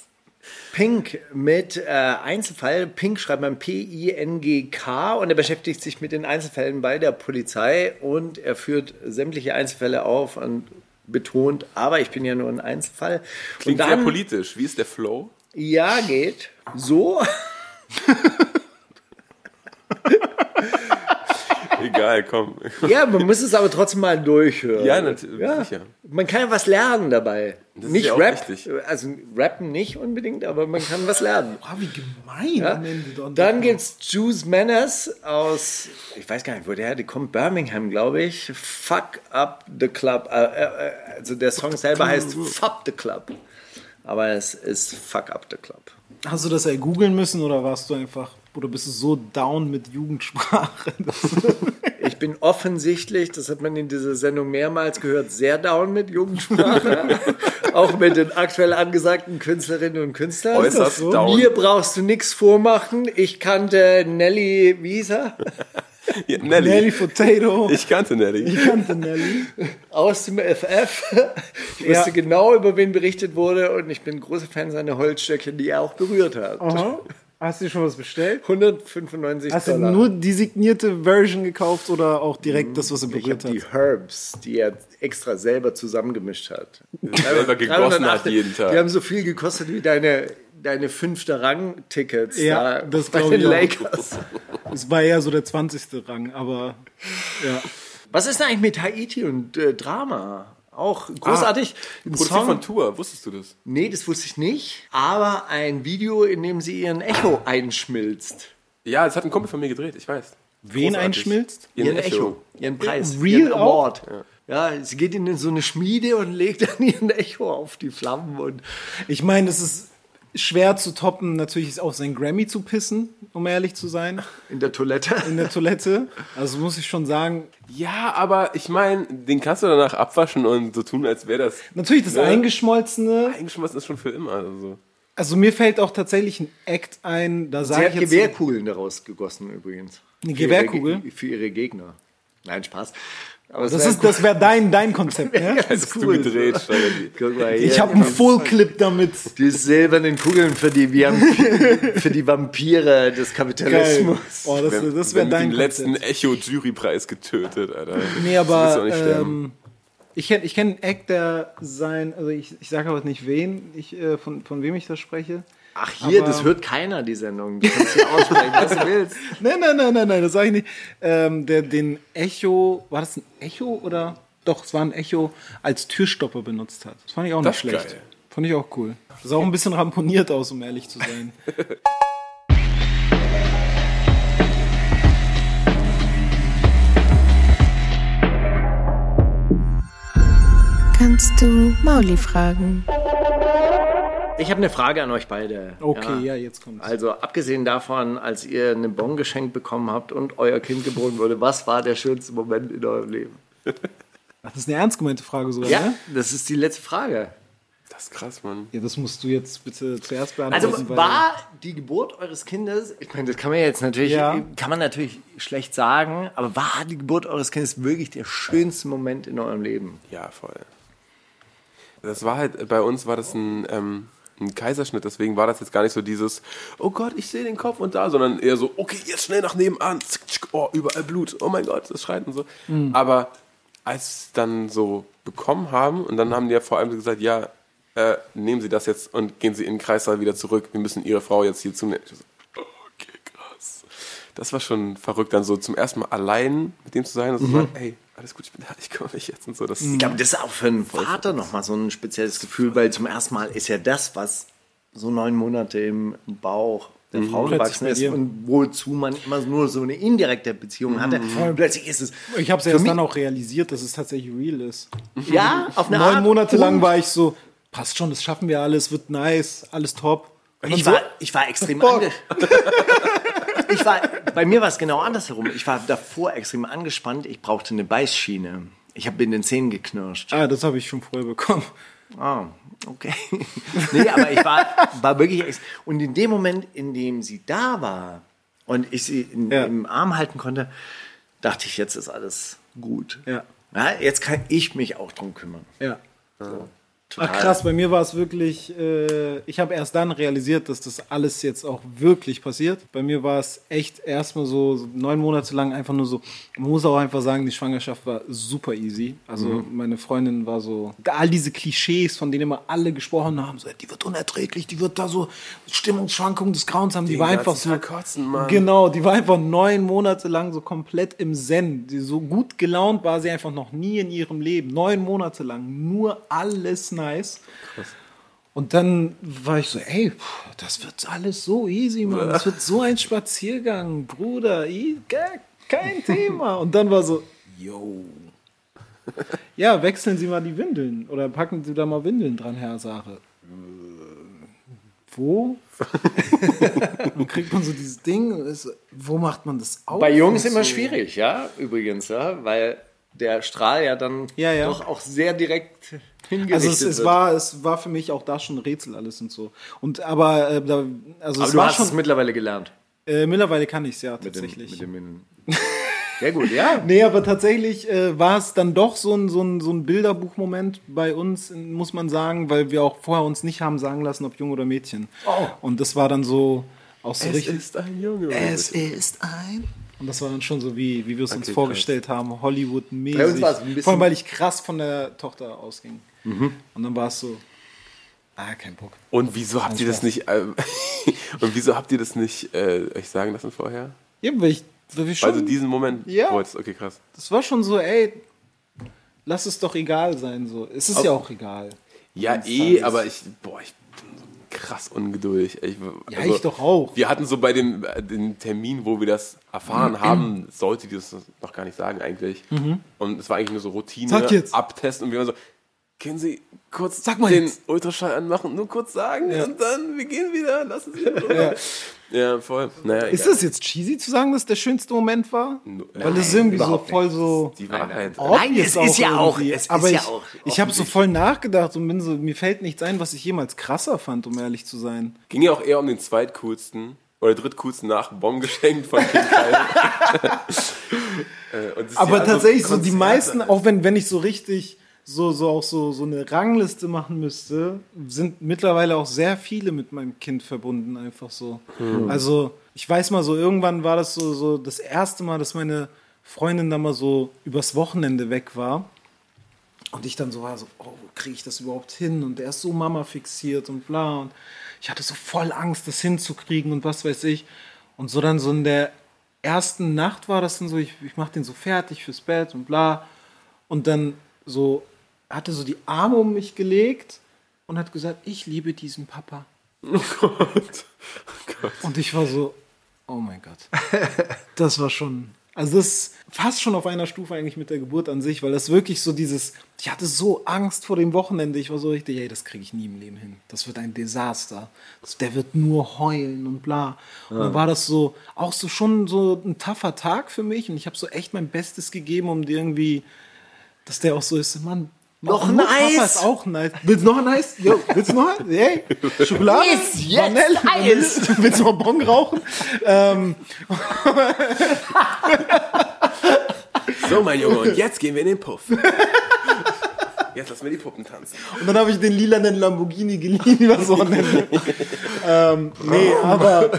Pink mit äh, Einzelfall. Pink schreibt man P-I-N-G-K und er beschäftigt sich mit den Einzelfällen bei der Polizei und er führt sämtliche Einzelfälle auf und betont, aber ich bin ja nur ein Einzelfall. Klingt und sehr dann, politisch. Wie ist der Flow? ja, geht so. Egal, komm. Ja, man muss es aber trotzdem mal durchhören. Ja, natürlich. Ja. Sicher. Man kann ja was lernen dabei. Das ist nicht ja auch Rap, wichtig. also Rappen nicht unbedingt, aber man kann was lernen. Ah, wie gemein. Don- Dann gibt's Juice Manners aus, ich weiß gar nicht, wo der her, die kommt Birmingham, glaube ich. Fuck up the club. Äh, äh, also der Song selber heißt Fuck the Club. Aber es ist Fuck up the Club. Hast du das ey googeln müssen oder warst du einfach, oder bist du so down mit Jugendsprache? Ich bin offensichtlich, das hat man in dieser Sendung mehrmals gehört, sehr down mit Jugendsprache. Auch mit den aktuell angesagten Künstlerinnen und Künstlern. Äußerst so? down. Mir brauchst du nichts vormachen. Ich kannte Nelly, wie hieß er? Ja, Nelly. Nelly Potato. Ich kannte Nelly. Ich kannte Nelly. aus dem FF. Ich wusste Ja. genau, über wen berichtet wurde und ich bin großer Fan seiner Holzstöckchen, die er auch berührt hat. Aha. Hast du dir schon was bestellt? 195 Hast du Dollar. nur die signierte Version gekauft oder auch direkt das, was er ich berührt die hat? Herbs, die er extra selber zusammengemischt hat. Selber gegossen hat 308 jeden Tag. Die haben so viel gekostet wie deine, deine fünfte Rang-Tickets Ja, da das bei den. Lakers. Es war eher so der 20. Rang, aber ja. Was ist denn eigentlich mit Haiti und äh, Drama? Auch großartig. Ein Produziert Song- von Tour, wusstest du das? Nee, das wusste ich nicht. Aber ein Video, in dem sie ihren Echo einschmilzt. Ja, das hat ein Kumpel von mir gedreht, ich weiß. Wen Großartig. einschmilzt? Ihren, Ihren Echo. Ihren Preis. Real ihren? Award. Ja. sie geht in so eine Schmiede und legt dann ihren Echo auf die Flammen und Ich meine, es ist schwer zu toppen, natürlich auf sein Grammy zu pissen, um ehrlich zu sein, in der Toilette. in der Toilette. Also muss ich schon sagen, Ja, aber ich meine, den kannst du danach abwaschen und so tun, als wäre das natürlich das Ja. Eingeschmolzene. eingeschmissen ist schon für immer. Also. Also mir fällt auch tatsächlich ein Act ein, da Sie sage hat ich jetzt... Gewehrkugeln daraus gegossen übrigens. Eine Für ihre Gewehrkugel? Für ihre Gegner. Nein, Spaß. Aber Das ist, das wäre dein, dein Konzept, ne? Hättest du gedreht, Steiger. Guck mal Ich habe einen Full-Clip damit. die silbernen Kugeln für die, Vamp- für die Vampire des Geil. Kapitalismus. Oh, das, das wäre dein den letzten. Echo-Jurypreis getötet, Alter. Nee, Das aber ähm, ich kenne ich kenn einen Act, der sein, also ich, ich sage aber nicht wen, ich, äh, von, von wem ich das spreche. Ach hier, Aber- das hört keiner, die Sendung. Du kannst hier aussprechen, was du willst. Nein, nein, nein, nein, nein, das sage ich nicht. Ähm, der den Echo, war das ein Echo oder? Doch, es war ein Echo, als Türstopper benutzt hat. Das fand ich auch Das nicht schlecht. geil. Fand ich auch cool. Das sah auch ein bisschen ramponiert aus, um ehrlich zu sein. Kannst du Mauli fragen? Ich habe eine Frage an euch beide. Okay, ja, jetzt kommt's. Also abgesehen davon, als ihr eine Bon geschenkt bekommen habt und euer Kind geboren wurde, was war der schönste Moment in eurem Leben? Das ist eine ernst gemeinte Frage sogar, Ja, ne? das ist die letzte Frage. Das ist krass, Mann. Ja, das musst du jetzt bitte zuerst Also beantworten. weil- war die Geburt eures Kindes, ich meine, das kann man jetzt natürlich, Ja. kann man natürlich schlecht sagen, aber war die Geburt eures Kindes wirklich der schönste Moment in eurem Leben? Ja, voll. Das war halt, bei uns war das ein, ähm, ein Kaiserschnitt, deswegen war das jetzt gar nicht so dieses, oh Gott, ich sehe den Kopf und da, sondern eher so, okay, jetzt schnell nach nebenan, oh, überall Blut, oh mein Gott, das schreit und so. Aber als dann so bekommen haben und dann haben die ja vor allem gesagt, ja, äh, nehmen Sie das jetzt und gehen Sie in den Kreissaal wieder zurück, wir müssen Ihre Frau jetzt hier zunehmen. So. Das war schon verrückt, dann so zum ersten Mal allein mit dem zu sein und zu sagen, hey, alles gut, ich bin da, ich kümmere mich jetzt und so. Das, Ich glaube, das ist auch für einen Vater nochmal so ein spezielles Gefühl, weil zum ersten Mal ist ja das, was so neun Monate im Bauch der Frau Plötzlich gewachsen ist und wozu man immer nur so eine indirekte Beziehung hatte. Und plötzlich ist es. Ich habe es erst dann auch realisiert, dass es tatsächlich real ist. Ja, auf eine Neun Art. Monate lang war ich so, passt schon, das schaffen wir alles, wird nice, alles top. Und Ich war, ich war extrem Bock. ich war, Bei mir war es genau andersherum. Ich war davor extrem angespannt. Ich brauchte eine Beißschiene. Ich habe in den Zähnen geknirscht. ah, das habe ich schon vorher bekommen. Ah, okay. nee, aber ich war, war wirklich. Und in dem Moment, in dem sie da war und ich sie in, Ja. im Arm halten konnte, dachte ich, jetzt ist alles gut. Ja. Ja, jetzt kann ich mich auch drum kümmern. Ja. Total. Ach krass, bei mir war es wirklich, äh, ich habe erst dann realisiert, dass das alles jetzt auch wirklich passiert. Bei mir war es echt erstmal so, so neun Monate lang einfach nur so, man muss auch einfach sagen, die Schwangerschaft war super easy. Also Mhm. meine Freundin war so, all diese Klischees, von denen immer alle gesprochen haben, so, die wird unerträglich, die wird da so Stimmungsschwankungen des Grauens haben, die Den war einfach so, kotzen, Mann. genau, die war einfach neun Monate lang so komplett im Zen. Die, so gut gelaunt war sie einfach noch nie in ihrem Leben. Neun Monate lang, nur alles nice. Und dann war ich so, ey, das wird alles so easy, Mann. Das wird so ein Spaziergang, Bruder. kein Thema. Und dann war so, yo. Ja, wechseln Sie mal die Windeln. Oder packen Sie da mal Windeln dran, Herr Sache. Wo? dann kriegt man so dieses Ding. ist wo macht man das auf? Bei Jungs immer so. schwierig, ja, übrigens, ja, weil der Strahl ja dann Ja, ja. doch auch sehr direkt Also es, es, war, es war für mich auch da schon ein Rätsel alles und so. Und aber äh, da, also Aber es du war hast schon es mittlerweile gelernt. äh, mittlerweile kann ich es ja Mit dem, tatsächlich. mit dem sehr gut, ja. Nee, aber tatsächlich äh, war es dann doch so ein, so ein, so ein Bilderbuchmoment bei uns, muss man sagen, weil wir auch vorher uns nicht haben sagen lassen, ob Jung oder Mädchen. Oh. Und das war dann so auch so es richtig. ist ein Junge. ist ein. Und das war dann schon so, wie, wie wir es uns Okay, vorgestellt haben, Hollywood-mäßig. Uns war es ein bisschen- Vor allem, weil ich krass von der Tochter ausging. Und dann war es so, ah, kein Bock. Und wieso habt ihr das nicht, äh, und wieso habt ihr das nicht äh, euch sagen lassen vorher? Ja, weil ich, weil wir schon, Also diesen Moment Ja. wolltest, okay, krass. das war schon so, ey, lass es doch egal sein. So. Es ist ja auch egal. Ja, eh, aber ich, boah, ich bin so krass ungeduldig. Ich, Ja, ich doch auch. Wir hatten so bei dem, äh, dem Termin, wo wir das erfahren haben, sollte die das noch gar nicht sagen eigentlich. Und es war eigentlich nur so Routine, abtesten und wir waren so, können Sie kurz Sag mal den jetzt. Ultraschall anmachen, nur kurz sagen und dann, wir gehen wieder, lassen Sie Ruhe. Ja, voll. Naja, Ist das jetzt cheesy zu sagen, dass der schönste Moment war? No- Weil das ist irgendwie so voll so. die Wahrheit. obvious es ist ja auch- es ist aber ja ich, auch ich habe so voll nachgedacht und bin so, mir fällt nichts ein, was ich jemals krasser fand, um ehrlich zu sein. Ging ja auch eher um den zweitcoolsten oder drittcoolsten nach Bomben geschenkt von King Kyle. Äh, ist Aber ja also tatsächlich so die meisten, auch wenn, wenn ich so richtig so, so auch so, so eine Rangliste machen müsste, sind mittlerweile auch sehr viele mit meinem Kind verbunden, einfach so. Also, ich weiß mal so, irgendwann war das so, so das erste Mal, dass meine Freundin da mal so übers Wochenende weg war. Und ich dann so war so, oh, kriege ich das überhaupt hin? Und der ist so Mama fixiert und bla. Und ich hatte so voll Angst, das hinzukriegen und was weiß ich. Und so dann so in der ersten Nacht war das dann so, ich, ich mache den so fertig fürs Bett und bla. Und dann so, hatte so die Arme um mich gelegt und hat gesagt, ich liebe diesen Papa. Oh Gott. Oh Gott. Und ich war so, oh mein Gott. Das war schon, also das ist fast schon auf einer Stufe eigentlich mit der Geburt an sich, weil das wirklich so dieses, ich hatte so Angst vor dem Wochenende, ich war so richtig, ey, das kriege ich nie im Leben hin. Das wird ein Desaster. Das, der wird nur heulen und bla. Und dann war das so, auch so schon so ein tougher Tag für mich und ich habe so echt mein Bestes gegeben, um dir irgendwie, dass der auch so ist, Mann, Noch ein Eis? ist auch nice. Willst du noch ein Eis? Jo, willst du noch ein? Hey, Schokolade? Iss jetzt Vanille? Eis. Willst du mal Bon rauchen? ähm, So, mein Junge, und jetzt gehen wir in den Puff. Jetzt lassen wir die Puppen tanzen. und dann habe ich den lilanen Lamborghini geliehen übers Wochenende. ähm, nee, aber,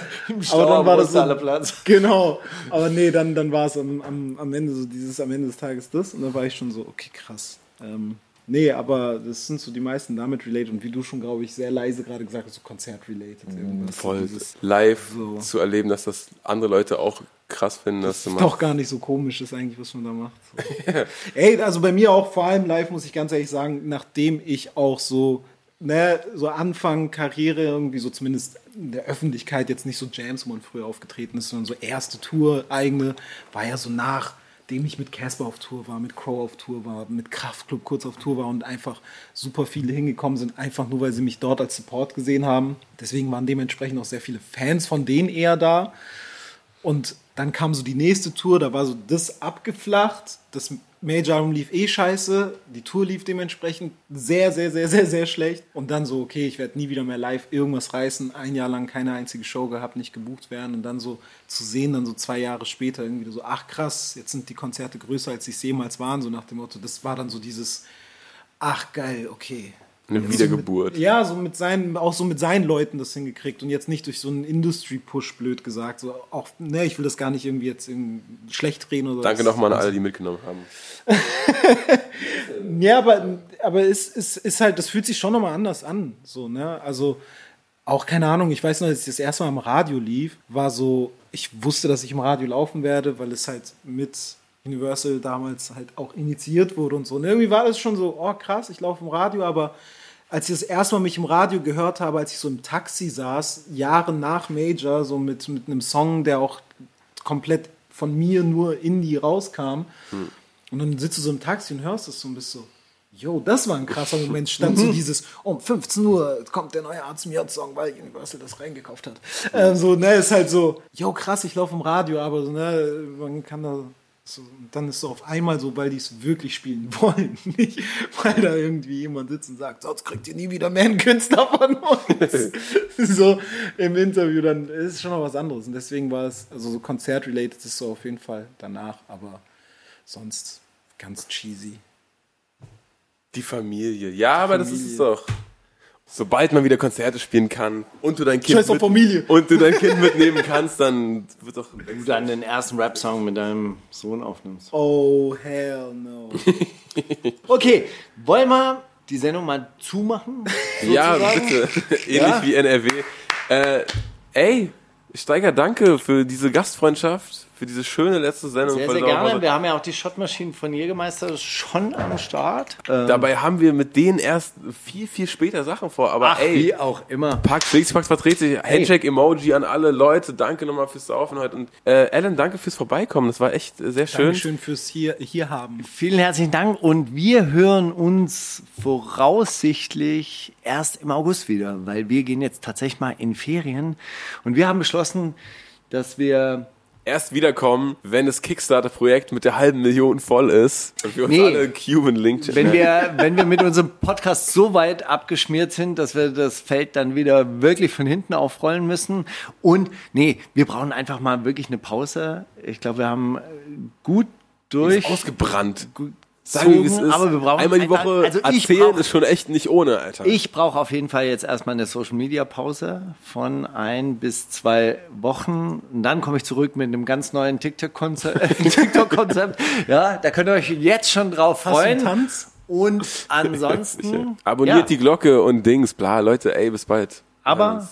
aber dann war das so, Platz. Genau. Aber nee, dann, dann war es am, am, am Ende so dieses, am Ende des Tages das. Und dann war ich schon so, okay, krass. Ähm, Nee, aber das sind so die meisten damit related und wie du schon, glaube ich, sehr leise gerade gesagt hast, so Konzert-related. irgendwas. Voll Dieses- live So. zu erleben, dass das andere Leute auch krass finden, dass du ist machst. doch gar nicht so komisch ist eigentlich, was man da macht. So. Ey, also bei mir auch vor allem live, muss ich ganz ehrlich sagen, nachdem ich auch so, ne, so Anfang Karriere irgendwie so zumindest in der Öffentlichkeit jetzt nicht so Jams, wo man früher aufgetreten ist, sondern so erste Tour, eigene, war ja so nachdem ich mit Casper auf Tour war, mit Crow auf Tour war, mit Kraftklub kurz auf Tour war und einfach super viele hingekommen sind, einfach nur, weil sie mich dort als Support gesehen haben. Deswegen waren dementsprechend auch sehr viele Fans von denen eher da. Und dann kam so die nächste Tour, da war so das abgeflacht. Das Major-Album lief eh scheiße. Die Tour lief dementsprechend sehr, sehr, sehr, sehr, sehr schlecht. Und dann so, okay, ich werde nie wieder mehr live irgendwas reißen. Ein Jahr lang keine einzige Show gehabt, nicht gebucht werden. Und dann so zu sehen, dann so zwei Jahre später irgendwie so, ach krass, jetzt sind die Konzerte größer, als sie es jemals waren. So nach dem Motto, das war dann so dieses, ach geil, okay. Eine Wiedergeburt. So ja, so mit seinen, auch so mit seinen Leuten das hingekriegt und jetzt nicht durch so einen Industry-Push blöd gesagt. So auch, ne, ich will das gar nicht irgendwie jetzt schlecht reden oder Danke nochmal an alle, die mitgenommen haben. Ja, aber, aber es ist, ist halt, das fühlt sich schon nochmal anders an. So, ne? Also auch keine Ahnung, ich weiß noch, als ich das erste Mal im Radio lief, war so, ich wusste, dass ich im Radio laufen werde, weil es halt mit Universal damals halt auch initiiert wurde und so. Und irgendwie war das schon so, oh krass, ich laufe im Radio, aber als ich das erste Mal mich im Radio gehört habe, als ich so im Taxi saß, Jahre nach Major, so mit, mit einem Song, der auch komplett von mir nur Indie rauskam, und dann sitzt du so im Taxi und hörst das so und bist so, yo, das war ein krasser Moment. Stand so dieses, um 15 Uhr kommt der neue A zum J-Song, weil Universal das reingekauft hat. Ähm, so, ne, ist halt so, yo, krass, ich laufe im Radio, aber so, ne, man kann da so, und dann ist so auf einmal so, weil die es wirklich spielen wollen, nicht weil da irgendwie jemand sitzt und sagt, sonst kriegt ihr nie wieder mehr einen Künstler von uns. so im Interview, dann ist es schon noch was anderes. Und deswegen war es, also so Konzert-related ist so auf jeden Fall danach, aber sonst ganz cheesy. Die Familie. Ja, aber das ist es doch. Sobald man wieder Konzerte spielen kann und du dein Kind, Scheiß auf Familie. und du dein kind mitnehmen kannst, dann wird doch. Wenn du dann den ersten Rap-Song mit deinem Sohn aufnimmst. Oh, hell no. Okay, wollen wir die Sendung mal zumachen? Ja, sozusagen? bitte. Ähnlich Ja? wie NRW. Äh, ey, Steiger, danke für diese Gastfreundschaft, für diese schöne letzte Sendung. Sehr, sehr gerne. Wir haben ja auch die Schottmaschinen von Jägermeister schon am Start. Ähm, Dabei haben wir mit denen erst viel, viel später Sachen vor. Aber ach, ey, wie auch immer. Pack, Flixpacks vertrete sich. Handshake-Emoji an alle Leute. Danke nochmal fürs Saufen heute. Und äh, Alan, danke fürs Vorbeikommen. Das war echt äh, sehr schön. Dankeschön fürs hier, hier haben. Vielen herzlichen Dank und wir hören uns voraussichtlich erst im August wieder, weil wir gehen jetzt tatsächlich mal in Ferien und wir haben beschlossen, dass wir Erst wiederkommen, wenn das Kickstarter-Projekt mit der halben Million voll ist und wir uns Nee. alle Cuban Link wenn wir, wenn wir mit unserem Podcast so weit abgeschmiert sind, dass wir das Feld dann wieder wirklich von hinten aufrollen müssen. Und nee, wir brauchen einfach mal wirklich eine Pause. Ich glaube, wir haben äh, gut durch. ausgebrannt. gut Sagen wir, wie es ist. aber wir brauchen Einmal die Woche also ich erzählen brauch- ist schon echt nicht ohne, Alter. Ich brauche auf jeden Fall jetzt erstmal eine Social Media Pause von ein bis zwei Wochen. Und dann komme ich zurück mit einem ganz neuen TikTok-Konzept. TikTok-Konzept. ja, da könnt ihr euch jetzt schon drauf freuen. Tanz? Und ansonsten. Abonniert ja, die Glocke und Dings, bla, Leute, ey, bis bald. Aber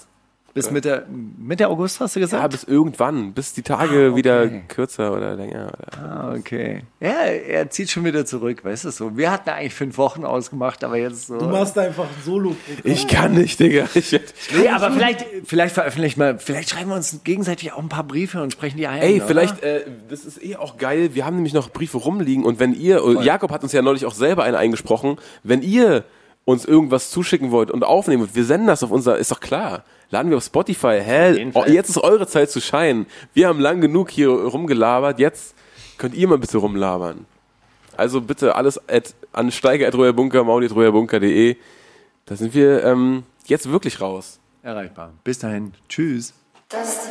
bis Mitte, Mitte August hast du Ja, gesagt? bis irgendwann, bis die Tage wieder Ah, okay. kürzer oder länger. Oder. Ah, okay. Ja, er zieht schon wieder zurück, weißt du so. Wir hatten eigentlich fünf Wochen ausgemacht, aber jetzt so. Du machst einfach ein solo Ich kann nicht, Digga. Ich Nee, aber vielleicht, vielleicht veröffentlichen wir, vielleicht schreiben wir uns gegenseitig auch ein paar Briefe und sprechen die ein. Ey, oder? vielleicht, äh, das ist eh auch geil. Wir haben nämlich noch Briefe rumliegen und wenn ihr, äh, Jakob hat uns ja neulich auch selber einen eingesprochen, wenn ihr uns irgendwas zuschicken wollt und aufnehmen wollt, wir senden das auf unser, ist doch klar. Laden wir auf Spotify, hä? Fall. Oh, jetzt ist eure Zeit zu scheinen. Wir haben lang genug hier rumgelabert, jetzt könnt ihr mal bitte rumlabern. Also bitte alles at, an steiger.royerbunker, mauli.royerbunker.de. Da sind wir ähm, jetzt wirklich raus. Erreichbar. Bis dahin. Tschüss. Das ist